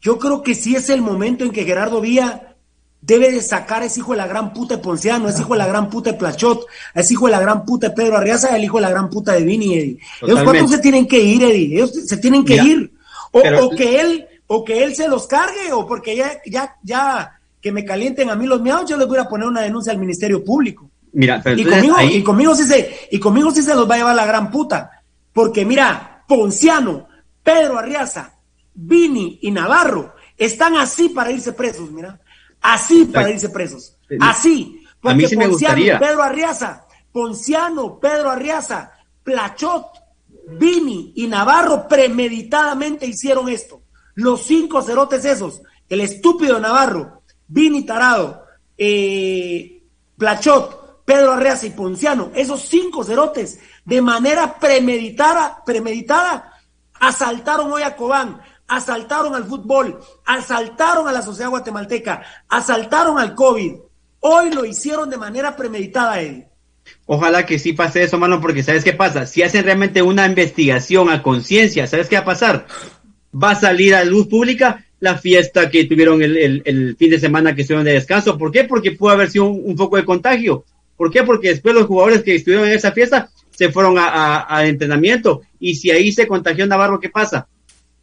Yo creo que sí es el momento en que Gerardo Vía debe de sacar a ese hijo de la gran puta de Ponciano, ese hijo de la gran puta de Plachot, a ese hijo de la gran puta de Pedro Arriaza, el hijo de la gran puta de Vini, Eddie. Ellos cuatro se tienen que ir, Eddie. Ellos se tienen que Mira, ir. O, pero, o que él o que él se los cargue, o porque ya, ya, ya que me calienten a mí los miados, yo les voy a poner una denuncia al Ministerio Público. Mira, y conmigo, ahí... y conmigo sí se, y conmigo sí se los va a llevar la gran puta. Porque mira, Ponciano, Pedro Arriaza, Vini y Navarro están así para irse presos, mira. Así para irse presos. Así. Porque a mí sí me Ponciano, gustaría. Pedro Arriaza, Ponciano, Pedro Arriaza, Plachot, Vini y Navarro premeditadamente hicieron esto. Los cinco cerotes esos, el estúpido Navarro, Vini Tarado, eh, Plachot, Pedro Arreaza y Ponciano, esos cinco cerotes, de manera premeditada, premeditada, asaltaron hoy a Cobán, asaltaron al fútbol, asaltaron a la sociedad guatemalteca, asaltaron al COVID. Hoy lo hicieron de manera premeditada, Eddie. Ojalá que sí pase eso, mano, porque ¿sabes qué pasa? Si hacen realmente una investigación a conciencia, ¿sabes qué va a pasar? Va a salir a luz pública la fiesta que tuvieron el, el, el, fin de semana que estuvieron de descanso. ¿Por qué? Porque pudo haber sido un, un, foco de contagio. ¿Por qué? Porque después los jugadores que estuvieron en esa fiesta se fueron a, a, a entrenamiento. Y si ahí se contagió Navarro, ¿qué pasa?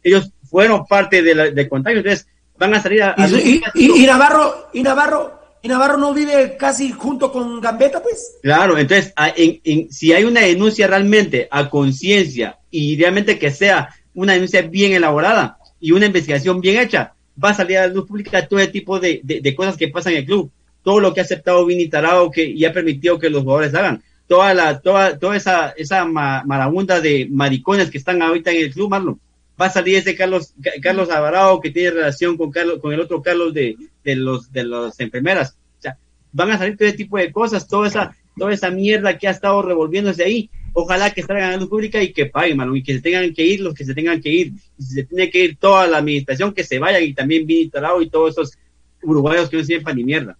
Ellos fueron parte del de, contagio, entonces van a salir a... a ¿Y, y, y, Navarro, y Navarro, y Navarro no vive casi junto con Gambetta, pues. Claro, entonces, en, en, si hay una denuncia realmente a conciencia y realmente que sea una denuncia bien elaborada y una investigación bien hecha, va a salir a la luz pública todo el tipo de, de, cosas que pasan en el club, todo lo que ha aceptado Vini Tarao que, y ha permitido que los jugadores hagan, toda la, toda, toda esa, esa marabunda de maricones que están ahorita en el club, Marlon. Va a salir ese Carlos, Carlos Alvarado que tiene relación con Carlos, con el otro Carlos de, de los, de las enfermeras. O sea, van a salir todo ese tipo de cosas, toda esa, toda esa mierda que ha estado revolviéndose ahí ojalá que salgan a la luz pública y que paguen, mano, y que se tengan que ir los que se tengan que ir. Y se tiene que ir toda la administración, que se vayan y también Vini Tarao y todos esos uruguayos que no sirven para ni mierda.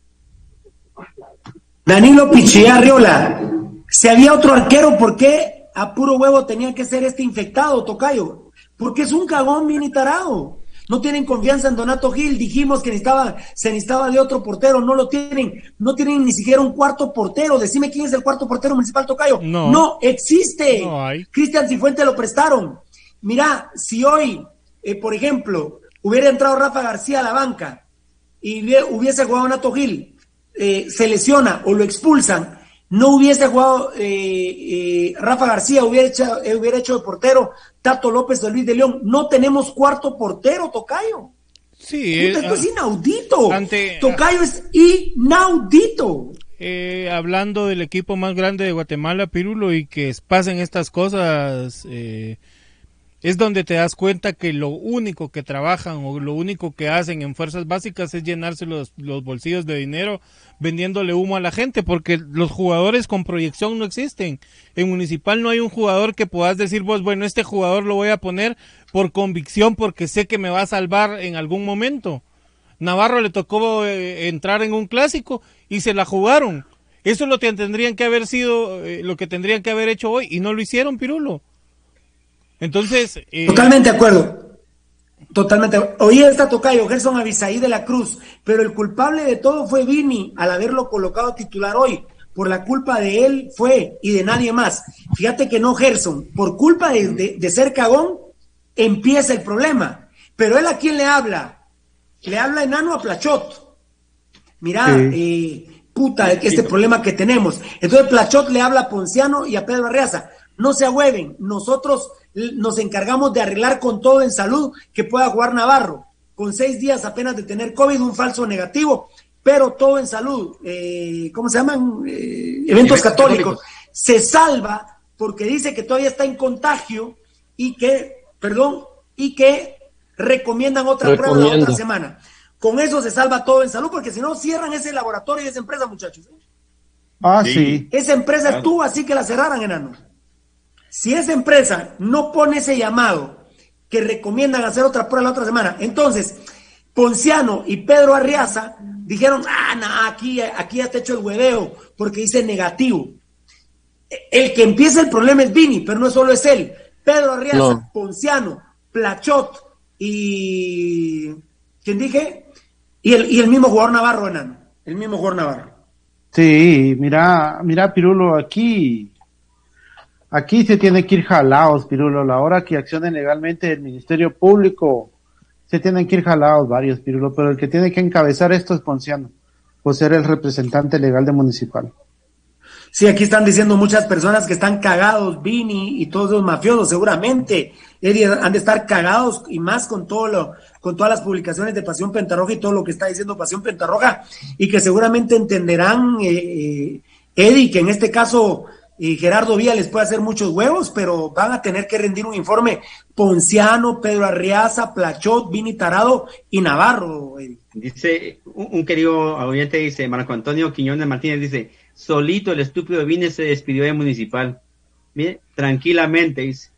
Danilo Pichilla Riola, si había otro arquero, ¿por qué a puro huevo tenía que ser este infectado, Tocayo? Porque es un cagón Vini Tarao no tienen confianza en Donato Gil, dijimos que necesitaba, se necesitaba de otro portero, no lo tienen, no tienen ni siquiera un cuarto portero, decime quién es el cuarto portero municipal Tocayo, no, no existe, no Cristian Cifuente lo prestaron, mira, si hoy, eh, por ejemplo, hubiera entrado Rafa García a la banca y hubiese jugado Donato Gil, eh, se lesiona o lo expulsan, no hubiese jugado eh, eh, Rafa García, hubiera hecho, eh, hubiera hecho de portero Tato López de Luis de León. No tenemos cuarto portero, Tocayo. Sí, Puta, esto es inaudito. Ante, Tocayo es inaudito. eh, hablando del equipo más grande de Guatemala, Pirulo, y que pasen estas cosas, eh, es donde te das cuenta que lo único que trabajan o lo único que hacen en fuerzas básicas es llenarse los, los bolsillos de dinero vendiéndole humo a la gente, porque los jugadores con proyección no existen. En Municipal no hay un jugador que puedas decir vos, bueno, este jugador lo voy a poner por convicción porque sé que me va a salvar en algún momento. Navarro le tocó eh, entrar en un clásico y se la jugaron. Eso es lo que tendrían que haber sido, eh, lo que tendrían que haber hecho hoy y no lo hicieron, Pirulo. Entonces. Eh, Totalmente de acuerdo. Totalmente. Oí esta tocayo, Gerson Avisaí de la Cruz, pero el culpable de todo fue Vini al haberlo colocado titular hoy. Por la culpa de él fue y de nadie más. Fíjate que no, Gerson, por culpa de, ser cagón, empieza el problema. Pero él a quién le habla? Le habla enano a Plachot. Mira, eh, puta, este problema que tenemos. Entonces Plachot le habla a Ponciano y a Pedro Arreaza. No se ahueven, nosotros nos encargamos de arreglar con todo en salud que pueda jugar Navarro. Con seis días apenas de tener COVID, un falso negativo, pero todo en salud. Eh, ¿Cómo se llaman? Eh, eventos católicos. Se salva porque dice que todavía está en contagio y que, perdón, y que recomiendan otra prueba la otra semana. Con eso se salva todo en salud, porque si no cierran ese laboratorio y esa empresa, muchachos. Ah, sí. Esa empresa estuvo así que la cerraran, enano. Si esa empresa no pone ese llamado que recomiendan hacer otra prueba la otra semana, entonces Ponciano y Pedro Arriaza dijeron, ah, no, aquí, aquí ya te hecho el hueveo porque dice negativo. El que empieza el problema es Vini, pero no solo es él. Pedro Arriaza, Ponciano, Plachot y... ¿Quién dije? Y el, y el mismo jugador Navarro, enano. El mismo jugador Navarro. Sí, mira, mira, Pirulo, aquí Aquí se tiene que ir jalados, Pirulo. La hora que accione legalmente el Ministerio Público, se tienen que ir jalados varios, Pirulo. Pero el que tiene que encabezar esto es Ponciano, por ser el representante legal de Municipal. Sí, aquí están diciendo muchas personas que están cagados, Vini y todos los mafiosos, seguramente. Eddie, han de estar cagados y más con todo lo, con todas las publicaciones de Pasión Pentarroja y todo lo que está diciendo Pasión Pentarroja, y que seguramente entenderán, eh, eh Eddie, que en este caso y Gerardo Vía les puede hacer muchos huevos, pero van a tener que rendir un informe Ponciano, Pedro Arriaza, Plachot, Vini Tarado y Navarro. Dice, un, querido oyente dice, Marco Antonio Quiñones Martínez dice, solito el estúpido Vini se despidió de municipal. Mire, tranquilamente, dice.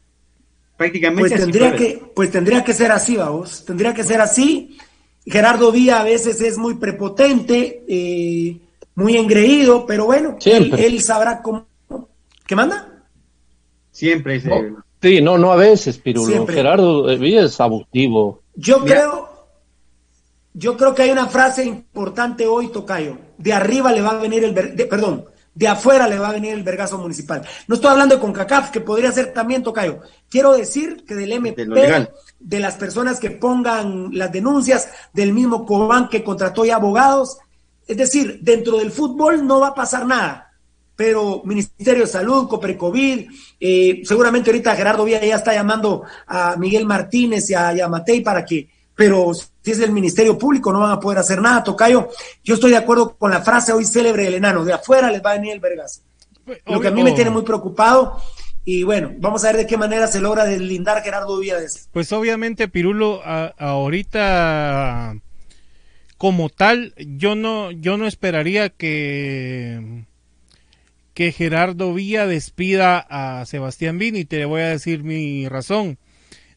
Prácticamente pues tendría que Pues tendría que ser así, vamos. Tendría que ser así. Gerardo Vía a veces es muy prepotente, eh, muy engreído, pero bueno, él sabrá cómo ¿Qué manda? Siempre dice. sí, no, no a veces, Pirulo. Gerardo es abusivo. Yo creo, yo creo que hay una frase importante hoy, Tocayo. De arriba le va a venir el, perdón, de afuera le va a venir el vergazo municipal. No estoy hablando de CONCACAF, que podría ser también Tocayo. Quiero decir que del MP, de, las personas que pongan las denuncias, del mismo Cobán que contrató ya abogados. Es decir, dentro del fútbol no va a pasar nada pero Ministerio de Salud, Coprecovid, eh, seguramente ahorita Gerardo Villa ya está llamando a Miguel Martínez y a, Matei para que, pero si es el Ministerio Público no van a poder hacer nada, Tocayo. Yo estoy de acuerdo con la frase hoy célebre del enano, de afuera les va a venir el vergazo. Lo que a mí me tiene muy preocupado y bueno, vamos a ver de qué manera se logra deslindar Gerardo de eso. Pues obviamente, Pirulo, ahorita como tal, yo no, yo no esperaría que que Gerardo Villa despida a Sebastián Vini. Te voy a decir mi razón.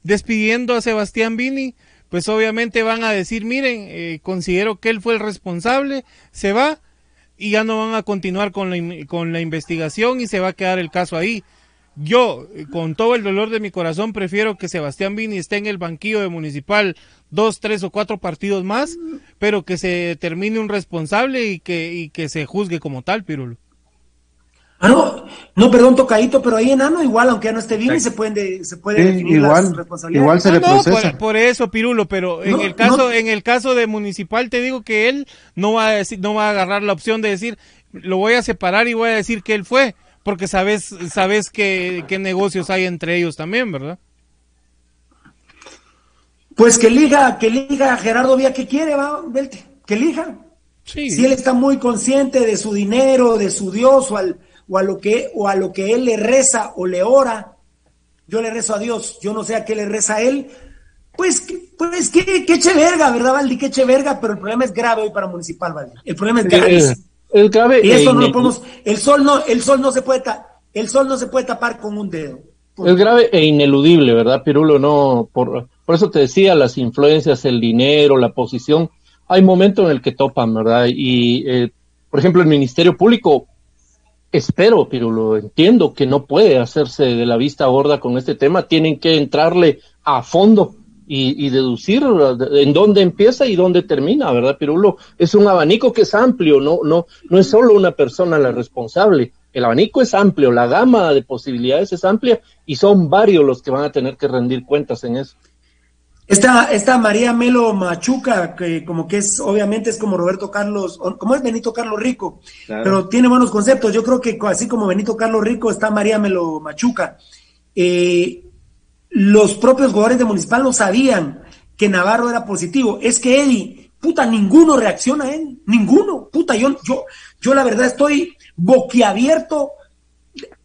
Despidiendo a Sebastián Vini, pues obviamente van a decir, miren, eh, considero que él fue el responsable, se va y ya no van a continuar con la, con la investigación y se va a quedar el caso ahí. Yo, con todo el dolor de mi corazón, prefiero que Sebastián Vini esté en el banquillo de Municipal dos, tres o cuatro partidos más, pero que se termine un responsable y que, y que se juzgue como tal, Pirulo. Ah, no, no, perdón, tocadito, pero ahí enano igual, aunque ya no esté bien, se pueden se puede definir igual, las responsabilidades. Igual se le no, procesa. por, eso, Pirulo, pero en el caso, en el caso de municipal te digo que él no va a decir, no va a agarrar la opción de decir, lo voy a separar y voy a decir que él fue, porque sabes, sabes qué negocios hay entre ellos también, ¿verdad? Pues que elija, que elija Gerardo Vía que quiere, va, que elija. Si él está muy consciente de su dinero, de su Dios o, al, o, a lo que, o a lo que él le reza o le ora, yo le rezo a Dios, yo no sé a qué le reza a él, pues, pues qué, qué verga, ¿verdad, Valdi? Qué verga, pero el problema es grave hoy para Municipal, Valdi. El problema es grave. El, grave y esto no lo podemos, el sol no, el sol no se puede el sol no se puede tapar con un dedo. Es grave e ineludible, ¿verdad, Pirulo? No, por, por eso te decía, las influencias, el dinero, la posición, hay momentos en el que topan, ¿verdad? Y, eh, por ejemplo, el Ministerio Público, espero, Pirulo, entiendo que no puede hacerse de la vista gorda con este tema, tienen que entrarle a fondo y, deducir en dónde empieza y dónde termina, ¿verdad, Pirulo? Es un abanico que es amplio, no, no, no es solo una persona la responsable. El abanico es amplio, la gama de posibilidades es amplia y son varios los que van a tener que rendir cuentas en eso. Esta, esta María Melo Machuca, que como que es, obviamente es como Roberto Carlos, como es Benito Carlos Rico, pero tiene buenos conceptos. Yo creo que así como Benito Carlos Rico está María Melo Machuca. Eh, los propios jugadores de Municipal no sabían que Navarro era positivo. Es que Eddie, puta, ninguno reacciona a él, ninguno. Puta, yo, yo, yo la verdad estoy boquiabierto,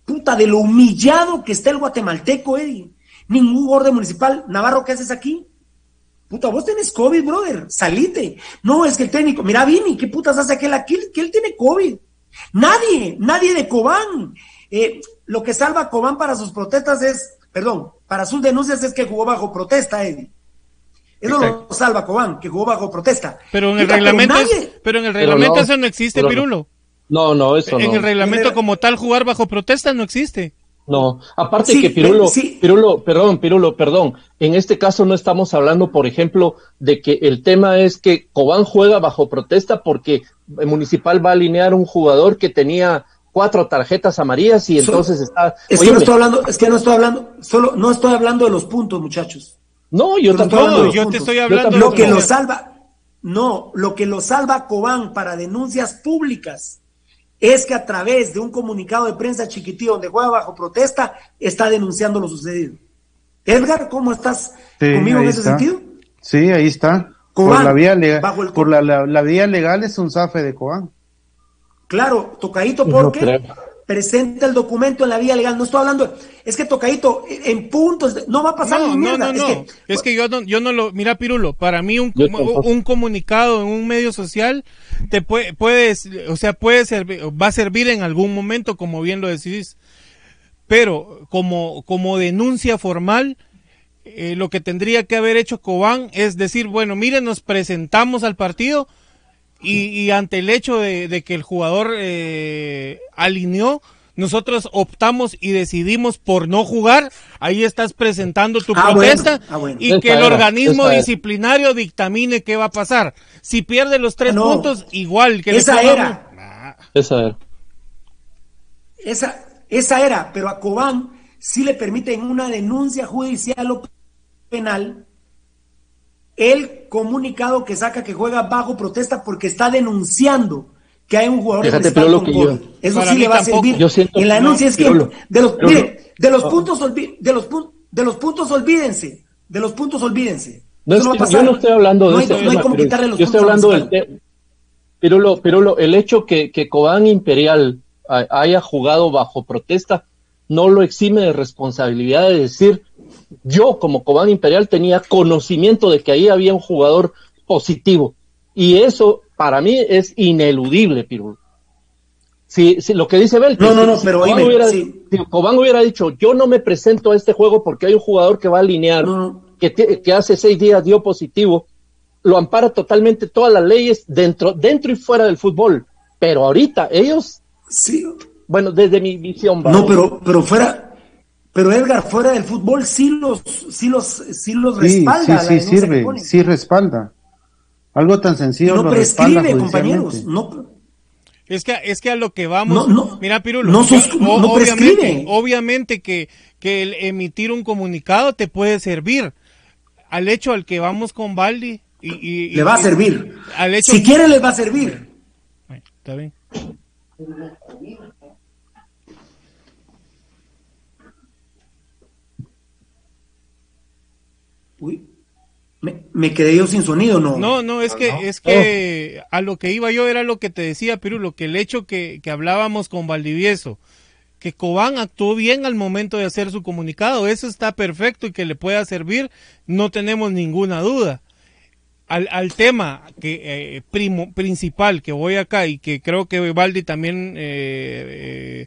puta, de lo humillado que está el guatemalteco, Eddie. Ningún jugador de Municipal, Navarro, ¿qué haces aquí? Puta, vos tenés COVID, brother, salite. No, es que el técnico, mira, Vini, ¿qué putas hace aquel aquí? Que él tiene COVID. Nadie, nadie de Cobán. Eh, lo que salva a Cobán para sus protestas es, perdón, para sus denuncias es que jugó bajo protesta, Eddie. Eso lo salva Cobán, que jugó bajo protesta. Pero en el reglamento, pero, en el reglamento eso no existe, Pirulo. No, no, eso no. En el reglamento como tal jugar bajo protesta no existe. No, aparte que Pirulo, Pirulo, perdón, Pirulo, perdón. En este caso no estamos hablando, por ejemplo, de que el tema es que Cobán juega bajo protesta porque el Municipal va a alinear un jugador que tenía cuatro tarjetas amarillas y entonces está. Es que no estoy hablando, es que no estoy hablando, solo no estoy hablando de los puntos, muchachos. No, yo tampoco. yo te estoy hablando. de lo que lo salva, no, lo que lo salva Cobán para denuncias públicas es que a través de un comunicado de prensa chiquitito donde juega bajo protesta, está denunciando lo sucedido. Edgar, ¿cómo estás conmigo en ese sentido? Sí, ahí está. por la vía legal, por la, vía legal es un zafe de Cobán. Claro, tocadito porque presenta el documento en la vía legal. No estoy hablando, es que tocadito, en puntos, no va a pasar no, ni no, No, no, es que, yo no, yo no lo, mira Pirulo, para mí un, un comunicado en un medio social te puede, puedes, o sea, puede servir, va a servir en algún momento, como bien lo decidís. Pero como, como denuncia formal, eh, lo que tendría que haber hecho Cobán es decir, bueno, miren, nos presentamos al partido, y, ante el hecho de, que el jugador eh, alineó, nosotros optamos y decidimos por no jugar, ahí estás presentando tu ah, protesta ah, y que el organismo disciplinario dictamine qué va a pasar. Si pierde los tres puntos, igual que esa era. Esa era. Esa, esa era, pero a Cobán sí le permiten una denuncia judicial o penal el comunicado que saca que juega bajo protesta porque está denunciando que hay un jugador Fíjate, pero lo que yo, Eso sí le va a servir. en la denuncia es que de los, mire, de los puntos de los de los puntos olvídense, de los puntos olvídense. No, es que, yo no estoy hablando de eso. No hay como quitarle los yo estoy hablando del pero lo, pero lo, el hecho que, que Cobán Imperial haya jugado bajo protesta no lo exime de responsabilidad de decir yo como Cobán Imperial tenía conocimiento de que ahí había un jugador positivo. Y eso para mí es ineludible, Pirulo. Si, si, lo que dice Bel, no, no, no, pero Cobán, hubiera, Cobán hubiera dicho, yo no me presento a este juego porque hay un jugador que va a alinear, que, que hace seis días dio positivo, lo ampara totalmente todas las leyes dentro, dentro y fuera del fútbol. Pero ahorita ellos, sí. bueno, desde mi visión. No, pero, pero fuera, pero Edgar, fuera del fútbol sí los, sí los, sí los respalda. Sí, sí, sirve, sí respalda. Algo tan sencillo. no prescribe, compañeros. No, es que, es que a lo que vamos, mira Pirulo, no, obviamente, obviamente que, que el emitir un comunicado te puede servir. Al hecho al que vamos con Baldi y, le va a servir. si quiere le va a servir. Está bien. Uy. Me, quedé yo sin sonido, ¿no? No, no, es que, es que a lo que iba yo era lo que te decía, Pirulo, que el hecho que, que hablábamos con Valdivieso, que Cobán actuó bien al momento de hacer su comunicado, eso está perfecto y que le pueda servir, no tenemos ninguna duda. Al, al tema que eh, primo, principal que voy acá y que creo que Valdi también eh, eh,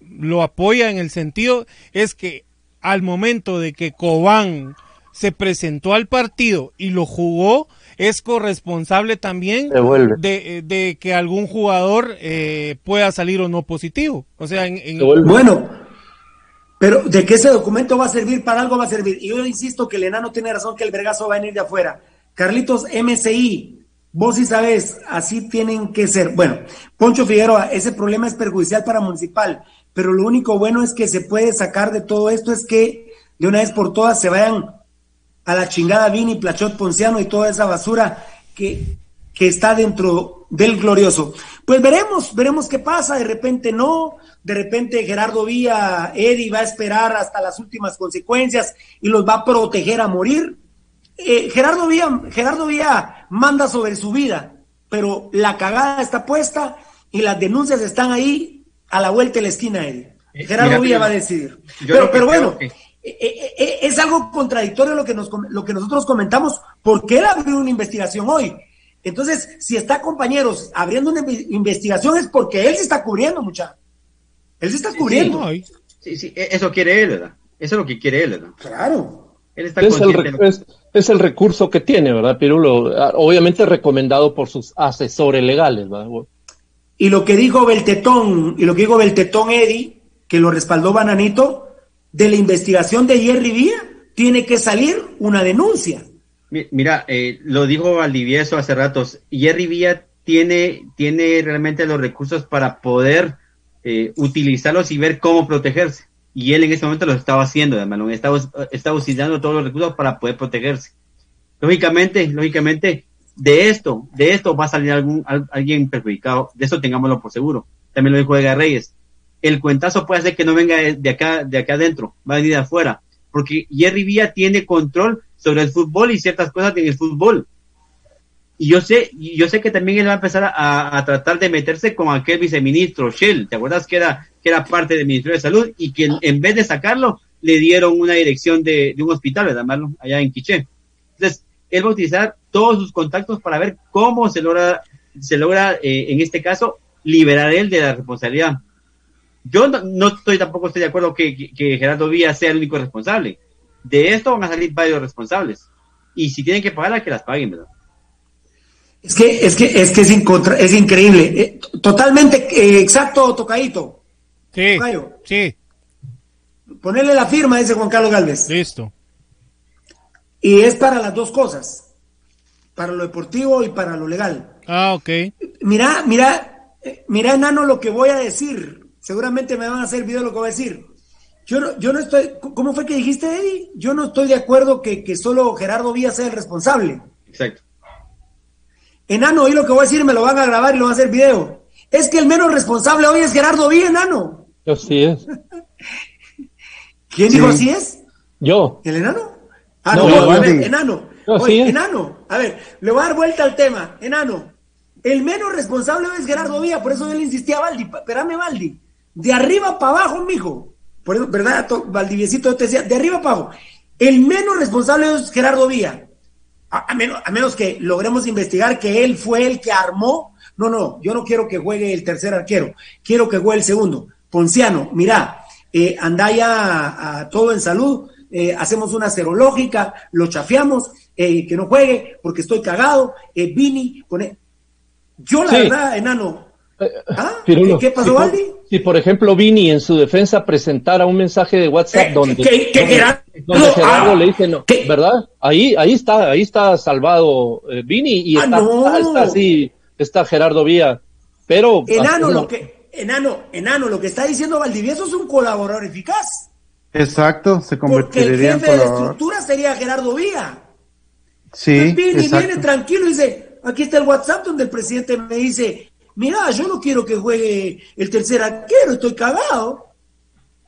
lo apoya en el sentido es que al momento de que Cobán se presentó al partido y lo jugó, es corresponsable también de, de, que algún jugador eh, pueda salir o no positivo. O sea, en, bueno, pero de que ese documento va a servir para algo va a servir. Y yo insisto que el enano tiene razón que el vergazo va a venir de afuera. Carlitos MCI, vos sí sabes, así tienen que ser. Bueno, Poncho Figueroa, ese problema es perjudicial para Municipal, pero lo único bueno es que se puede sacar de todo esto es que de una vez por todas se vayan a la chingada Vini, Plachot Ponciano y toda esa basura que, que está dentro del glorioso. Pues veremos, veremos qué pasa, de repente no, de repente Gerardo Vía, Eddie va a esperar hasta las últimas consecuencias y los va a proteger a morir. Eh, Gerardo Vía, Gerardo Vía manda sobre su vida, pero la cagada está puesta y las denuncias están ahí a la vuelta de la esquina, Eddie. Eh, Gerardo Vía va a decidir. Pero, pero bueno, es algo contradictorio lo que, nos, lo que nosotros comentamos, porque él abrió una investigación hoy. Entonces, si está, compañeros, abriendo una investigación es porque él se está cubriendo, mucha. Él se está cubriendo. Sí, sí, e, eso quiere él, ¿verdad? Eso es lo que quiere él, ¿verdad? Claro. Él está es, el, es, el recurso que tiene, ¿verdad, Pirulo? Ah, obviamente recomendado por sus asesores legales, ¿verdad? Y lo que dijo Beltetón, y lo que dijo Beltetón Eddie, que lo respaldó Bananito, de la investigación de Jerry Vía tiene que salir una denuncia. Mira, eh, lo dijo Valdivieso hace ratos, Jerry Vía tiene, tiene realmente los recursos para poder eh, utilizarlos y ver cómo protegerse. Y él en ese momento lo estaba haciendo, hermano, estaba, estaba utilizando todos los recursos para poder protegerse. Lógicamente, lógicamente, de esto, de esto va a salir algún, alguien perjudicado, de eso tengámoslo por seguro. También lo dijo Edgar Reyes el cuentazo puede ser que no venga de acá, de acá adentro, va a venir de afuera, porque Jerry Villa tiene control sobre el fútbol y ciertas cosas en el fútbol. Y yo sé, yo sé que también él va a empezar a, tratar de meterse con aquel viceministro Shell, ¿te acuerdas que era, que era parte del Ministerio de Salud? Y que en, vez de sacarlo, le dieron una dirección de, un hospital, ¿verdad, Marlon? Allá en Quiché. Entonces, él va a utilizar todos sus contactos para ver cómo se logra, se logra eh, en este caso, liberar él de la responsabilidad. Yo no, estoy tampoco estoy de acuerdo que, Gerardo Villa sea el único responsable. De esto van a salir varios responsables. Y si tienen que pagar, que las paguen, ¿verdad? Es que es que es que es, es increíble. Eh, totalmente eh, exacto, tocadito. Sí. Sí. Ponerle la firma, dice Juan Carlos Galvez. Listo. Y es para las dos cosas. Para lo deportivo y para lo legal. Ah, ok. Mira, mira, eh, mira, enano, lo que voy a decir seguramente me van a hacer video lo que voy a decir. Yo no, yo no estoy, ¿cómo fue que dijiste, Eddie? Yo no estoy de acuerdo que, que solo Gerardo Villa sea el responsable. Exacto. Enano, hoy lo que voy a decir me lo van a grabar y lo van a hacer video. Es que el menos responsable hoy es Gerardo Villa, enano. Así es. ¿Quién dijo así es? Yo. ¿El enano? Ah, no, enano. Oye, enano. A ver, le voy a dar vuelta al tema. Enano. El menos responsable hoy es Gerardo Villa, por eso yo le insistía a Valdi. Espérame, Valdi de arriba para abajo, mijo. Por eso, ¿verdad? Valdiviecito te decía, de arriba para abajo. El menos responsable es Gerardo Vía. A, menos, a menos que logremos investigar que él fue el que armó. No, no, yo no quiero que juegue el tercer arquero. Quiero que juegue el segundo. Ponciano, mira, eh, anda ya a, todo en salud. Eh, hacemos una serológica, lo chafiamos, eh, que no juegue porque estoy cagado. Eh, Vini, pone. Yo la verdad, enano, eh, ¿Ah? ¿Qué pasó, si Por, si por ejemplo Vini en su defensa presentara un mensaje de WhatsApp donde, Gerardo le dice no, ¿verdad? Ahí, ahí está, ahí está salvado eh, Vini y ah, está, así, está Gerardo Vía. Pero enano, lo que, enano, enano, lo que está diciendo Valdivieso es un colaborador eficaz. Exacto, se convertiría Porque el jefe de estructura sería Gerardo Vía. Sí. Vini viene tranquilo y dice, aquí está el WhatsApp donde el presidente me dice, mira, yo no quiero que juegue el tercer arquero, estoy cagado.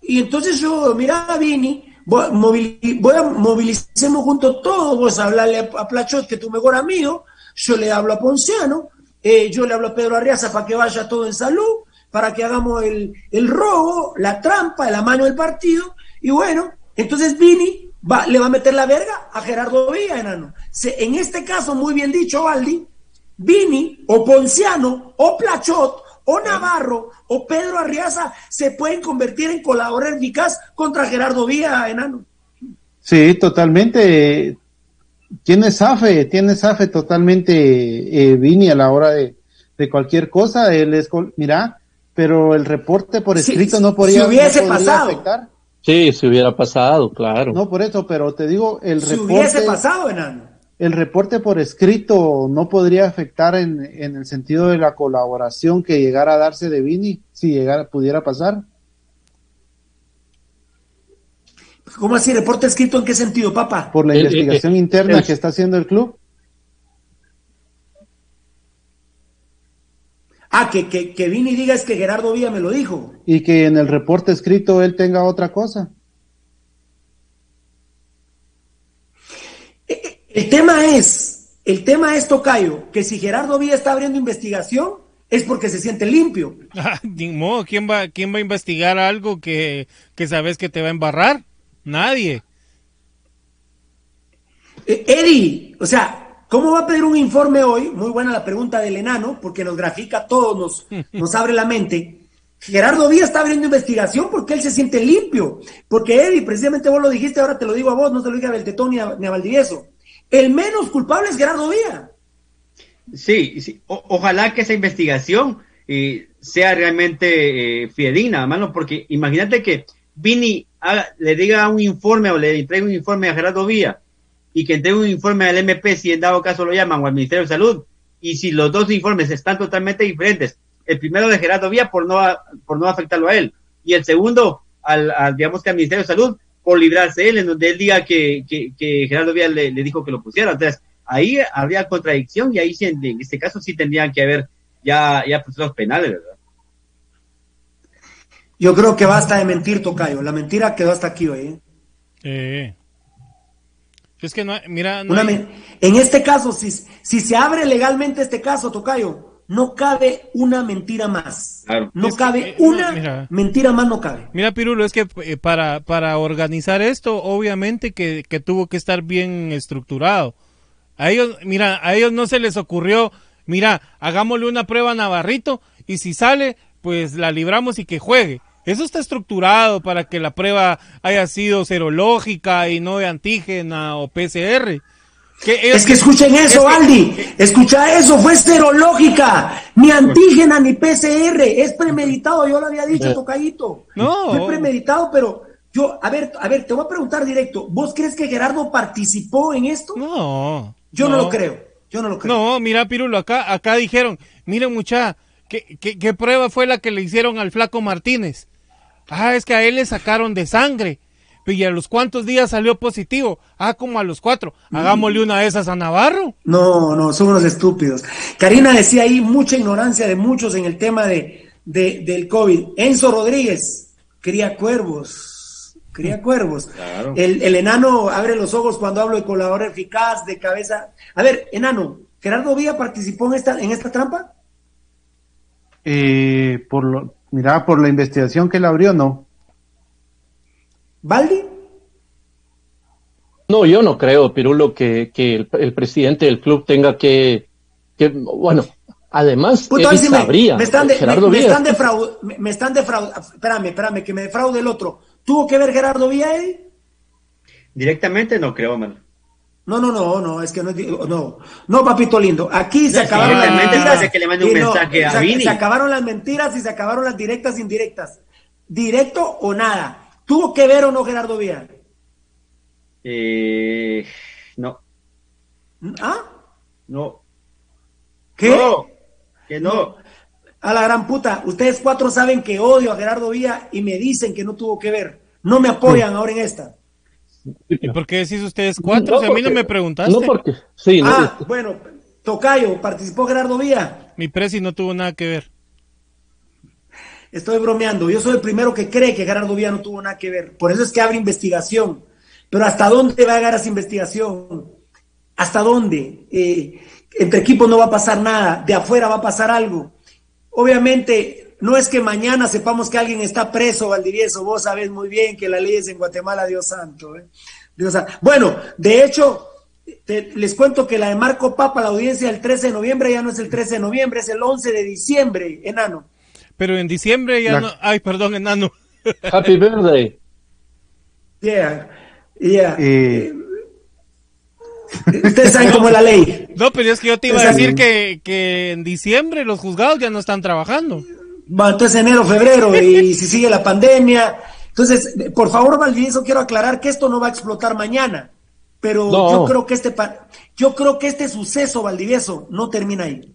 Y entonces yo, mira, Vini, voy, a movilicemos juntos todos, vos a hablarle a, Plachot, que es tu mejor amigo, yo le hablo a Ponciano, eh, yo le hablo a Pedro Arriaza para que vaya todo en salud, para que hagamos el, el robo, la trampa, la mano del partido, y bueno, entonces Vini va, le va a meter la verga a Gerardo Villa, enano. En este caso, muy bien dicho, Valdi, Vini o Ponciano o Plachot o Navarro o Pedro Arriaza se pueden convertir en colaborador eficaz contra Gerardo Villa, enano. Sí, totalmente. Tiene Safe, tiene Safe totalmente eh, Vini a la hora de, de cualquier cosa. Él es, mira, pero el reporte por Si- escrito no si podría, hubiese no podría pasado. afectar. Sí, si hubiera pasado, claro. No por eso, pero te digo, el Si hubiese reporte, pasado, enano. El reporte por escrito no podría afectar en, en el sentido de la colaboración que llegara a darse de Vini, si llegara, pudiera pasar. ¿Cómo así? ¿Reporte escrito en qué sentido, papá? Por la El- investigación el- interna el- que está haciendo el club. Ah, que, que, que Vini diga es que Gerardo Villa me lo dijo. y que en el reporte escrito él tenga otra cosa. El tema es, el tema es, Tocayo, que si Gerardo Villa está abriendo investigación es porque se siente limpio. <laughs> Ah, Ni modo, ¿quién va, ¿quién va a investigar algo que, que sabes que te va a embarrar? Nadie. Eh, Eddie, o sea, ¿cómo va a pedir un informe hoy? Muy buena la pregunta del enano, porque nos grafica todo, nos, <laughs> nos abre la mente. Gerardo Villa está abriendo investigación porque él se siente limpio. Porque Eddie, precisamente vos lo dijiste, ahora te lo digo a vos, no te lo dije a Beltetón ni a, ni a Valdivieso. El menos culpable es Gerardo Villa. Sí, ojalá que esa investigación eh, sea realmente eh, fidedigna, hermano, porque imagínate que Vini haga- le diga un informe o le entregue un informe a Gerardo Villa y que entregue un informe al MP si en dado caso lo llaman o al Ministerio de Salud y si los dos informes están totalmente diferentes, el primero de Gerardo Villa por no, por no afectarlo a él y el segundo al, al, digamos que al Ministerio de Salud por librarse él, en donde él diga que, que, que Gerardo Villa le, le dijo que lo pusiera. Entonces, ahí habría contradicción y ahí sí, en, este caso sí tendrían que haber ya, ya procesos penales, ¿verdad? Yo creo que basta de mentir, Tocayo. La mentira quedó hasta aquí hoy. ¿eh? Eh. Es que no, mira, no Una hay- men- en este caso, si, si se abre legalmente este caso, Tocayo, no cabe una mentira más. Claro. No Es cabe eh, una mira. mentira más, no cabe. Mira, Pirulo, es que eh, para, para organizar esto, obviamente que, que tuvo que estar bien estructurado. A ellos, mira, a ellos no se les ocurrió, mira, hagámosle una prueba a Navarrito y si sale, pues la libramos y que juegue. Eso está estructurado para que la prueba haya sido serológica y no de antígena o PCR. Es que escuchen eso, es que- Aldi. Escucha eso, fue serológica. Ni antígena ni PCR. Es premeditado, yo lo había dicho, Eh. Tocayito. No. Fue premeditado, pero yo, a ver, a ver, te voy a preguntar directo. ¿Vos crees que Gerardo participó en esto? No. Yo no, lo creo. Yo no lo creo. No, mira, Pirulo, acá, acá dijeron, miren mucha, ¿qué, qué, qué prueba fue la que le hicieron al flaco Martínez? Ah, es que a él le sacaron de sangre. Y a los cuantos días salió positivo. Ah, como a los cuatro. Hagámosle una de esas a Navarro. No, no, son unos estúpidos. Karina decía ahí mucha ignorancia de muchos en el tema de, de- del COVID. Enzo Rodríguez, cría cuervos, cría cuervos. Claro. El, el enano abre los ojos cuando hablo de colaborador eficaz, de cabeza. A ver, enano, ¿Gerardo Villa participó en esta, en esta trampa? Eh, por lo, mira, por la investigación que él abrió, no. ¿Baldi? No, yo no creo, Pirulo, que, que el, el presidente del club tenga que, que bueno, además, él si me- sabría, me, están de, Gerardo me, están defraud- me, me están defraudando. Espérame, espérame, que me defraude el otro. ¿Tuvo que ver Gerardo Eddie? Directamente no creo, man. No, no, no, no, es que no, no, no, papito lindo. Aquí se No, acabaron las mentiras. parece que le mande un y no, mensaje a se, Vini. se acabaron las mentiras y se acabaron las directas e indirectas. Directo o nada. ¿Tuvo que ver o no Gerardo Villa? Eh, no, ¿Ah? no. ¿Qué? No, que no. A la gran puta. Ustedes cuatro saben que odio a Gerardo Villa y me dicen que no tuvo que ver. No me apoyan ahora en esta. ¿Y por qué decís ustedes cuatro? No, si a mí no porque- me preguntaste. No porque, sí, no, Ah, bueno, Tocayo, participó Gerardo Villa. Mi presi no tuvo nada que ver. Estoy bromeando. Yo soy el primero que cree que Gerardo Villa no tuvo nada que ver. Por eso es que abre investigación. Pero ¿hasta dónde va a llegar esa investigación? ¿Hasta dónde? Eh, entre equipos no va a pasar nada. De afuera va a pasar algo. Obviamente, no es que mañana sepamos que alguien está preso, Valdivieso. Vos sabés muy bien que la ley es en Guatemala, Dios santo. ¿eh? Dios santo. Bueno, de hecho, les cuento que la de Marco Papa, la audiencia del 13 de noviembre, ya no es el 13 de noviembre, es el 11 de diciembre, enano. Pero en diciembre ya no. Ay, perdón, enano. <laughs> Happy birthday. Yeah, yeah. Eh. Ustedes saben cómo es la ley. <laughs> No, pero es que yo te iba a decir que, que en diciembre los juzgados ya no están trabajando. Bueno, entonces enero, febrero, y si sigue la pandemia. Entonces, por favor, Valdivieso, quiero aclarar que esto no va a explotar mañana. Pero yo creo que este yo creo que este suceso, Valdivieso, no termina ahí.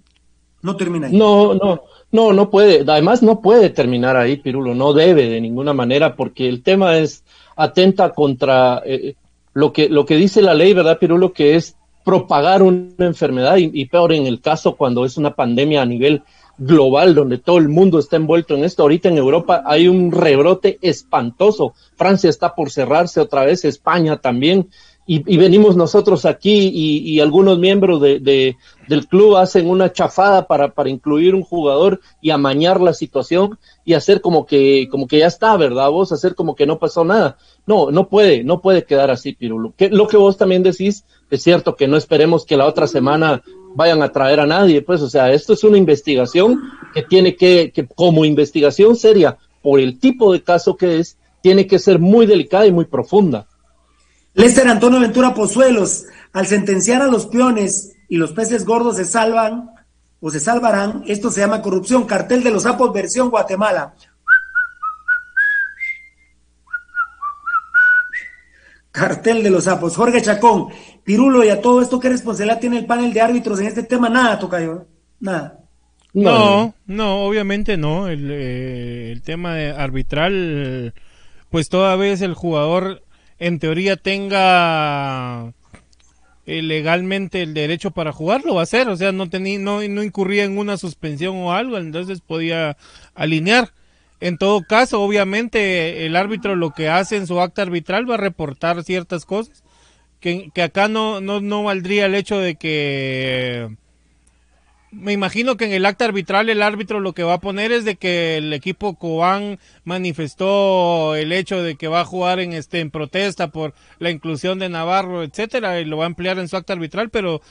No termina ahí. No, no. No, no puede, además no puede terminar ahí, Pirulo, no debe de ninguna manera, porque el tema es atenta contra eh, lo, que, lo que dice la ley, ¿verdad, Pirulo? Que es propagar una enfermedad y, peor en el caso cuando es una pandemia a nivel global donde todo el mundo está envuelto en esto. Ahorita en Europa hay un rebrote espantoso. Francia está por cerrarse otra vez, España también y, venimos nosotros aquí y, algunos miembros de, del club hacen una chafada para, para incluir un jugador y amañar la situación y hacer como que, como que ya está, ¿verdad? Vos hacer como que no pasó nada. No, no puede, no puede quedar así, Pirulo. Que, lo que vos también decís es cierto que no esperemos que la otra semana vayan a traer a nadie, pues, o sea, esto es una investigación que tiene que, que como investigación seria, por el tipo de caso que es, tiene que ser muy delicada y muy profunda. Lester Antonio Ventura Pozuelos, al sentenciar a los peones y los peces gordos se salvan o se salvarán, esto se llama corrupción, cartel de los sapos versión Guatemala. Cartel de los sapos. Jorge Chacón, Pirulo, y a todo esto, ¿qué responsabilidad tiene el panel de árbitros en este tema? Nada, Tocayo. Nada. No, no, obviamente no. El, eh, el tema arbitral, pues toda vez el jugador en teoría tenga eh, legalmente el derecho para jugar, lo va a hacer, o sea, no, tenía, no, no incurría en una suspensión o algo, entonces podía alinear. En todo caso, obviamente, el árbitro lo que hace en su acta arbitral va a reportar ciertas cosas, que, que acá no, no, no valdría el hecho de que me imagino que en el acta arbitral el árbitro lo que va a poner es de que el equipo Cobán manifestó el hecho de que va a jugar en este en protesta por la inclusión de Navarro, etcétera, y lo va a emplear en su acta arbitral, pero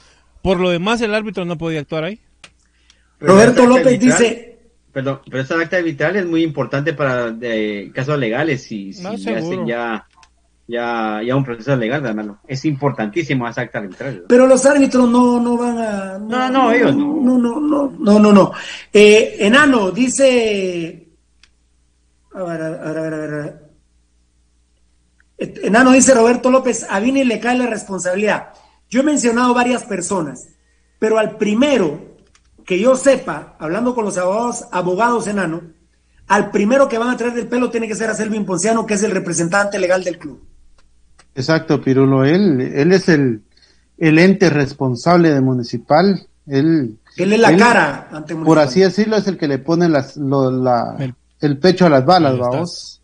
por lo demás el árbitro no podía actuar ahí. Roberto López dice, perdón, pero esa acta arbitral es muy importante para casos legales y si hacen ya ya, ya un proceso legal, hermano. Es importantísimo esa acta arbitral. Pero los árbitros no, no van a. No, no, ellos no. No, no, no, no, no. no. Eh, enano, dice. A ver, a ver, a ver, a ver. Enano dice Roberto López, a Vini le cae la responsabilidad. Yo he mencionado varias personas, pero al primero que yo sepa, hablando con los abogados, abogados enano, al primero que van a traer del pelo tiene que ser a Selvin Ponciano, que es el representante legal del club. Exacto, Pirulo. Él, él es el, el ente responsable de Municipal. Él, él es la cara ante Por así decirlo, es el que le pone las, el, pecho a las balas, vamos.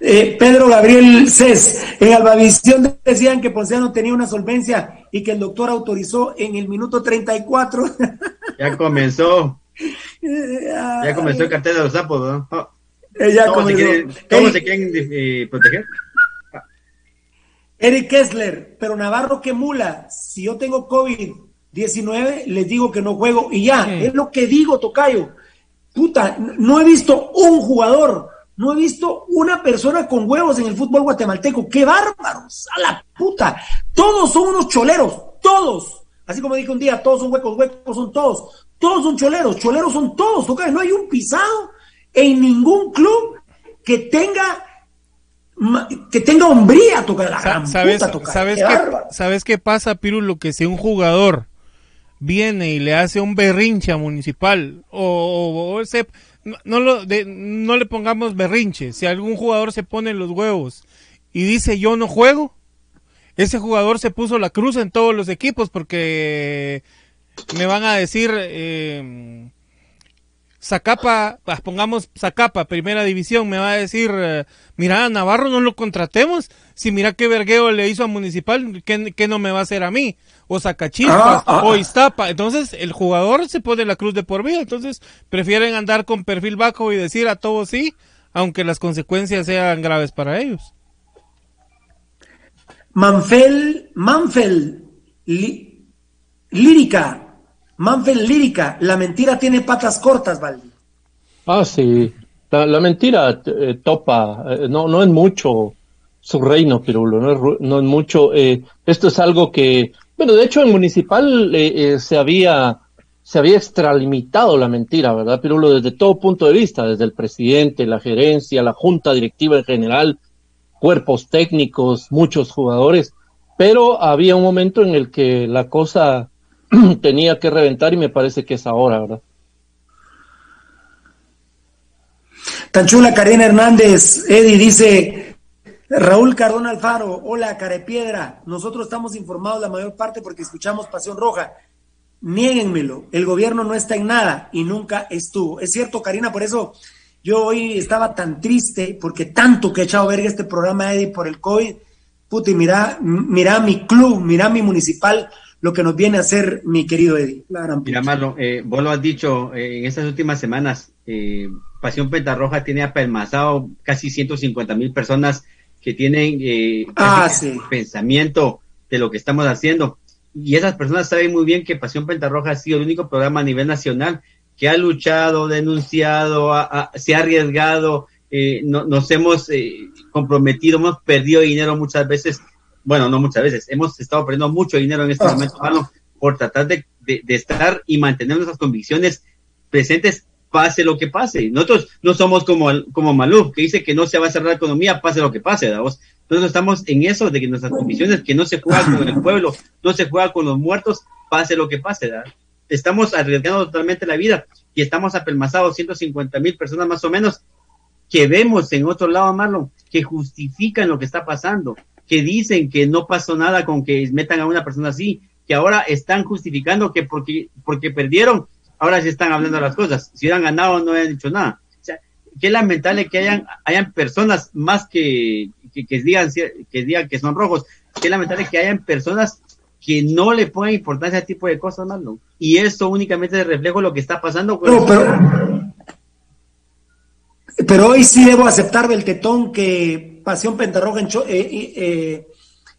Eh, Pedro Gabriel Cés, en Albavisión decían que Ponciano tenía una solvencia y que el doctor autorizó en el minuto 34. <laughs> Ya comenzó. ya comenzó el cartel de los sapos, ¿no? Oh. ¿Cómo, se quieren, eh, proteger? Eric Kessler, pero Navarro que mula, si yo tengo COVID-19, les digo que no juego y ya, es lo que digo, Tocayo. Puta, no he visto un jugador, no he visto una persona con huevos en el fútbol guatemalteco. ¡Qué bárbaros! ¡A la puta! Todos son unos choleros, todos. Así como dije un día, todos son huecos, huecos son todos. Todos son choleros, choleros son todos, Tocayo. No hay un pisado en ningún club que tenga que tenga hombría tocar ¿Sabes, ¿sabes, qué, ¿Sabes qué pasa, Lo Que si un jugador viene y le hace un berrinche a municipal o, ese, no, lo, no le pongamos berrinche, si algún jugador se pone los huevos y dice yo no juego, ese jugador se puso la cruz en todos los equipos porque me van a decir... Eh, Zacapa, pues, pongamos Zacapa, primera división, me va a decir, eh, mira, Navarro no lo contratemos, si mira qué vergueo le hizo a Municipal, ¿qué, no me va a hacer a mí? O Zacachispas, ah, ah, o Iztapa. Entonces, el jugador se pone la cruz de por vida, entonces prefieren andar con perfil bajo y decir a todos sí, aunque las consecuencias sean graves para ellos. Manfel, Manfel, lírica, Manfred Lírica, la mentira tiene patas cortas, Valdi. Ah, sí. La, mentira eh, topa, eh, no, no es mucho su reino, Pirulo, no es, no es mucho. Eh, esto es algo que, bueno, de hecho en Municipal se había se había extralimitado la mentira, ¿verdad, Pirulo? Desde todo punto de vista, desde el presidente, la gerencia, la junta directiva en general, cuerpos técnicos, muchos jugadores, pero había un momento en el que la cosa <clears throat> tenía que reventar y me parece que es ahora, ¿verdad? Tan chula Karina Hernández, Eddie dice, Raúl Cardona Alfaro, hola Carepiedra, nosotros estamos informados la mayor parte porque escuchamos Pasión Roja. Niéguenmelo, el gobierno no está en nada y nunca estuvo. Es cierto, Karina, por eso yo hoy estaba tan triste porque tanto que he echado verga este programa, Eddie, por el COVID. Puta, y mira, mira mi club, mira mi municipal, lo que nos viene a hacer mi querido Eddie. Mira, Marlon, eh, vos lo has dicho eh, en estas últimas semanas, eh, Pasión Pentarroja tiene apelmazado casi 150 mil personas que tienen eh, ah, pensamiento de lo que estamos haciendo. Y esas personas saben muy bien que Pasión Pentarroja ha sido el único programa a nivel nacional que ha luchado, denunciado, se ha arriesgado, nos hemos comprometido, hemos perdido dinero muchas veces bueno, no muchas veces, hemos estado perdiendo mucho dinero en este ah. momento, por tratar de, estar y mantener nuestras convicciones presentes, pase lo que pase. Nosotros no somos como, como Maluf, que dice que no se va a cerrar la economía, pase lo que pase, Nosotros estamos en eso de que nuestras convicciones, que no se juega con el <laughs> pueblo, no se juega con los muertos, pase lo que pase, Estamos arriesgando totalmente la vida y estamos apelmazados 150 mil personas más o menos que vemos en otro lado, Marlon, que justifican lo que está pasando, que dicen que no pasó nada con que metan a una persona así, que ahora están justificando que porque, porque perdieron, ahora se están hablando las cosas. Si hubieran ganado, no hubieran dicho nada. O sea, qué lamentable que hayan, hayan personas más que, que, digan, que digan que son rojos. Qué lamentable que hayan personas que no le ponen importancia a este tipo de cosas, Marlon. Y esto únicamente es reflejo de lo que está pasando. Con pero, pero hoy sí debo aceptar del tetón que Pasión Pentarroja, en eh, eh,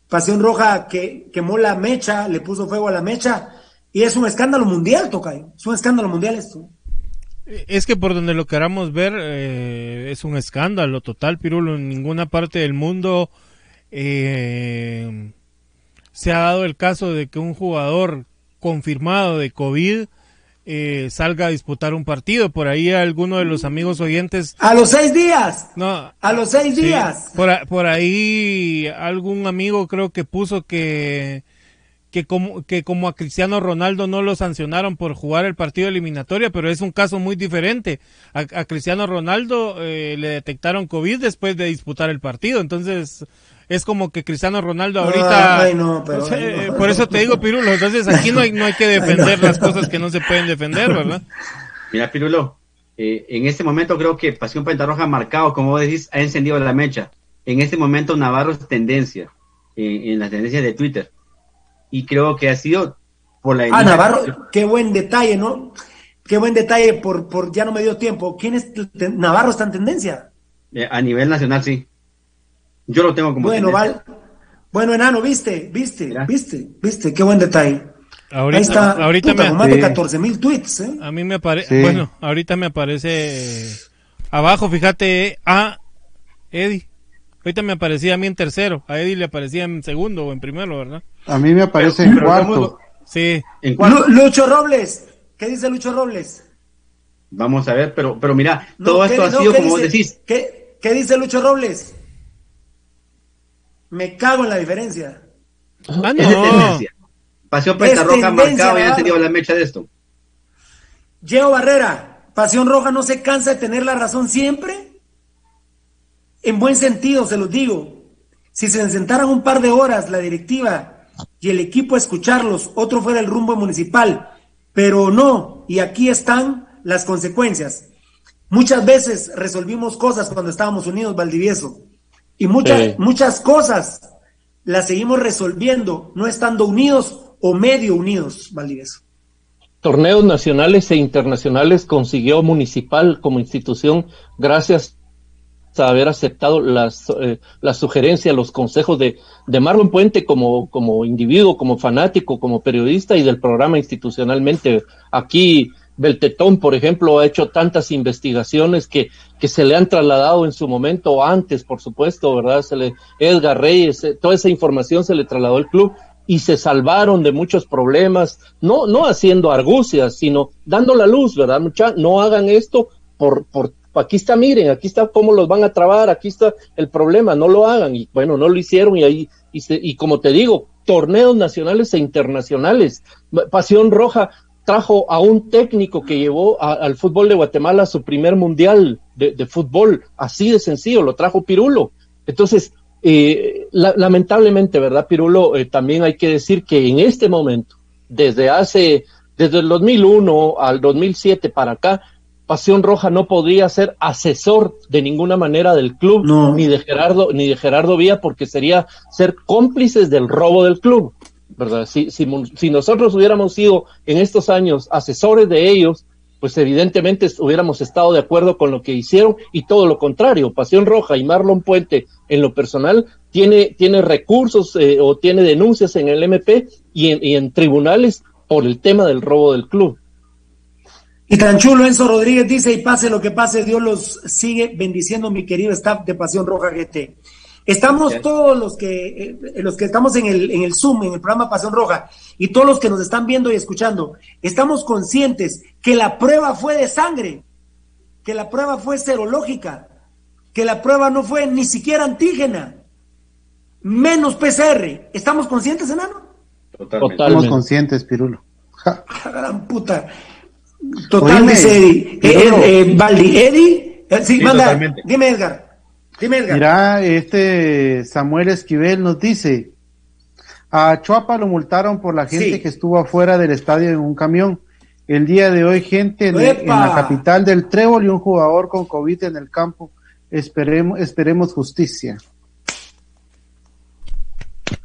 Pasión Roja que quemó la mecha, le puso fuego a la mecha, y es un escándalo mundial, Tocayo. Es un escándalo mundial esto. Es que por donde lo queramos ver, eh, es un escándalo total, Pirulo. En ninguna parte del mundo se ha dado el caso de que un jugador confirmado de COVID eh, salga a disputar un partido. Por ahí alguno de los amigos oyentes. A los seis días. No. A los seis días. Por, por, ahí algún amigo creo que puso que que como, que como a Cristiano Ronaldo no lo sancionaron por jugar el partido eliminatoria, pero es un caso muy diferente. A, Cristiano Ronaldo eh, le detectaron COVID después de disputar el partido, entonces es como que Cristiano Ronaldo ahorita... Eh, por eso te digo, Pirulo, entonces aquí no hay, no hay que defender las cosas que no se pueden defender, ¿verdad? Mira, Pirulo, eh, en este momento creo que Pasión Pentarroja ha marcado, como vos decís, ha encendido la mecha. En este momento Navarro es tendencia en las tendencias de Twitter. Y creo que ha sido por la... Ah, Navarro, qué buen detalle, ¿no? Qué buen detalle, por, por ya no me dio tiempo. ¿Quién es Navarro está en tendencia? Eh, a nivel nacional, sí. Yo lo tengo como. Bueno, Val. Bueno, enano, viste, viste, viste, viste, qué buen detalle. Ahorita, Ahí está, ahorita me, más de 14 mil tweets, ¿eh? A mí me aparece, bueno, ahorita me aparece abajo, fíjate, a Eddie. Ahorita me aparecía a mí en tercero, a Eddie le aparecía en segundo o en primero, ¿verdad? A mí me aparece en cuarto. Sí. ¿En cuarto? Lucho Robles, ¿qué dice Lucho Robles? Vamos a ver, pero, pero mira, todo esto ha sido como decís. ¿qué, ¿Qué dice Lucho Robles? Me cago en la diferencia. Ah, no. Pasión Penta Roja marcado y han tenido la mecha de esto. Diego Barrera, Pasión Roja no se cansa de tener la razón siempre. En buen sentido, se los digo. Si se sentaran un par de horas la directiva y el equipo a escucharlos, otro fuera el rumbo municipal. Pero no, y aquí están las consecuencias. Muchas veces resolvimos cosas cuando estábamos unidos, Valdivieso, y muchas, muchas cosas las seguimos resolviendo no estando unidos o medio unidos, Valdivieso. Torneos nacionales e internacionales consiguió Municipal como institución gracias a haber aceptado las, eh, las sugerencias, los consejos de, de Marlon Puente como, como individuo, como fanático, como periodista y del programa institucionalmente. Aquí Beltetón, por ejemplo, ha hecho tantas investigaciones que, que se le han trasladado en su momento, antes, por supuesto, ¿verdad? Se le, Edgar Reyes, eh, toda esa información se le trasladó al club y se salvaron de muchos problemas, no, no haciendo argucias, sino dando la luz, ¿verdad? Mucha, no hagan esto por, por, aquí está, miren, aquí está cómo los van a trabar, aquí está el problema, no lo hagan. Y bueno, no lo hicieron y ahí, y, y como te digo, torneos nacionales e internacionales. Pasión Roja trajo a un técnico que llevó al fútbol de Guatemala a su primer mundial de, fútbol, así de sencillo, lo trajo Pirulo. Entonces, eh, lamentablemente, ¿verdad, Pirulo? Eh, también hay que decir que en este momento, desde hace, desde el 2001 al 2007 para acá, Pasión Roja no podría ser asesor de ninguna manera del club, ni de Gerardo, ni de Gerardo Vía, porque sería ser cómplices del robo del club. ¿Verdad? Si, si, si nosotros hubiéramos sido en estos años asesores de ellos, pues evidentemente hubiéramos estado de acuerdo con lo que hicieron y todo lo contrario. Pasión Roja y Marlon Puente, en lo personal, tiene, tiene recursos eh, o tiene denuncias en el MP y en, tribunales por el tema del robo del club. Y tan chulo Enzo Rodríguez dice, y pase lo que pase, Dios los sigue bendiciendo, mi querido staff de Pasión Roja GT. Estamos todos los que, eh, los que estamos en el, en el Zoom, en el programa Pasión Roja, y todos los que nos están viendo y escuchando, estamos conscientes que la prueba fue de sangre, que la prueba fue serológica, que la prueba no fue ni siquiera antígena, menos PCR. ¿Estamos conscientes, enano? Totalmente. Estamos conscientes, Pirulo. Ja. gran puta. Total, dice Eddie. Eh, eh, eh, Valdi, Eddie, sí, manda, dime Edgar. Mira, este Samuel Esquivel nos dice, a Chuapa lo multaron por la gente que estuvo afuera del estadio en un camión. El día de hoy, gente en, la capital del Trébol y un jugador con COVID en el campo. Esperemos, esperemos justicia.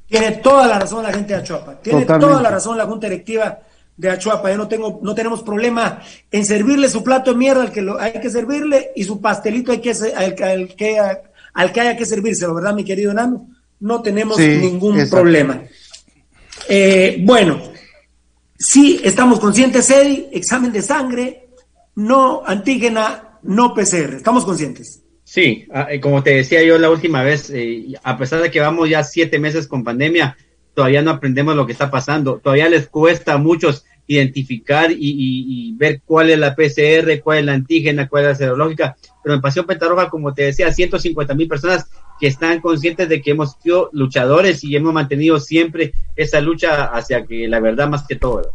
Tiene toda la razón la gente de Achuapa. Tiene toda la razón la Junta Directiva de Achuapa. Yo no tengo, no tenemos problema en servirle su plato de mierda al que lo, hay que servirle y su pastelito hay que, al, que, al que haya que servírselo, ¿verdad, mi querido enano? No tenemos ningún problema. Eh, bueno, sí estamos conscientes, Eddie, examen de sangre, no antígena, no PCR. ¿Estamos conscientes? Sí, ah, eh, como te decía yo la última vez, eh, a pesar de que vamos ya siete meses con pandemia, todavía no aprendemos lo que está pasando, todavía les cuesta a muchos identificar y, ver cuál es la PCR, cuál es la antígena, cuál es la serológica, pero en Pasión Pentarroja, como te decía, 150 mil personas que están conscientes de que hemos sido luchadores y hemos mantenido siempre esa lucha hacia que la verdad más que todo.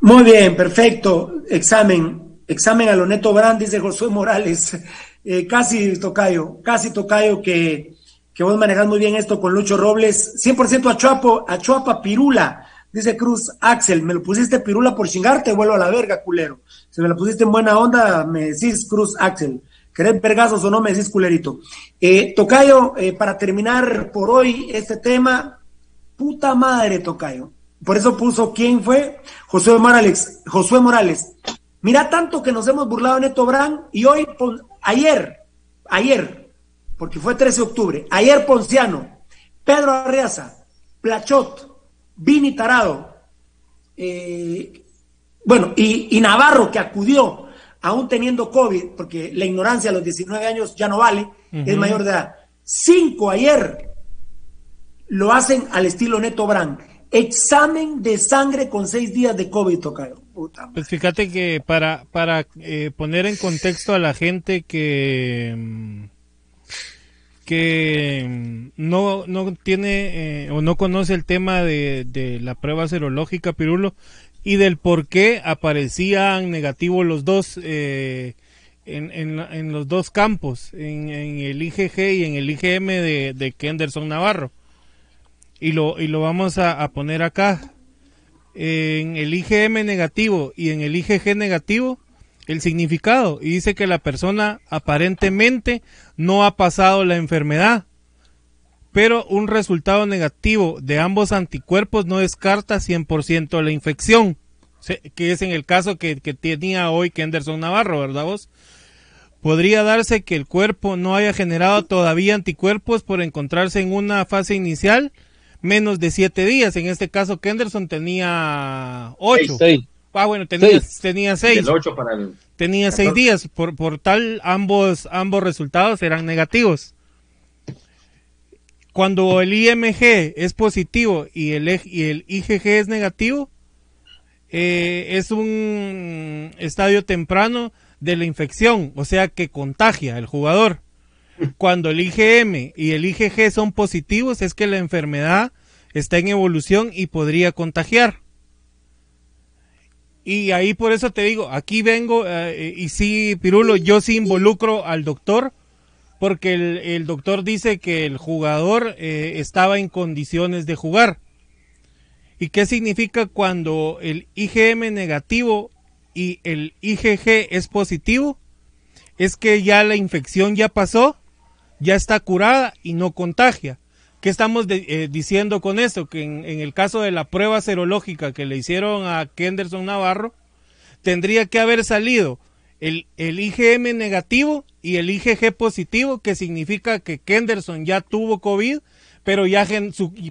Muy bien, perfecto. Examen, examen a lo neto Brand, dice Josué Morales. <laughs> Eh, casi tocayo, casi tocayo que que vos manejas muy bien esto con Lucho Robles. 100% a Chuapo, a Chuapa Pirula. Dice Cruz Axel, me lo pusiste pirula por chingarte, vuelvo a la verga, culero. Si me lo pusiste en buena onda, me decís Cruz Axel. ¿Querés vergazos o no? Me decís culerito. Eh, Tocayo, eh, para terminar por hoy este tema, puta madre, Tocayo. Por eso puso quién fue Josué Morales. Josué Morales. Mira tanto que nos hemos burlado en Neto Brand y hoy, ayer, ayer, porque fue 13 de octubre. Ayer Ponciano, Pedro Arreaza, Plachot, Vini Tarado, eh, bueno, y, Navarro que acudió, aún teniendo COVID, porque la ignorancia a los 19 años ya no vale, es mayor de edad. Cinco ayer lo hacen al estilo Neto Brand. Examen de sangre con seis días de COVID, tocayo. pues fíjate que para, para eh, poner en contexto a la gente que mm, que mm, no, no tiene eh, o no conoce el tema de, la prueba serológica, Pirulo, y del por qué aparecían negativos los dos eh, en, en, los dos campos, en, el IgG y en el IgM de, de Kenderson Navarro. Y lo, y lo vamos a, poner acá. en el IgM negativo y en el IgG negativo el significado y dice que la persona aparentemente no ha pasado la enfermedad, pero un resultado negativo de ambos anticuerpos no descarta 100% la infección, que es en el caso que, que tenía hoy Kenderson Navarro, ¿verdad vos? Podría darse que el cuerpo no haya generado todavía anticuerpos por encontrarse en una fase inicial menos de siete días. En este caso, Kenderson tenía ocho. Ah, bueno, tenía seis. Tenía seis. para el tenía seis días. Por, por tal, ambos, ambos resultados eran negativos. Cuando el IMG es positivo y el, y el IgG es negativo, eh, es un estadio temprano de la infección, o sea que contagia al jugador. Cuando el IgM y el IgG son positivos es que la enfermedad está en evolución y podría contagiar. Y ahí por eso te digo, aquí vengo eh, y sí, Pirulo, yo sí involucro al doctor porque el, doctor dice que el jugador eh, estaba en condiciones de jugar. ¿Y qué significa cuando el IgM negativo y el IgG es positivo, es que ya la infección ya pasó, ya está curada y no contagia. ¿Qué estamos eh, diciendo con eso? Que en, el caso de la prueba serológica que le hicieron a Kenderson Navarro, tendría que haber salido el, el IgM negativo y el IgG positivo, que significa que Kenderson ya tuvo COVID, pero ya,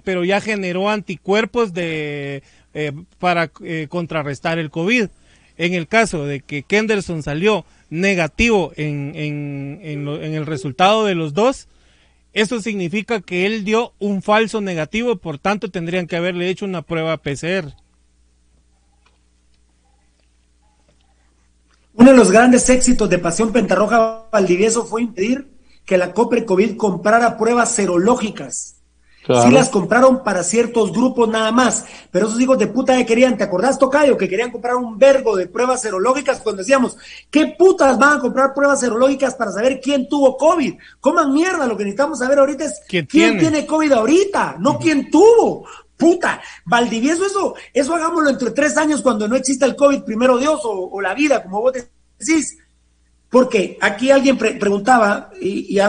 pero ya generó anticuerpos de, eh, para eh, contrarrestar el COVID. En el caso de que Kenderson salió negativo en, en, en, el resultado de los dos, eso significa que él dio un falso negativo, por tanto tendrían que haberle hecho una prueba PCR. Uno de los grandes éxitos de Pasión Pentarroja Valdivieso fue impedir que la Copre COVID comprara pruebas serológicas Sí las compraron para ciertos grupos nada más, pero esos hijos de puta que querían, ¿te acordás, Tocayo? Que querían comprar un vergo de pruebas serológicas cuando decíamos, ¿qué putas van a comprar pruebas serológicas para saber quién tuvo COVID? Coman mierda, lo que necesitamos saber ahorita es quién, tiene? COVID ahorita, no quién tuvo. Puta, Valdivieso, eso, eso hagámoslo entre tres años cuando no exista el COVID, primero Dios, o, la vida, como vos decís. Porque aquí alguien preguntaba, y, y,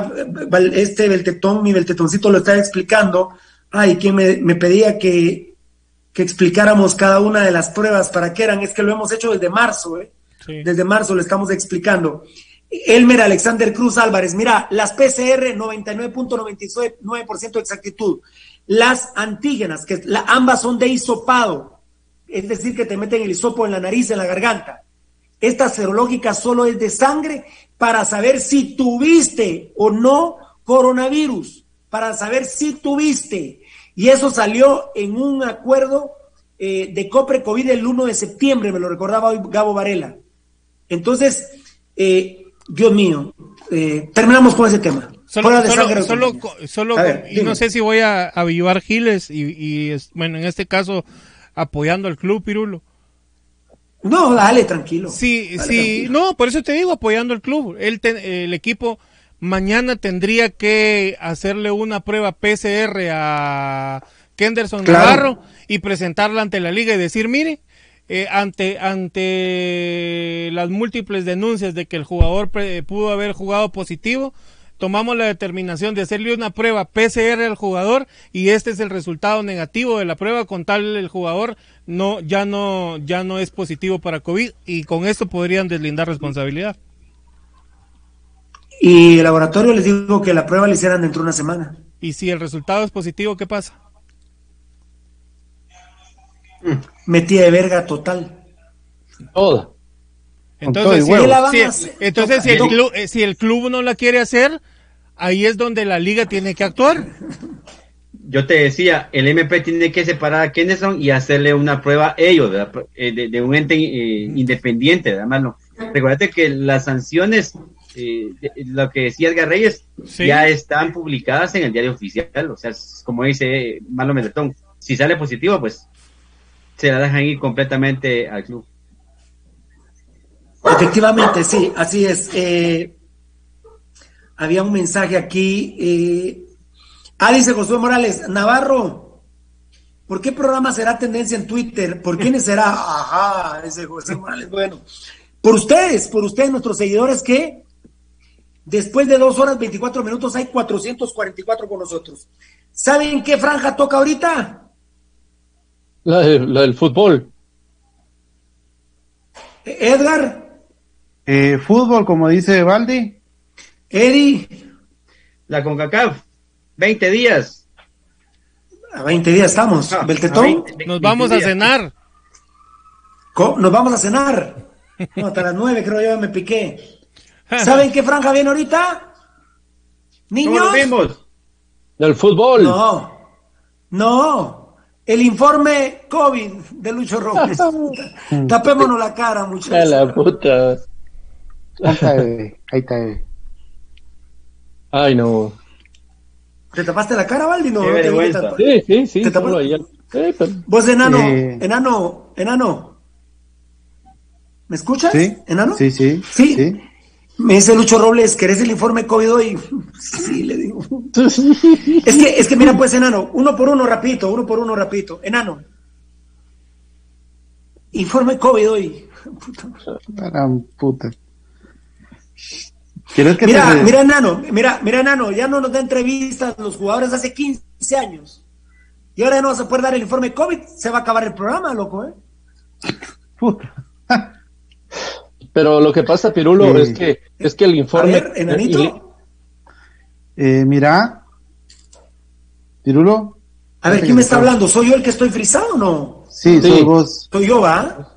este Beltetón, mi Beltetoncito lo estaba explicando, ay, quien me, pedía que, que, explicáramos cada una de las pruebas para qué eran, es que lo hemos hecho desde marzo, ¿eh? Desde marzo lo estamos explicando. Elmer Alexander Cruz Álvarez, mira, las PCR 99.99% de exactitud. Las antígenas, que ambas son de hisopado, es decir, que te meten el hisopo en la nariz, en la garganta esta serológica solo es de sangre para saber si tuviste o no coronavirus, para saber si tuviste. Y eso salió en un acuerdo eh, de COPRE COVID el 1 de septiembre, me lo recordaba hoy Gabo Varela. Entonces, eh, Dios mío, eh, terminamos con ese tema. Solo, solo, solo, y no sé si voy a avivar Giles y, y, bueno, en este caso apoyando al club Pirulo. No, dale, tranquilo. Sí, sí, no, por eso te digo, apoyando el club. El, el equipo mañana tendría que hacerle una prueba PCR a Kenderson Navarro y presentarla ante la liga y decir, mire, eh, ante, ante las múltiples denuncias de que el jugador pudo haber jugado positivo, tomamos la determinación de hacerle una prueba PCR al jugador y este es el resultado negativo de la prueba con tal el jugador no ya no ya no es positivo para COVID y con esto podrían deslindar responsabilidad. Y el laboratorio les dijo que la prueba la hicieran dentro de una semana. Y si el resultado es positivo, ¿qué pasa? Metía de verga total. Todo. Entonces, si, entonces si, el club, eh, si el club no la quiere hacer, ahí es donde la liga tiene que actuar. Yo te decía, el MP tiene que separar a Kenderson y hacerle una prueba ellos, eh, de, un ente eh, independiente, además. Recuerda que las sanciones, lo que decía Edgar Reyes, ya están publicadas en el diario oficial. O sea, como dice Marlon Meletón, si sale positivo, pues se la dejan ir completamente al club. Efectivamente, sí, así es. Eh, había un mensaje aquí. Eh, ah, dice Josué Morales, Navarro, ¿Por qué programa será tendencia en Twitter? ¿Por quiénes será? Ajá, ese José Morales, bueno. Por ustedes, por ustedes, nuestros seguidores, que después de dos horas 24 minutos hay 444 con nosotros. ¿Saben qué franja toca ahorita? La, del fútbol. Edgar. Eh, fútbol, como dice Valdi. Eddie. La CONCACAF. 20 días. A 20 días estamos. Ah, Beltetón. Nos vamos a cenar. Nos vamos a cenar. No, hasta las 9 creo yo me piqué. ¿Saben qué franja viene ahorita? Niños. vimos? Del fútbol. No. No. El informe COVID de Lucho Robles. <laughs> Tapémonos la cara, muchachos. la puta. Ahí está, ahí está. Ay, no. ¿Te tapaste la cara, Valdi? No, sí, sí, sí. ¿Te Vos, enano, enano, enano. ¿Me escuchas? Sí. ¿Enano? Sí, sí. Sí. Me dice Lucho Robles, ¿querés el informe COVID hoy? <laughs> sí, le digo. es que, es que mira, pues, enano, uno por uno, rapidito, uno por uno, rapidito. Enano. Informe COVID hoy. <laughs> Puta. puta mira, mira, Nano, mira, mira, Nano, ya no nos da entrevistas los jugadores hace 15 años. Y ahora ya no se puede dar el informe COVID, se va a acabar el programa, loco, ¿eh? <laughs> Pero lo que pasa, Pirulo, es que es que el informe. A ver, enanito. Eh, mira. Pirulo. A ver, ¿quién me está hablando? ¿Soy yo el que estoy frisado o no? Sí, soy vos. Soy yo, ¿va?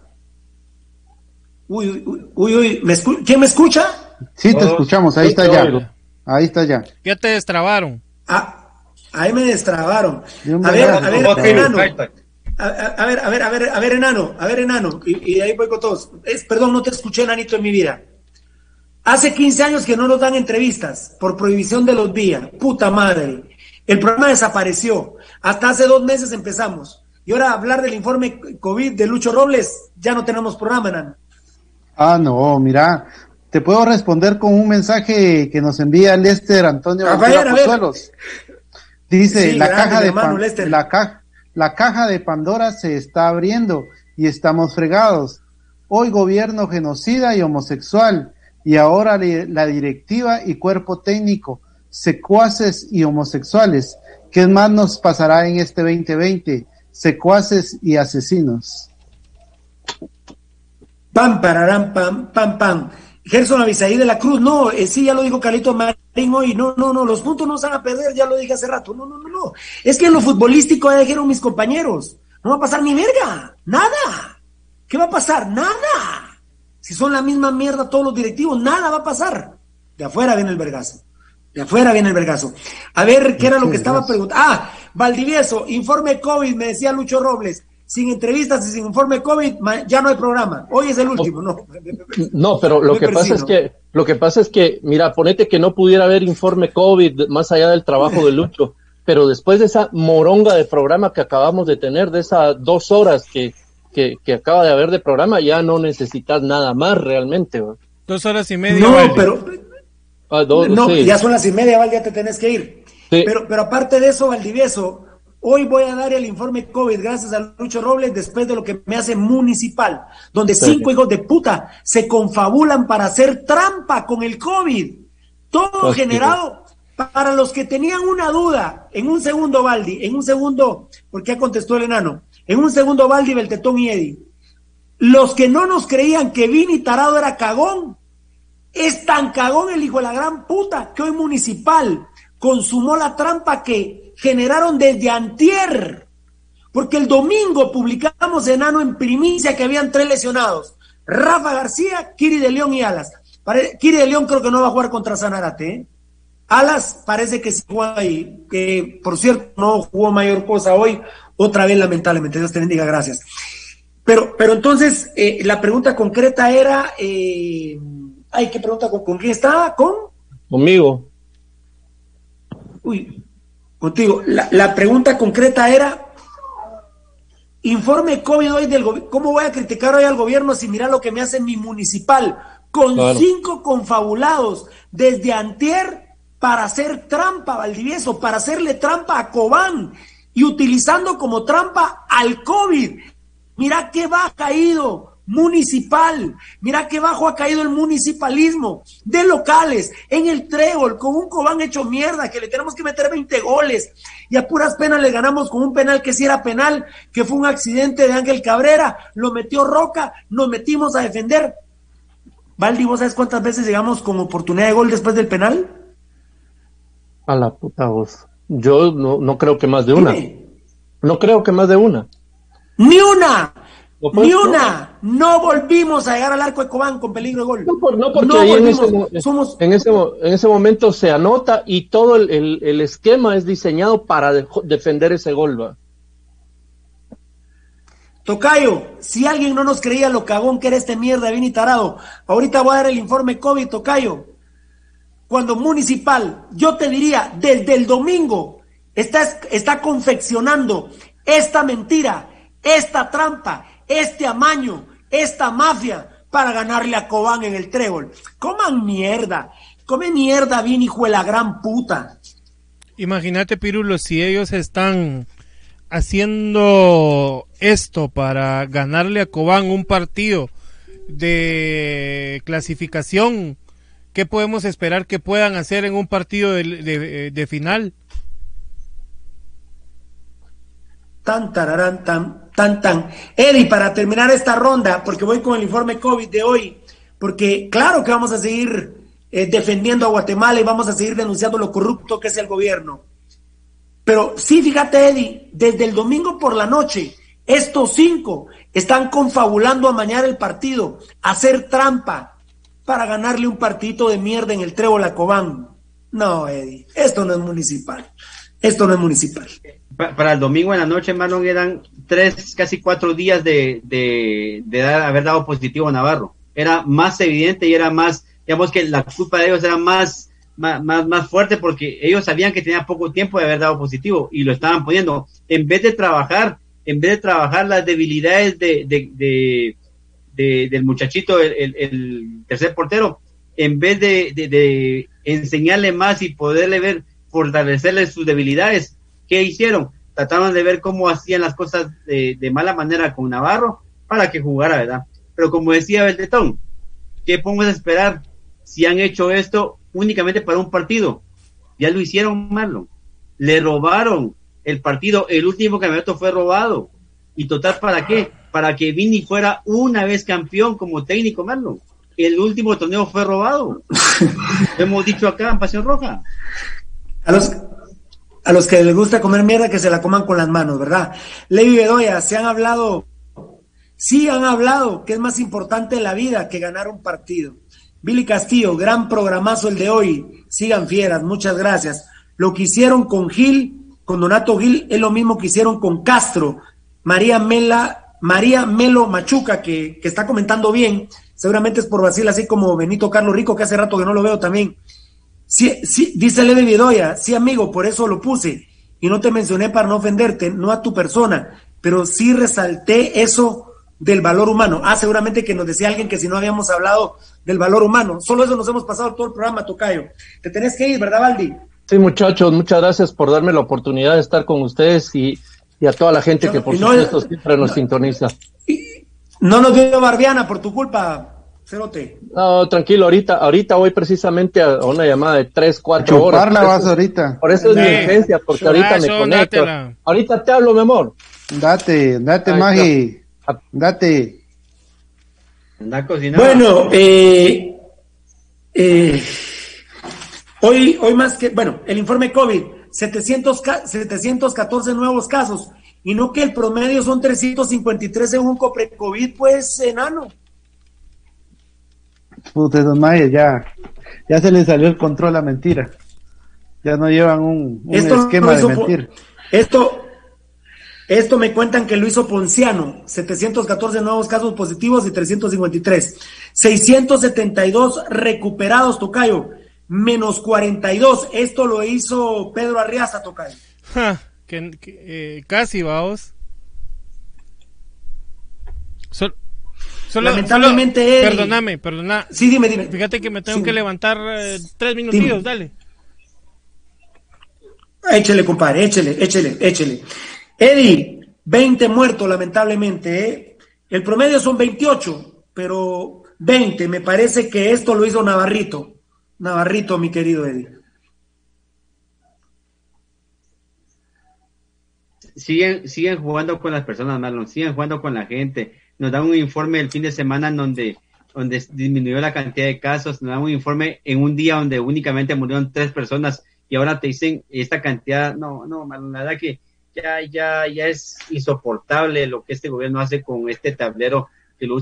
Uy, uy, uy, uy. ¿Me ¿quién me escucha? Sí, te escuchamos, ahí está ya. Ahí está ya. Ya te destrabaron. Ah, ahí me destrabaron. A ver, a ver, enano. A, ver, a ver, a ver, a ver, enano, a ver, enano. Y, ahí voy con todos. Es, perdón, no te escuché, enanito, en mi vida. Hace 15 años que no nos dan entrevistas por prohibición de los días. Puta madre. El programa desapareció. Hasta hace dos meses empezamos. Y ahora hablar del informe COVID de Lucho Robles, ya no tenemos programa, enano. Ah, no, mira, te puedo responder con un mensaje que nos envía Lester Antonio a Dice, la, caja de la caja de Pandora se está abriendo y estamos fregados. Hoy gobierno genocida y homosexual y ahora la directiva y cuerpo técnico, secuaces y homosexuales. ¿Qué más nos pasará en este 2020? Secuaces y asesinos. Pam, pararán, pam, pam, pam. Gerson Avisaí de la Cruz, no, eh, sí, ya lo dijo Carlito Marín hoy, no, no, no, los puntos no se van a perder, ya lo dije hace rato, no, no, no, no. Es que en lo futbolístico ya dijeron mis compañeros, no va a pasar ni verga, nada. ¿Qué va a pasar? Nada. Si son la misma mierda todos los directivos, nada va a pasar. De afuera viene el vergazo. De afuera viene el vergazo. A ver, ¿qué era lo que estaba preguntando? Ah, Valdivieso, informe COVID, me decía Lucho Robles sin entrevistas y sin informe COVID, ya no hay programa. Hoy es el último, ¿no? No, pero lo que pasa es que, lo que pasa es que, mira, ponete que no pudiera haber informe COVID más allá del trabajo de Lucho, <laughs> pero después de esa moronga de programa que acabamos de tener, de esas dos horas que, que, acaba de haber de programa, ya no necesitas nada más realmente. Dos horas y media. No, pero... Ah, no, ya son las y media, Val, ya te tenés que ir. Pero, pero aparte de eso, Valdivieso, Hoy voy a dar el informe COVID gracias a Lucho Robles después de lo que me hace municipal, donde cinco hijos de puta se confabulan para hacer trampa con el COVID. Todo generado para los que tenían una duda. En un segundo, Baldi, en un segundo, porque ya contestó el enano. En un segundo, Baldi, Beltetón y Eddie. Los que no nos creían que Vini Tarado era cagón, es tan cagón el hijo de la gran puta que hoy municipal consumó la trampa que generaron desde antier, porque el domingo publicamos enano en primicia que habían tres lesionados, Rafa García, Kiri de León y Alas. Kiri de León creo que no va a jugar contra Sanarate. ¿eh? Alas parece que sí juega ahí, que por cierto no jugó mayor cosa hoy, otra vez lamentablemente, Dios te bendiga, gracias. Pero, pero entonces, eh, la pregunta concreta era, eh, ay, ¿qué pregunta con, con quién estaba? ¿Con? Conmigo. Uy, contigo. La, pregunta concreta era, informe COVID hoy del gobierno, ¿cómo voy a criticar hoy al gobierno si mira lo que me hace mi municipal? Con cinco confabulados desde antier para hacer trampa a Valdivieso, para hacerle trampa a Cobán. y utilizando como trampa al COVID. Mira qué va caído municipal. Mira qué bajo ha caído el municipalismo de locales en el trébol con un Cobán hecho mierda que le tenemos que meter 20 goles y a puras penas le ganamos con un penal que sí era penal, que fue un accidente de Ángel Cabrera, lo metió Roca, nos metimos a defender. Valdi, ¿vos sabes cuántas veces llegamos con oportunidad de gol después del penal? A la puta voz. Yo no, no creo que más de una. No creo que más de una. ¡Ni una! Ni una. No volvimos a llegar al arco de Cobán con peligro de gol. No, porque ahí en, ese, en, ese, en, ese, momento se anota y todo el, el, esquema es diseñado para defender ese gol. ¿va? Tocayo, si alguien no nos creía lo cagón que era este mierda y tarado, ahorita voy a dar el informe COVID, Tocayo. Cuando Municipal, yo te diría, desde el domingo, está, está confeccionando esta mentira, esta trampa, este amaño, esta mafia para ganarle a Cobán en el trébol. Coman mierda, come mierda bien la gran puta. Imagínate, Pirulo, si ellos están haciendo esto para ganarle a Cobán un partido de clasificación, ¿qué podemos esperar que puedan hacer en un partido de final? Tan, tararán, tan, tan, tan. Eddie, para terminar esta ronda, porque voy con el informe COVID de hoy, porque claro que vamos a seguir eh, defendiendo a Guatemala y vamos a seguir denunciando lo corrupto que es el gobierno. Pero sí, fíjate, Eddie, desde el domingo por la noche, estos cinco están confabulando a mañar el partido, hacer trampa para ganarle un partidito de mierda en el Trébol a Cobán. No, Eddie, esto no es municipal. Esto no es municipal para el domingo en la noche, Marlon, eran tres, casi cuatro días de, de, haber dado positivo a Navarro. Era más evidente y era más, digamos que la culpa de ellos era más, más, más, fuerte porque ellos sabían que tenía poco tiempo de haber dado positivo y lo estaban poniendo. En vez de trabajar, en vez de trabajar las debilidades de, de, del muchachito, el, el, tercer portero, en vez de, enseñarle más y poderle ver, fortalecerle sus debilidades, ¿Qué hicieron? Trataban de ver cómo hacían las cosas de, mala manera con Navarro para que jugara, ¿verdad? Pero como decía Beltetón, ¿qué podemos esperar si han hecho esto únicamente para un partido? Ya lo hicieron, Marlon. Le robaron el partido. El último campeonato fue robado. ¿Y total para qué? Para que Vini fuera una vez campeón como técnico, Marlon. El último torneo fue robado. <laughs> hemos dicho acá en Pasión Roja. A los que les gusta comer mierda que se la coman con las manos, ¿verdad? Levi Bedoya, se han hablado, sí han hablado que es más importante la vida que ganar un partido. Billy Castillo, gran programazo el de hoy. Sigan fieras, muchas gracias. Lo que hicieron con Gil, con Donato Gil, es lo mismo que hicieron con Castro. María Mela, María Melo Machuca, que, que está comentando bien, seguramente es por Brasil, así como Benito Carlos Rico, que hace rato que no lo veo también. Sí, sí, dice Levi Vidoya, sí amigo, por eso lo puse. Y no te mencioné para no ofenderte, no a tu persona, pero sí resalté eso del valor humano. Ah, seguramente que nos decía alguien que si no habíamos hablado del valor humano. Solo eso nos hemos pasado todo el programa, Tocayo. Te tenés que ir, ¿verdad, Valdi? Sí, muchachos, muchas gracias por darme la oportunidad de estar con ustedes y, a toda la gente que por supuesto siempre nos sintoniza. no nos dio Barbiana por tu culpa, no, tranquilo, ahorita, ahorita voy precisamente a una llamada de 3, 4 horas. vas ahorita. Por eso es mi urgencia, porque ahorita me conecto. Ahorita te hablo, mi amor. Date, date, Magi. Date. Bueno, eh, eh, hoy, hoy más que, bueno, el informe COVID, 700, 714 nuevos casos, y no que el promedio son 353 según Copre-COVID, pues enano. Puta, don ya, ya se le salió el control a mentira. Ya no llevan un, esquema de mentir. Esto, esto me cuentan que lo hizo Ponciano, 714 nuevos casos positivos y 353. 672 recuperados, Tocayo, menos 42. Esto lo hizo Pedro Arriaza, Tocayo. que, eh, casi, vamos. Lamentablemente Perdóname, perdona. Sí, dime, dime. Fíjate que me tengo que levantar eh, tres minutillos, dale. Échele, compadre, échele, échele, échele. Eddie, 20 muertos, lamentablemente. ¿eh? El promedio son 28, pero 20. Me parece que esto lo hizo Navarrito. Navarrito, mi querido Eddie. Siguen, siguen jugando con las personas, Marlon, siguen jugando con la gente. Nos dan un informe el fin de semana en donde, donde disminuyó la cantidad de casos, nos dan un informe en un día donde únicamente murieron tres personas y ahora te dicen esta cantidad. No, no, la verdad que ya, ya, ya es insoportable lo que este gobierno hace con este tablero que lo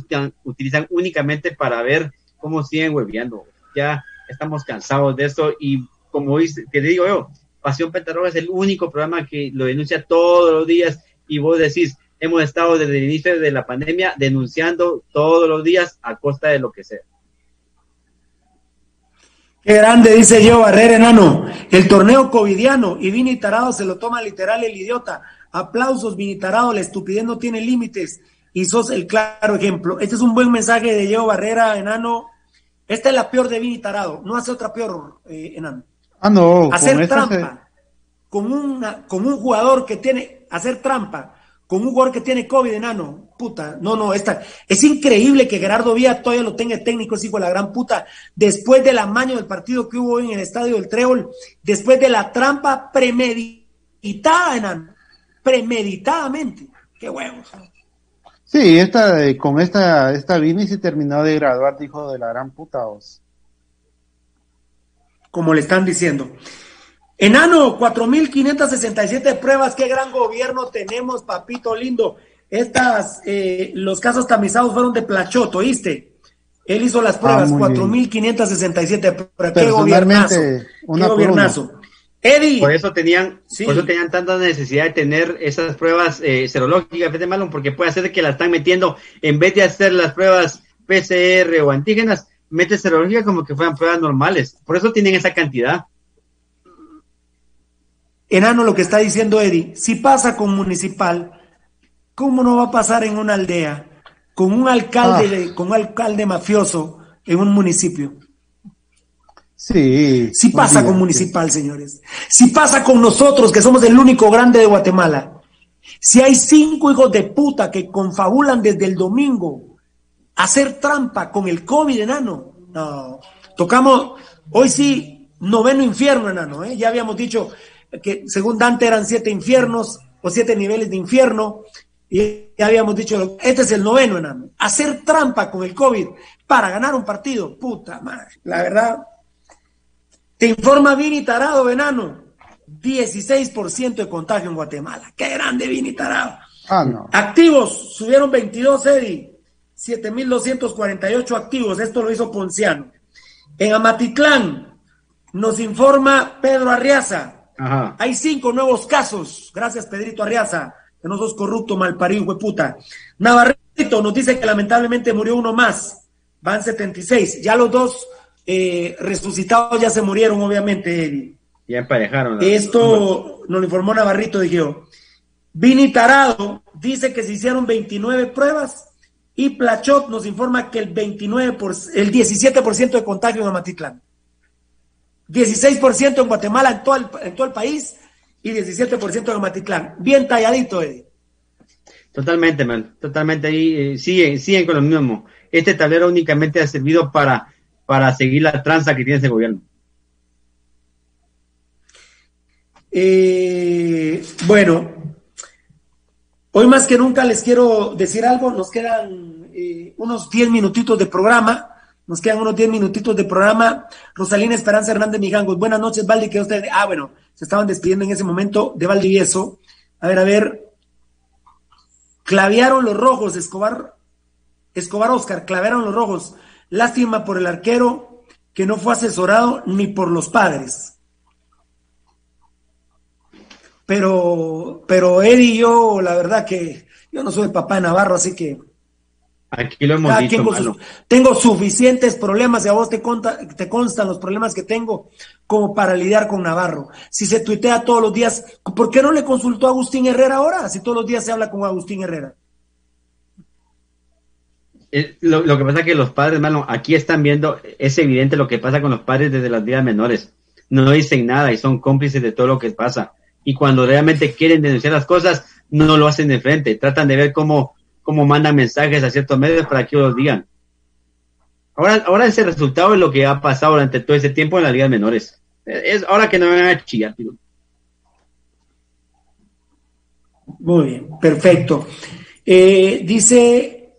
utilizan, únicamente para ver cómo siguen hueveando. Ya estamos cansados de esto y como dice, que digo yo, Pasión Pentarroja es el único programa que lo denuncia todos los días y vos decís, hemos estado desde el inicio de la pandemia denunciando todos los días a costa de lo que sea. Qué grande, dice yo, Barrera Enano. El torneo covidiano y Vini Tarado se lo toma literal el idiota. Aplausos, Vini Tarado, la estupidez no tiene límites y sos el claro ejemplo. Este es un buen mensaje de Diego Barrera Enano. Esta es la peor de Vini Tarado, no hace otra peor, eh, Enano. Ah, no. Hacer trampa con, una, con un jugador que tiene, hacer trampa con un jugador que tiene COVID, enano, puta, no, no, esta, es increíble que Gerardo Vía todavía lo tenga técnico, es hijo de la gran puta, después del amaño del partido que hubo hoy en el estadio del Trébol, después de la trampa premeditada, enano, premeditadamente, qué huevos. Sí, esta, eh, con esta, esta Vini se terminó de graduar, hijo de la gran puta, os. Como le están diciendo. Enano, 4.567 pruebas, qué gran gobierno tenemos, papito lindo. Estas, eh, los casos tamizados fueron de Plachot, ¿oíste? Él hizo las pruebas, 4.567 pruebas. Qué gobiernazo. Una qué gobiernazo. Eddie. Por eso tenían, por eso tenían tanta necesidad de tener esas pruebas eh, serológicas, de Malon, porque puede hacer que las están metiendo, en vez de hacer las pruebas PCR o antígenas, mete serológica como que fueran pruebas normales. Por eso tienen esa cantidad. Enano, lo que está diciendo Eddie, si pasa con municipal, ¿cómo no va a pasar en una aldea con un alcalde, ah. con un alcalde mafioso en un municipio? Sí. Si pasa con municipal, señores. Si pasa con nosotros, que somos el único grande de Guatemala. Si hay cinco hijos de puta que confabulan desde el domingo hacer trampa con el COVID, enano. No. Tocamos, hoy sí, noveno infierno, enano. ¿eh? Ya habíamos dicho, que según Dante eran siete infiernos o siete niveles de infierno, y ya habíamos dicho, este es el noveno, enano. Hacer trampa con el COVID para ganar un partido, puta madre, la verdad. Te informa Vini Tarado, enano. 16% de contagio en Guatemala. Qué grande Vini Tarado. Ah, no. Activos, subieron 22, Eddie. 7.248 activos. Esto lo hizo Ponciano. En Amatitlán, nos informa Pedro Arriaza. Hay cinco nuevos casos. Gracias, Pedrito Arriaza, que no sos corrupto, malparido, hueputa. Navarrito nos dice que lamentablemente murió uno más. Van 76. Ya los dos eh, resucitados ya se murieron, obviamente. Ya emparejaron. Esto nos lo informó Navarrito, dije yo. Vini Tarado dice que se hicieron 29 pruebas y Plachot nos informa que el 29 por, el 17% de contagio en Amatitlán. 16% en Guatemala, en todo, el, en todo el país, y 17% en Matitlán. Bien talladito, Eddie. Totalmente, man. Totalmente ahí. Eh, siguen, siguen con lo mismo. Este tablero únicamente ha servido para, para seguir la tranza que tiene ese gobierno. Eh, bueno, hoy más que nunca les quiero decir algo. Nos quedan eh, unos 10 minutitos de programa. Nos quedan unos 10 minutitos de programa. Rosalina Esperanza Hernández Mijangos. Buenas noches, Valdi. Que usted. Ah, bueno, se estaban despidiendo en ese momento de Valdivieso. A ver, a ver. Clavearon los rojos, Escobar. Escobar Oscar, clavearon los rojos. Lástima por el arquero que no fue asesorado ni por los padres. Pero, pero él y yo, la verdad que yo no soy papá de Navarro, así que Aquí lo hemos dicho. tengo suficientes problemas y a vos te, te constan los problemas que tengo como para lidiar con Navarro. Si se tuitea todos los días, ¿por qué no le consultó a Agustín Herrera ahora? Si todos los días se habla con Agustín Herrera. Eh, lo, que pasa es que los padres, hermano, aquí están viendo, es evidente lo que pasa con los padres desde las días menores. no dicen nada y son cómplices de todo lo que pasa. Y cuando realmente quieren denunciar las cosas, no lo hacen de frente, tratan de ver cómo, cómo mandan mensajes a ciertos medios para que los digan. Ahora, ahora ese resultado es lo que ha pasado durante todo ese tiempo en las ligas menores. Es ahora que no me van a chillar, Muy bien, perfecto. Eh, dice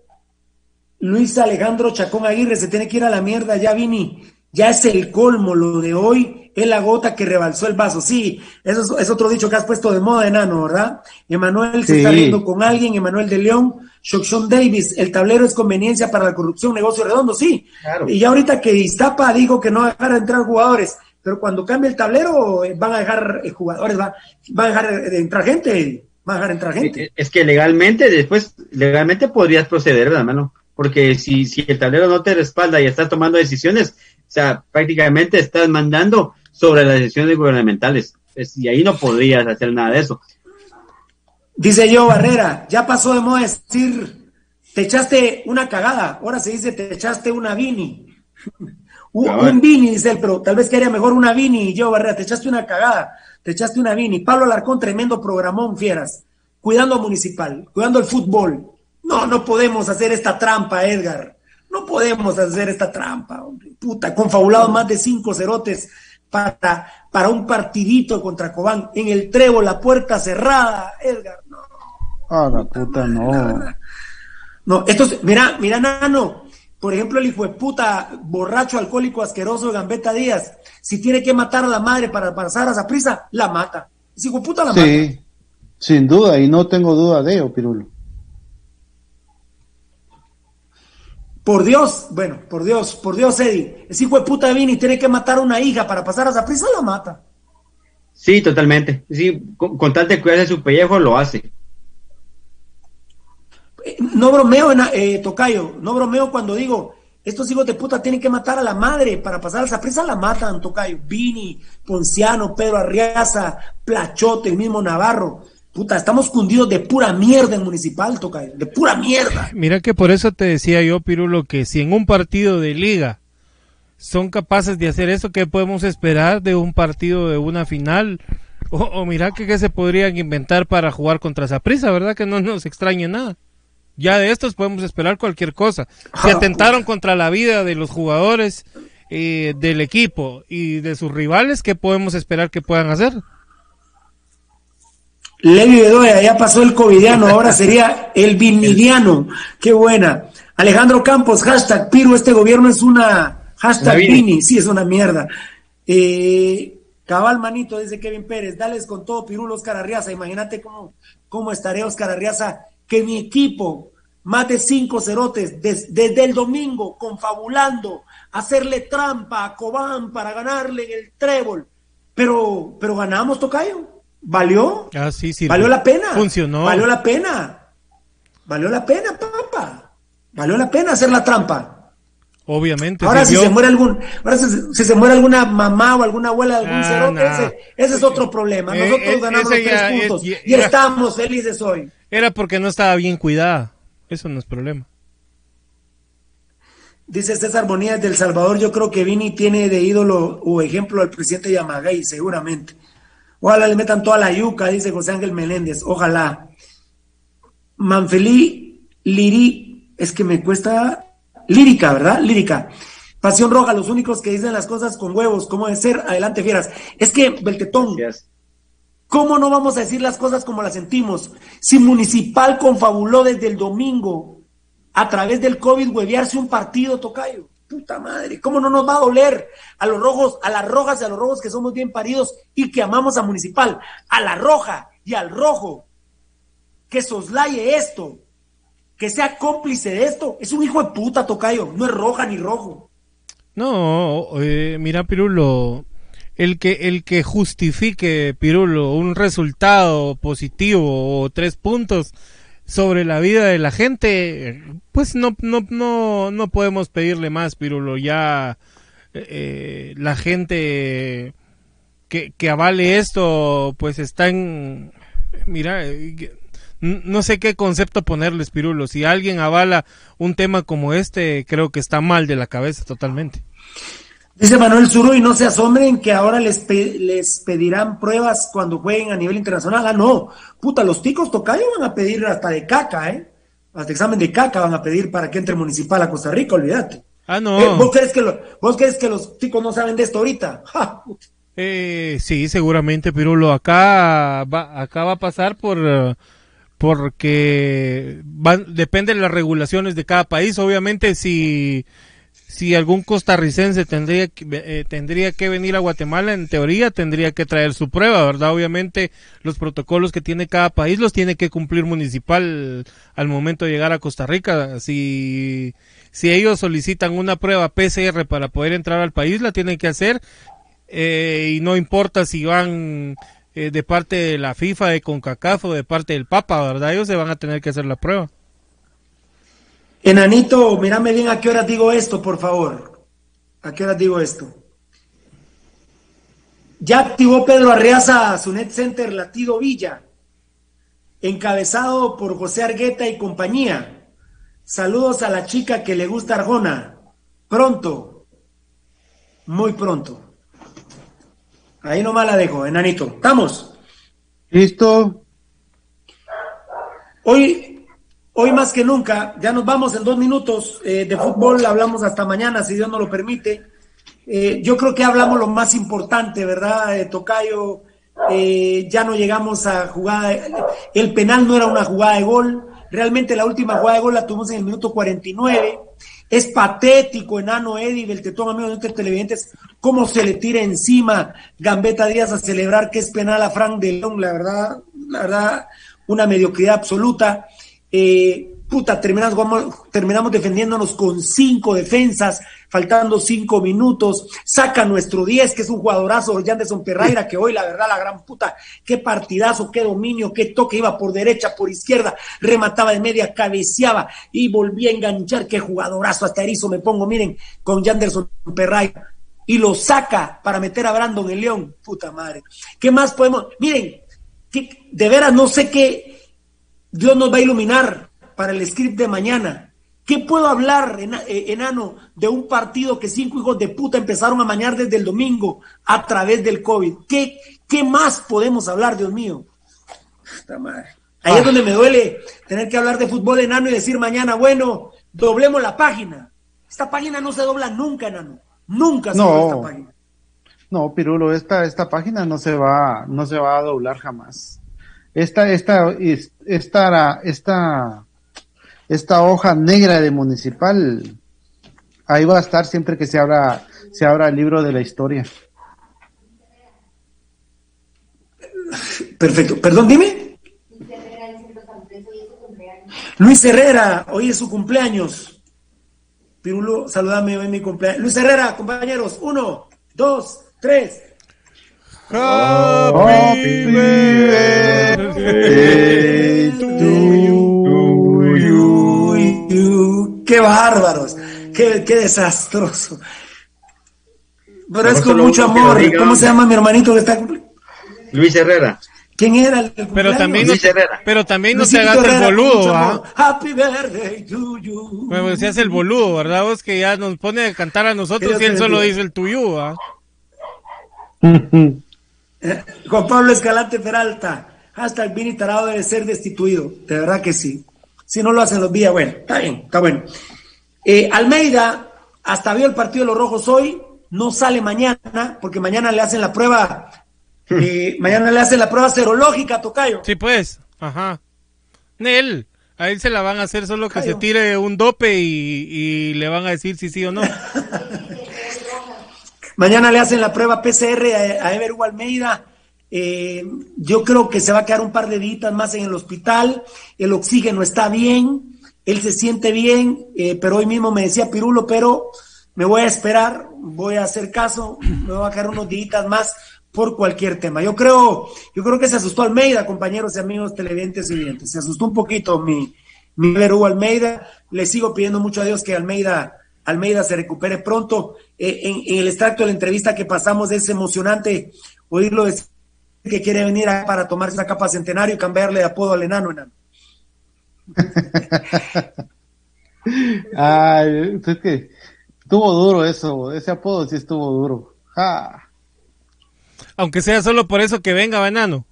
Luis Alejandro Chacón Aguirre, se tiene que ir a la mierda, ya Vini, ya es el colmo, lo de hoy es la gota que rebalsó el vaso. Sí, eso es, otro dicho que has puesto de moda, enano, ¿verdad? Emanuel se está viendo con alguien, Emanuel de León, Shockson Davis, el tablero es conveniencia para la corrupción, negocio redondo, sí. Y ya ahorita que Iztapa dijo que no va a dejar entrar jugadores, pero cuando cambie el tablero eh, van a dejar eh, jugadores, va, van a dejar de entrar gente entrar gente. Es que legalmente, después, legalmente podrías proceder, ¿verdad, mano? Porque si, si el tablero no te respalda y estás tomando decisiones, sea, prácticamente estás mandando sobre las decisiones gubernamentales. y ahí no podrías hacer nada de eso. Dice yo, Barrera, ya pasó de moda decir, te echaste una cagada, ahora se dice, te echaste una vini. <laughs> un, vini, dice él, pero tal vez quería mejor una vini. Yo, Barrera, te echaste una cagada te echaste una vini. Pablo Alarcón, tremendo programón, fieras. Cuidando Municipal, cuidando el fútbol. No, no podemos hacer esta trampa, Edgar. No podemos hacer esta trampa, hombre. Puta, confabulado más de cinco cerotes para, para un partidito contra Cobán. En el trevo, la puerta cerrada, Edgar. No. Ah, la puta, no. No, esto mira, mira, Nano, por ejemplo, el hijo de puta, borracho, alcohólico, asqueroso Gambetta Díaz, si tiene que matar a la madre para pasar a esa prisa, la mata. Ese hijo de puta la sí, sin duda, y no tengo duda de ello, Pirulo. Por Dios, bueno, por Dios, por Dios, Eddie, ese hijo de puta viene y tiene que matar a una hija para pasar a esa prisa, la mata. Sí, totalmente. Sí, con, tal de cuidarse su pellejo, lo hace no bromeo, eh, Tocayo, no bromeo cuando digo, estos hijos de puta tienen que matar a la madre para pasar a esa prisa, la matan, Tocayo. Vini, Ponciano, Pedro Arriaza, Plachote, el mismo Navarro. Puta, estamos cundidos de pura mierda en municipal, Tocayo, de pura mierda. Mira que por eso te decía yo, Pirulo, que si en un partido de liga son capaces de hacer eso, ¿qué podemos esperar de un partido de una final? O, mira que, se podrían inventar para jugar contra esa prisa, ¿verdad? Que no nos extrañe nada. Ya de estos podemos esperar cualquier cosa. Si ah, atentaron contra la vida de los jugadores, eh, del equipo y de sus rivales, ¿qué podemos esperar que puedan hacer? Levi Bedoya, ya pasó el covidiano, ahora <laughs> sería el vinidiano. Qué buena. Alejandro Campos, hashtag Piru, este gobierno es una hashtag Vini, sí, es una mierda. Eh, cabal Manito, dice Kevin Pérez, dales con todo Pirulo Oscar Arriaza. Imagínate cómo, cómo estaría Oscar Arriaza que mi equipo, más de cinco cerotes, desde el domingo, confabulando, hacerle trampa a Cobán para ganarle en el trébol. Pero, pero ganamos, Tocayo. ¿Valió? Ah, sí, sí. ¿Valió la pena? Funcionó. ¿Valió la pena? ¿Valió la pena, papá? ¿Valió la pena hacer la trampa? Obviamente. Ahora, si se muere algún, ahora si, se muere alguna mamá o alguna abuela de algún ah, cerote, ese, es otro problema. Eh, Nosotros eh, ganamos los tres puntos y estamos felices hoy. Era porque no estaba bien cuidada. Eso no es problema. Dice César Bonilla del Salvador, yo creo que Vini tiene de ídolo o ejemplo al presidente Yamagay, seguramente. Ojalá le metan toda la yuca, dice José Ángel Meléndez, ojalá. Manfeli Liri, es que me cuesta lírica, ¿verdad? Lírica. Pasión Roja, los únicos que dicen las cosas con huevos, ¿cómo de ser? Adelante, fieras. Es que, Beltetón, ¿Cómo no vamos a decir las cosas como las sentimos? Si Municipal confabuló desde el domingo a través del COVID huevearse un partido, Tocayo. Puta madre, ¿cómo no nos va a doler a los rojos, a las rojas y a los rojos que somos bien paridos y que amamos a Municipal? A la roja y al rojo que soslaye esto, que sea cómplice de esto, es un hijo de puta, Tocayo, no es roja ni rojo. No, eh, mira, Pirulo, el que el que justifique Pirulo un resultado positivo o tres puntos sobre la vida de la gente pues no no no no podemos pedirle más Pirulo. Ya eh, la gente que, que avale esto pues está en mira no sé qué concepto ponerles Pirulo. Si alguien avala un tema como este creo que está mal de la cabeza totalmente Dice Manuel Zuru, y no se asombren que ahora les, les pedirán pruebas cuando jueguen a nivel internacional. Ah, no, puta, los ticos tocayo van a pedir hasta de caca, ¿eh? Hasta examen de caca van a pedir para que entre municipal a Costa Rica, olvídate. Ah, no. Eh, ¿vos, crees que ¿Vos crees que los ticos no saben de esto ahorita? <laughs> Eh, sí, seguramente, Pirulo. Acá va, acá va a pasar por porque van, depende de las regulaciones de cada país. Obviamente, si si algún costarricense tendría que, eh, tendría que venir a Guatemala, en teoría tendría que traer su prueba, ¿verdad? Obviamente los protocolos que tiene cada país los tiene que cumplir municipal al momento de llegar a Costa Rica. Si, si ellos solicitan una prueba PCR para poder entrar al país, la tienen que hacer eh, y no importa si van eh, de parte de la FIFA, de CONCACAF o de parte del Papa, ¿verdad? Ellos se van a tener que hacer la prueba. Enanito, mírame bien a qué hora digo esto, por favor. ¿A qué hora digo esto? Ya activó Pedro Arreaza su net center Latido Villa, encabezado por José Argueta y compañía. Saludos a la chica que le gusta Arjona. Pronto, muy pronto. Ahí nomás la dejo, enanito. ¿Estamos? Listo. Hoy Hoy más que nunca, ya nos vamos en dos minutos eh, de fútbol, hablamos hasta mañana, si Dios nos lo permite. Eh, yo creo que hablamos lo más importante, ¿verdad, eh, Tocayo? ya no llegamos a jugada, el penal no era una jugada de gol, realmente la última jugada de gol la tuvimos en el minuto 49. Es patético, enano Eddie, del tetón amigo de nuestros televidentes, cómo se le tira encima Gambetta Díaz a celebrar que es penal a Frank de León, la verdad, la verdad, una mediocridad absoluta. Eh, puta, terminamos, terminamos defendiéndonos con cinco defensas, faltando cinco minutos, saca nuestro 10, que es un jugadorazo, Janderson Perraira, que hoy la verdad, la gran puta, qué partidazo, qué dominio, qué toque, iba por derecha, por izquierda, remataba de media, cabeceaba y volvía a enganchar, qué jugadorazo, hasta erizo me pongo, miren, con Janderson Perraira. Y lo saca para meter a Brandon el León, puta madre. ¿Qué más podemos? Miren, de veras no sé qué, Dios nos va a iluminar para el script de mañana. ¿Qué puedo hablar, eh, enano, de un partido que cinco hijos de puta empezaron a mañar desde el domingo a través del COVID? ¿Qué, qué más podemos hablar, Dios mío? Ahí es donde me duele tener que hablar de fútbol enano y decir mañana, bueno, doblemos la página. Esta página no se dobla nunca, enano. Nunca se dobla esta página. No, Pirulo, esta, esta página no se va, no se va a doblar jamás esta, esta, esta, esta, esta hoja negra de municipal, ahí va a estar siempre que se abra, se abra el libro de la historia. Perfecto. Perdón, dime. Luis Herrera, hoy es su cumpleaños. Pirulo, saludame hoy mi cumpleaños. Luis Herrera, compañeros, uno, dos, tres. Happy birthday to you. Qué bárbaros, qué, qué desastroso. Pero es con mucho amor. ¿Cómo se llama mi hermanito que está Luis Herrera. ¿Quién era el pero también no, pero también no se hagas el boludo, ¿ah? Happy birthday to you. Bueno, se hace el boludo, ¿verdad? Vos que ya nos pone a cantar a nosotros y él solo dice el tuyo, ¿ah? <laughs> Juan Pablo Escalante Peralta, hasta el Vini Tarado debe ser destituido, de verdad que sí. Si no lo hacen los días, bueno, está bien, está bueno. Eh, Almeida, hasta vio el partido de los rojos hoy, no sale mañana, porque mañana le hacen la prueba, eh, mañana le hacen la prueba serológica, Tocayo. Sí, pues, ajá. Nel, a él se la van a hacer solo que se tire un dope y, y le van a decir si sí o no. <laughs> Mañana le hacen la prueba PCR a, Ever Almeida. Eh, yo creo que se va a quedar un par de días más en el hospital. El oxígeno está bien, él se siente bien, eh, pero hoy mismo me decía Pirulo, pero me voy a esperar, voy a hacer caso, me voy a quedar unos días más por cualquier tema. Yo creo, yo creo que se asustó Almeida, compañeros y amigos televidentes y videntes. Se asustó un poquito mi, mi Almeida. Le sigo pidiendo mucho a Dios que Almeida Almeida se recupere pronto. Eh, en, el extracto de la entrevista que pasamos es emocionante oírlo decir que quiere venir para tomarse una capa centenario y cambiarle de apodo al enano, enano. <laughs> Ay, pues que Estuvo duro eso, ese apodo sí estuvo duro. Aunque sea solo por eso que venga, banano.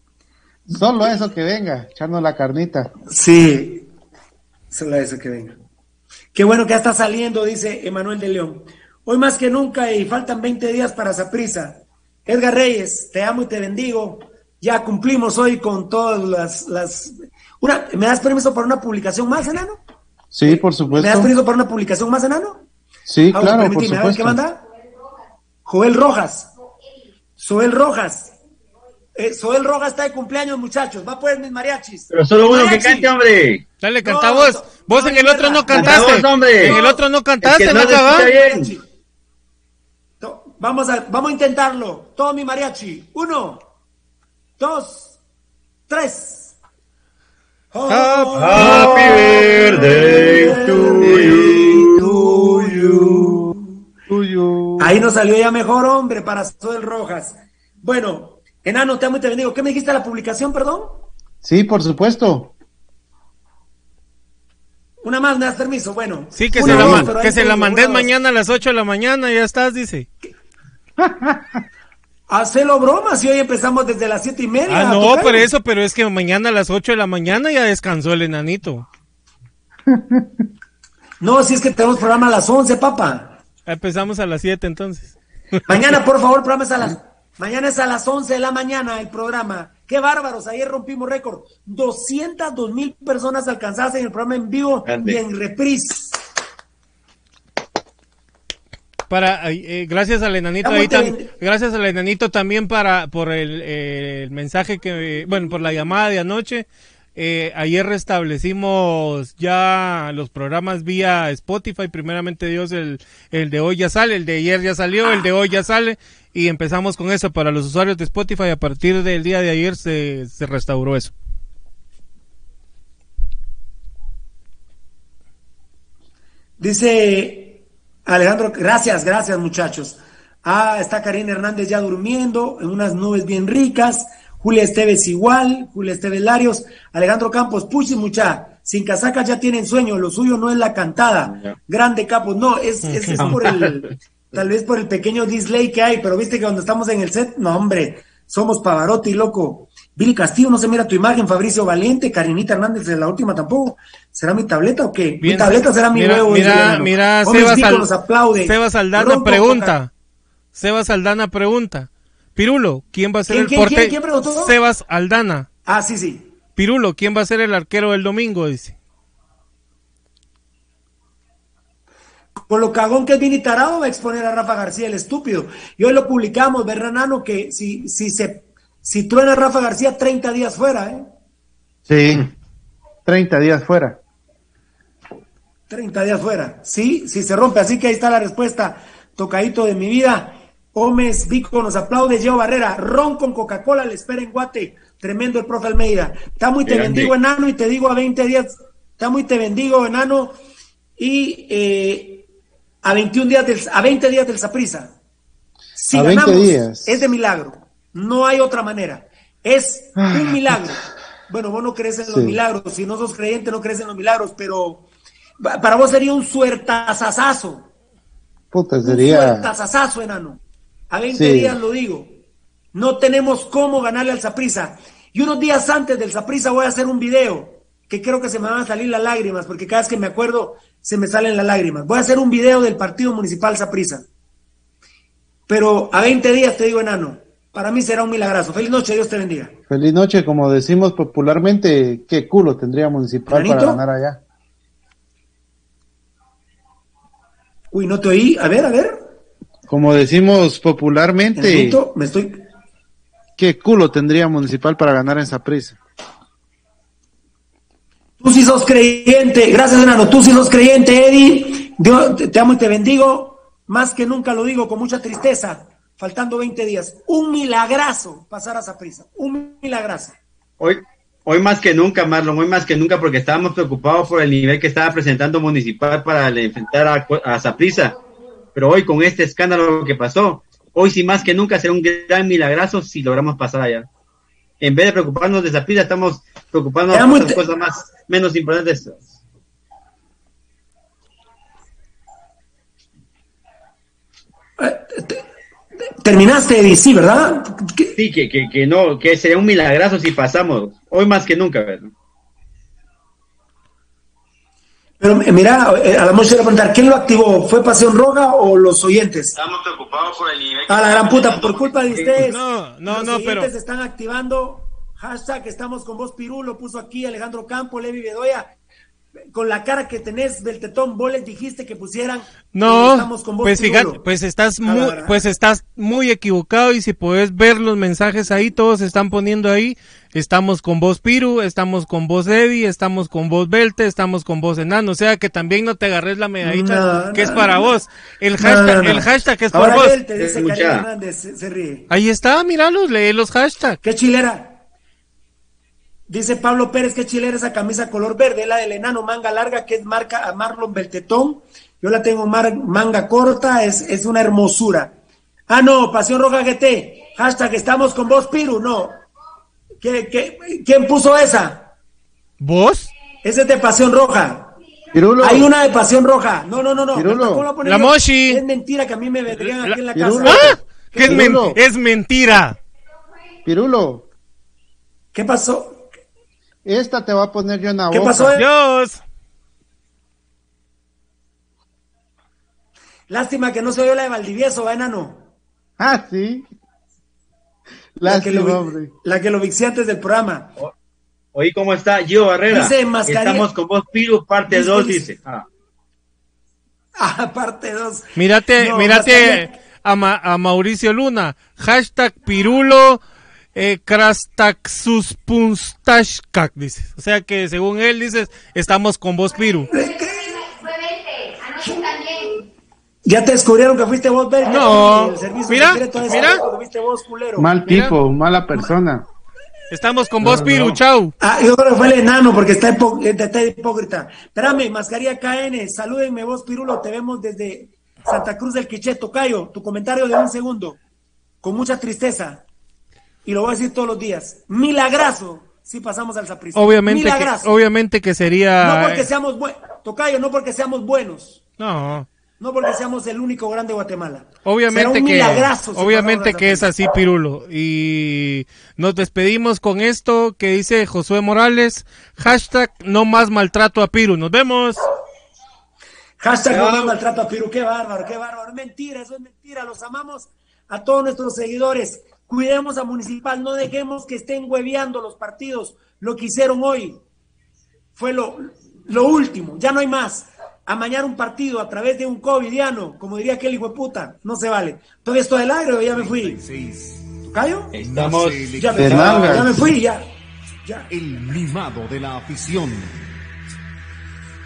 Solo eso que venga, echarnos la carnita. Sí, solo eso que venga. Qué bueno que ya está saliendo, dice Emanuel de León. Hoy más que nunca y faltan 20 días para prisa. Edgar Reyes, te amo y te bendigo. Ya cumplimos hoy con todas las... las... Una, ¿Me das permiso para una publicación más, enano? Sí, por supuesto. ¿Me das permiso para una publicación más, enano? Sí, ah, claro, por supuesto. ¿Qué manda? Joel Rojas. Soel Rojas. Eh, Soel Rojas está de cumpleaños, muchachos. Va a poner mis mariachis. Pero solo uno que cante, hombre. Dale, canta vos. Vos en el otro no cantaste. hombre. En el otro no cantaste, no, Vamos a, vamos a intentarlo. Todo mi mariachi. Uno, dos, tres. Happy birthday to you. Ahí nos salió ya mejor hombre para Soel Rojas. Bueno, enano, te amo y te bendigo. ¿Qué me dijiste la publicación, perdón? Sí, por supuesto. Una más, ¿me das permiso? Bueno. Sí, que se la, que se la mandes mañana a las 8 de la mañana, ya estás, dice. <laughs> Hacelo broma, si hoy empezamos desde las siete y media. Ah, no, por eso, pero es que mañana a las 8 de la mañana ya descansó el enanito. <laughs> no, si es que tenemos programa a las 11, papá. Empezamos a las 7 entonces. Mañana, por favor, programa es a las... <laughs> Mañana es a las 11 de la mañana el programa. Qué bárbaros, ayer rompimos récord. 202 mil personas alcanzadas en el programa en vivo y en reprise para eh, gracias al enanito gracias al enanito también para por el, mensaje que bueno por la llamada de anoche eh, ayer restablecimos ya los programas vía Spotify primeramente Dios el, el de hoy ya sale el de ayer ya salió el de hoy ya sale y empezamos con eso para los usuarios de Spotify a partir del día de ayer se, se restauró eso dice Alejandro, gracias, gracias muchachos. Ah, está Karina Hernández ya durmiendo en unas nubes bien ricas. Julia Esteves igual, Julia Esteves Larios, Alejandro Campos, puchi mucha, sin casaca ya tienen sueño, lo suyo no es la cantada. Grande Campos, no, es, es, es por el, <laughs> tal vez por el pequeño dislay que hay, pero viste que cuando estamos en el set, no hombre, somos Pavarotti, loco. Billy Castillo, no se mira tu imagen, Fabricio Valiente, Karinita Hernández de la última tampoco. ¿Será mi tableta o qué? mi tableta será mi huevo. Mira, mira, Sebas, aplaude. Sebas Aldana pregunta. Sebas Aldana pregunta. Pirulo, ¿quién va a ser el portero? ¿quién, preguntó? Sebas Aldana. Ah, sí, sí. Pirulo, ¿quién va a ser el arquero del domingo? Dice. Por lo cagón que es Vini Tarado va a exponer a Rafa García, el estúpido. Y hoy lo publicamos, Berranano, que si, si se si truena Rafa García, 30 días fuera, ¿eh? Sí, 30 días fuera. 30 días fuera. Sí, sí se rompe. Así que ahí está la respuesta. Tocadito de mi vida. Gómez Vico nos aplaude. Geo Barrera. Ron con Coca-Cola le espera en Guate. Tremendo el profe Almeida. Está muy te bendigo, enano. Y te digo a 20 días. Está muy te bendigo, enano. Y eh, a 21 días del, a 20 días del Saprisa. Si a ganamos, 20 días. es de milagro. No hay otra manera. Es un ah. milagro. Bueno, vos no crees en los milagros. Si no sos creyente, no crees en los milagros, pero para vos sería un suertazazazo. Puta, sería. Un suertazazazo, enano. A 20 días lo digo. No tenemos cómo ganarle al Saprisa. Y unos días antes del Saprisa voy a hacer un video que creo que se me van a salir las lágrimas, porque cada vez que me acuerdo se me salen las lágrimas. Voy a hacer un video del partido municipal Saprisa. Pero a 20 días te digo, enano, para mí será un milagroso. Feliz noche, Dios te bendiga. Feliz noche, como decimos popularmente, qué culo tendría Municipal para ganar allá. Uy, no te oí. A ver, a ver. Como decimos popularmente. me estoy. ¿Qué culo tendría Municipal para ganar en esa prisa? Tú sí sos creyente. Gracias, hermano. Tú sí sos creyente, Eddie. Dios, te amo y te bendigo. Más que nunca lo digo con mucha tristeza faltando 20 días. Un milagrazo pasar a esa prisa. Un milagrazo. Hoy, hoy más que nunca, Marlon, hoy más que nunca, porque estábamos preocupados por el nivel que estaba presentando Municipal para enfrentar a, a Zaprisa pero hoy con este escándalo que pasó, hoy sí más que nunca será un gran milagrazo si logramos pasar allá. En vez de preocuparnos de esa pila, estamos preocupándonos de cosas más, menos importantes. Terminaste de sí, ¿verdad? Sí, que, que, que, no, que sería un milagrazo si pasamos, hoy más que nunca, ¿verdad? Pero eh, mira, eh, a la noche le preguntar, ¿quién lo activó? ¿Fue Pasión Roja o los oyentes? Estamos preocupados por el nivel. A la gran puta, por culpa de ustedes. No, no, los no, oyentes pero- están activando. Hashtag estamos con vos, Pirú, lo puso aquí Alejandro Campo, Levi Bedoya. Con la cara que tenés, Beltetón, vos les dijiste que pusieran. eh, No, estamos con vos, pues fíjate, pues estás A muy, verdad. pues estás muy equivocado y si puedes ver los mensajes ahí, todos están poniendo ahí, estamos con vos Piru, estamos con vos Eddie, estamos con vos Belte, estamos con vos Enano, o sea que también no te agarres la medallita No, que es para no. vos, el hashtag, no, no. el hashtag es Ahora por vos. dice Karim Hernández, se, se ríe. Ahí está, míralos, lee los hashtags. ¿Qué chilera? Dice Pablo Pérez, qué chilera esa camisa color verde, la del enano manga larga que es marca a Marlon Beltetón. Yo la tengo mar- manga corta, es, es una hermosura. Ah, no, Pasión Roja GT. Hashtag estamos con vos, Piru. No. ¿Qué, qué, quién puso esa? ¿Vos? Esa es de Pasión Roja. Pirulo. Hay una de Pasión Roja. No, no, no, no. Pirulo. ¿Cómo la ponen La? Moshi. Es mentira que a mí me vendrían aquí en la casa. Pirulo. ¡Ah! Que es, men- es mentira. Pirulo, ¿Qué pasó? Esta te va a poner yo en la ¿Qué boca. pasó? eh? Dios. Lástima que no se oyó la de Valdivieso, ¿va, enano? Ah, sí. La que, lo, hombre. la que lo vixé antes del programa. Oí cómo está Gio Barrera. Dice mascarilla- Estamos con vos, Piru, parte Dice- 2, dice- dice. Ah. <laughs> Ah, parte 2. Mírate, No, mírate a, Ma- a Mauricio Luna. Hashtag Pirulo eh, Krastaxuspunstashkak, dice. O sea que según él dices, estamos con vos, Piru. Ya te descubrieron que fuiste vos, Berta. No. El servicio Mira, mira. vos, culero. Mal Mira. tipo, mala persona. Estamos con vos, No, Piru. no. Chau. Ah, yo creo que fue el enano porque está, hipo- está hipócrita. Espérame, mascarilla KN, salúdenme vos, Pirulo, te vemos desde Santa Cruz del Quiché, Tocayo. Tu comentario de un segundo, con mucha tristeza. Y lo voy a decir todos los días. Milagrazo si pasamos al Saprissa. Obviamente que, Milagrazo. obviamente que sería. No porque seamos buenos, Tocayo, no porque seamos buenos. No. No porque seamos el único grande de Guatemala. Será Obviamente que, si obviamente que es así, Pirulo. Y nos despedimos con esto que dice Josué Morales. Hashtag no más maltrato a Piru. Nos vemos. Hashtag no más maltrato a Piru, qué bárbaro, qué bárbaro. Mentira, eso es mentira. Los amamos a todos nuestros seguidores. Cuidemos a Municipal, no dejemos que estén hueveando los partidos. Lo que hicieron hoy fue lo, lo último, ya no hay más. Amañar un partido a través de un covidiano, como diría aquel hijo de puta, no se vale. Todo esto del aire, o ya me fui. ¿Callo? Estamos. Ya me, ya me fui, ya. ya. El mimado de la afición.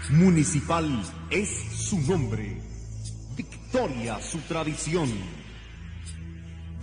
Municipal es su nombre. Victoria su tradición.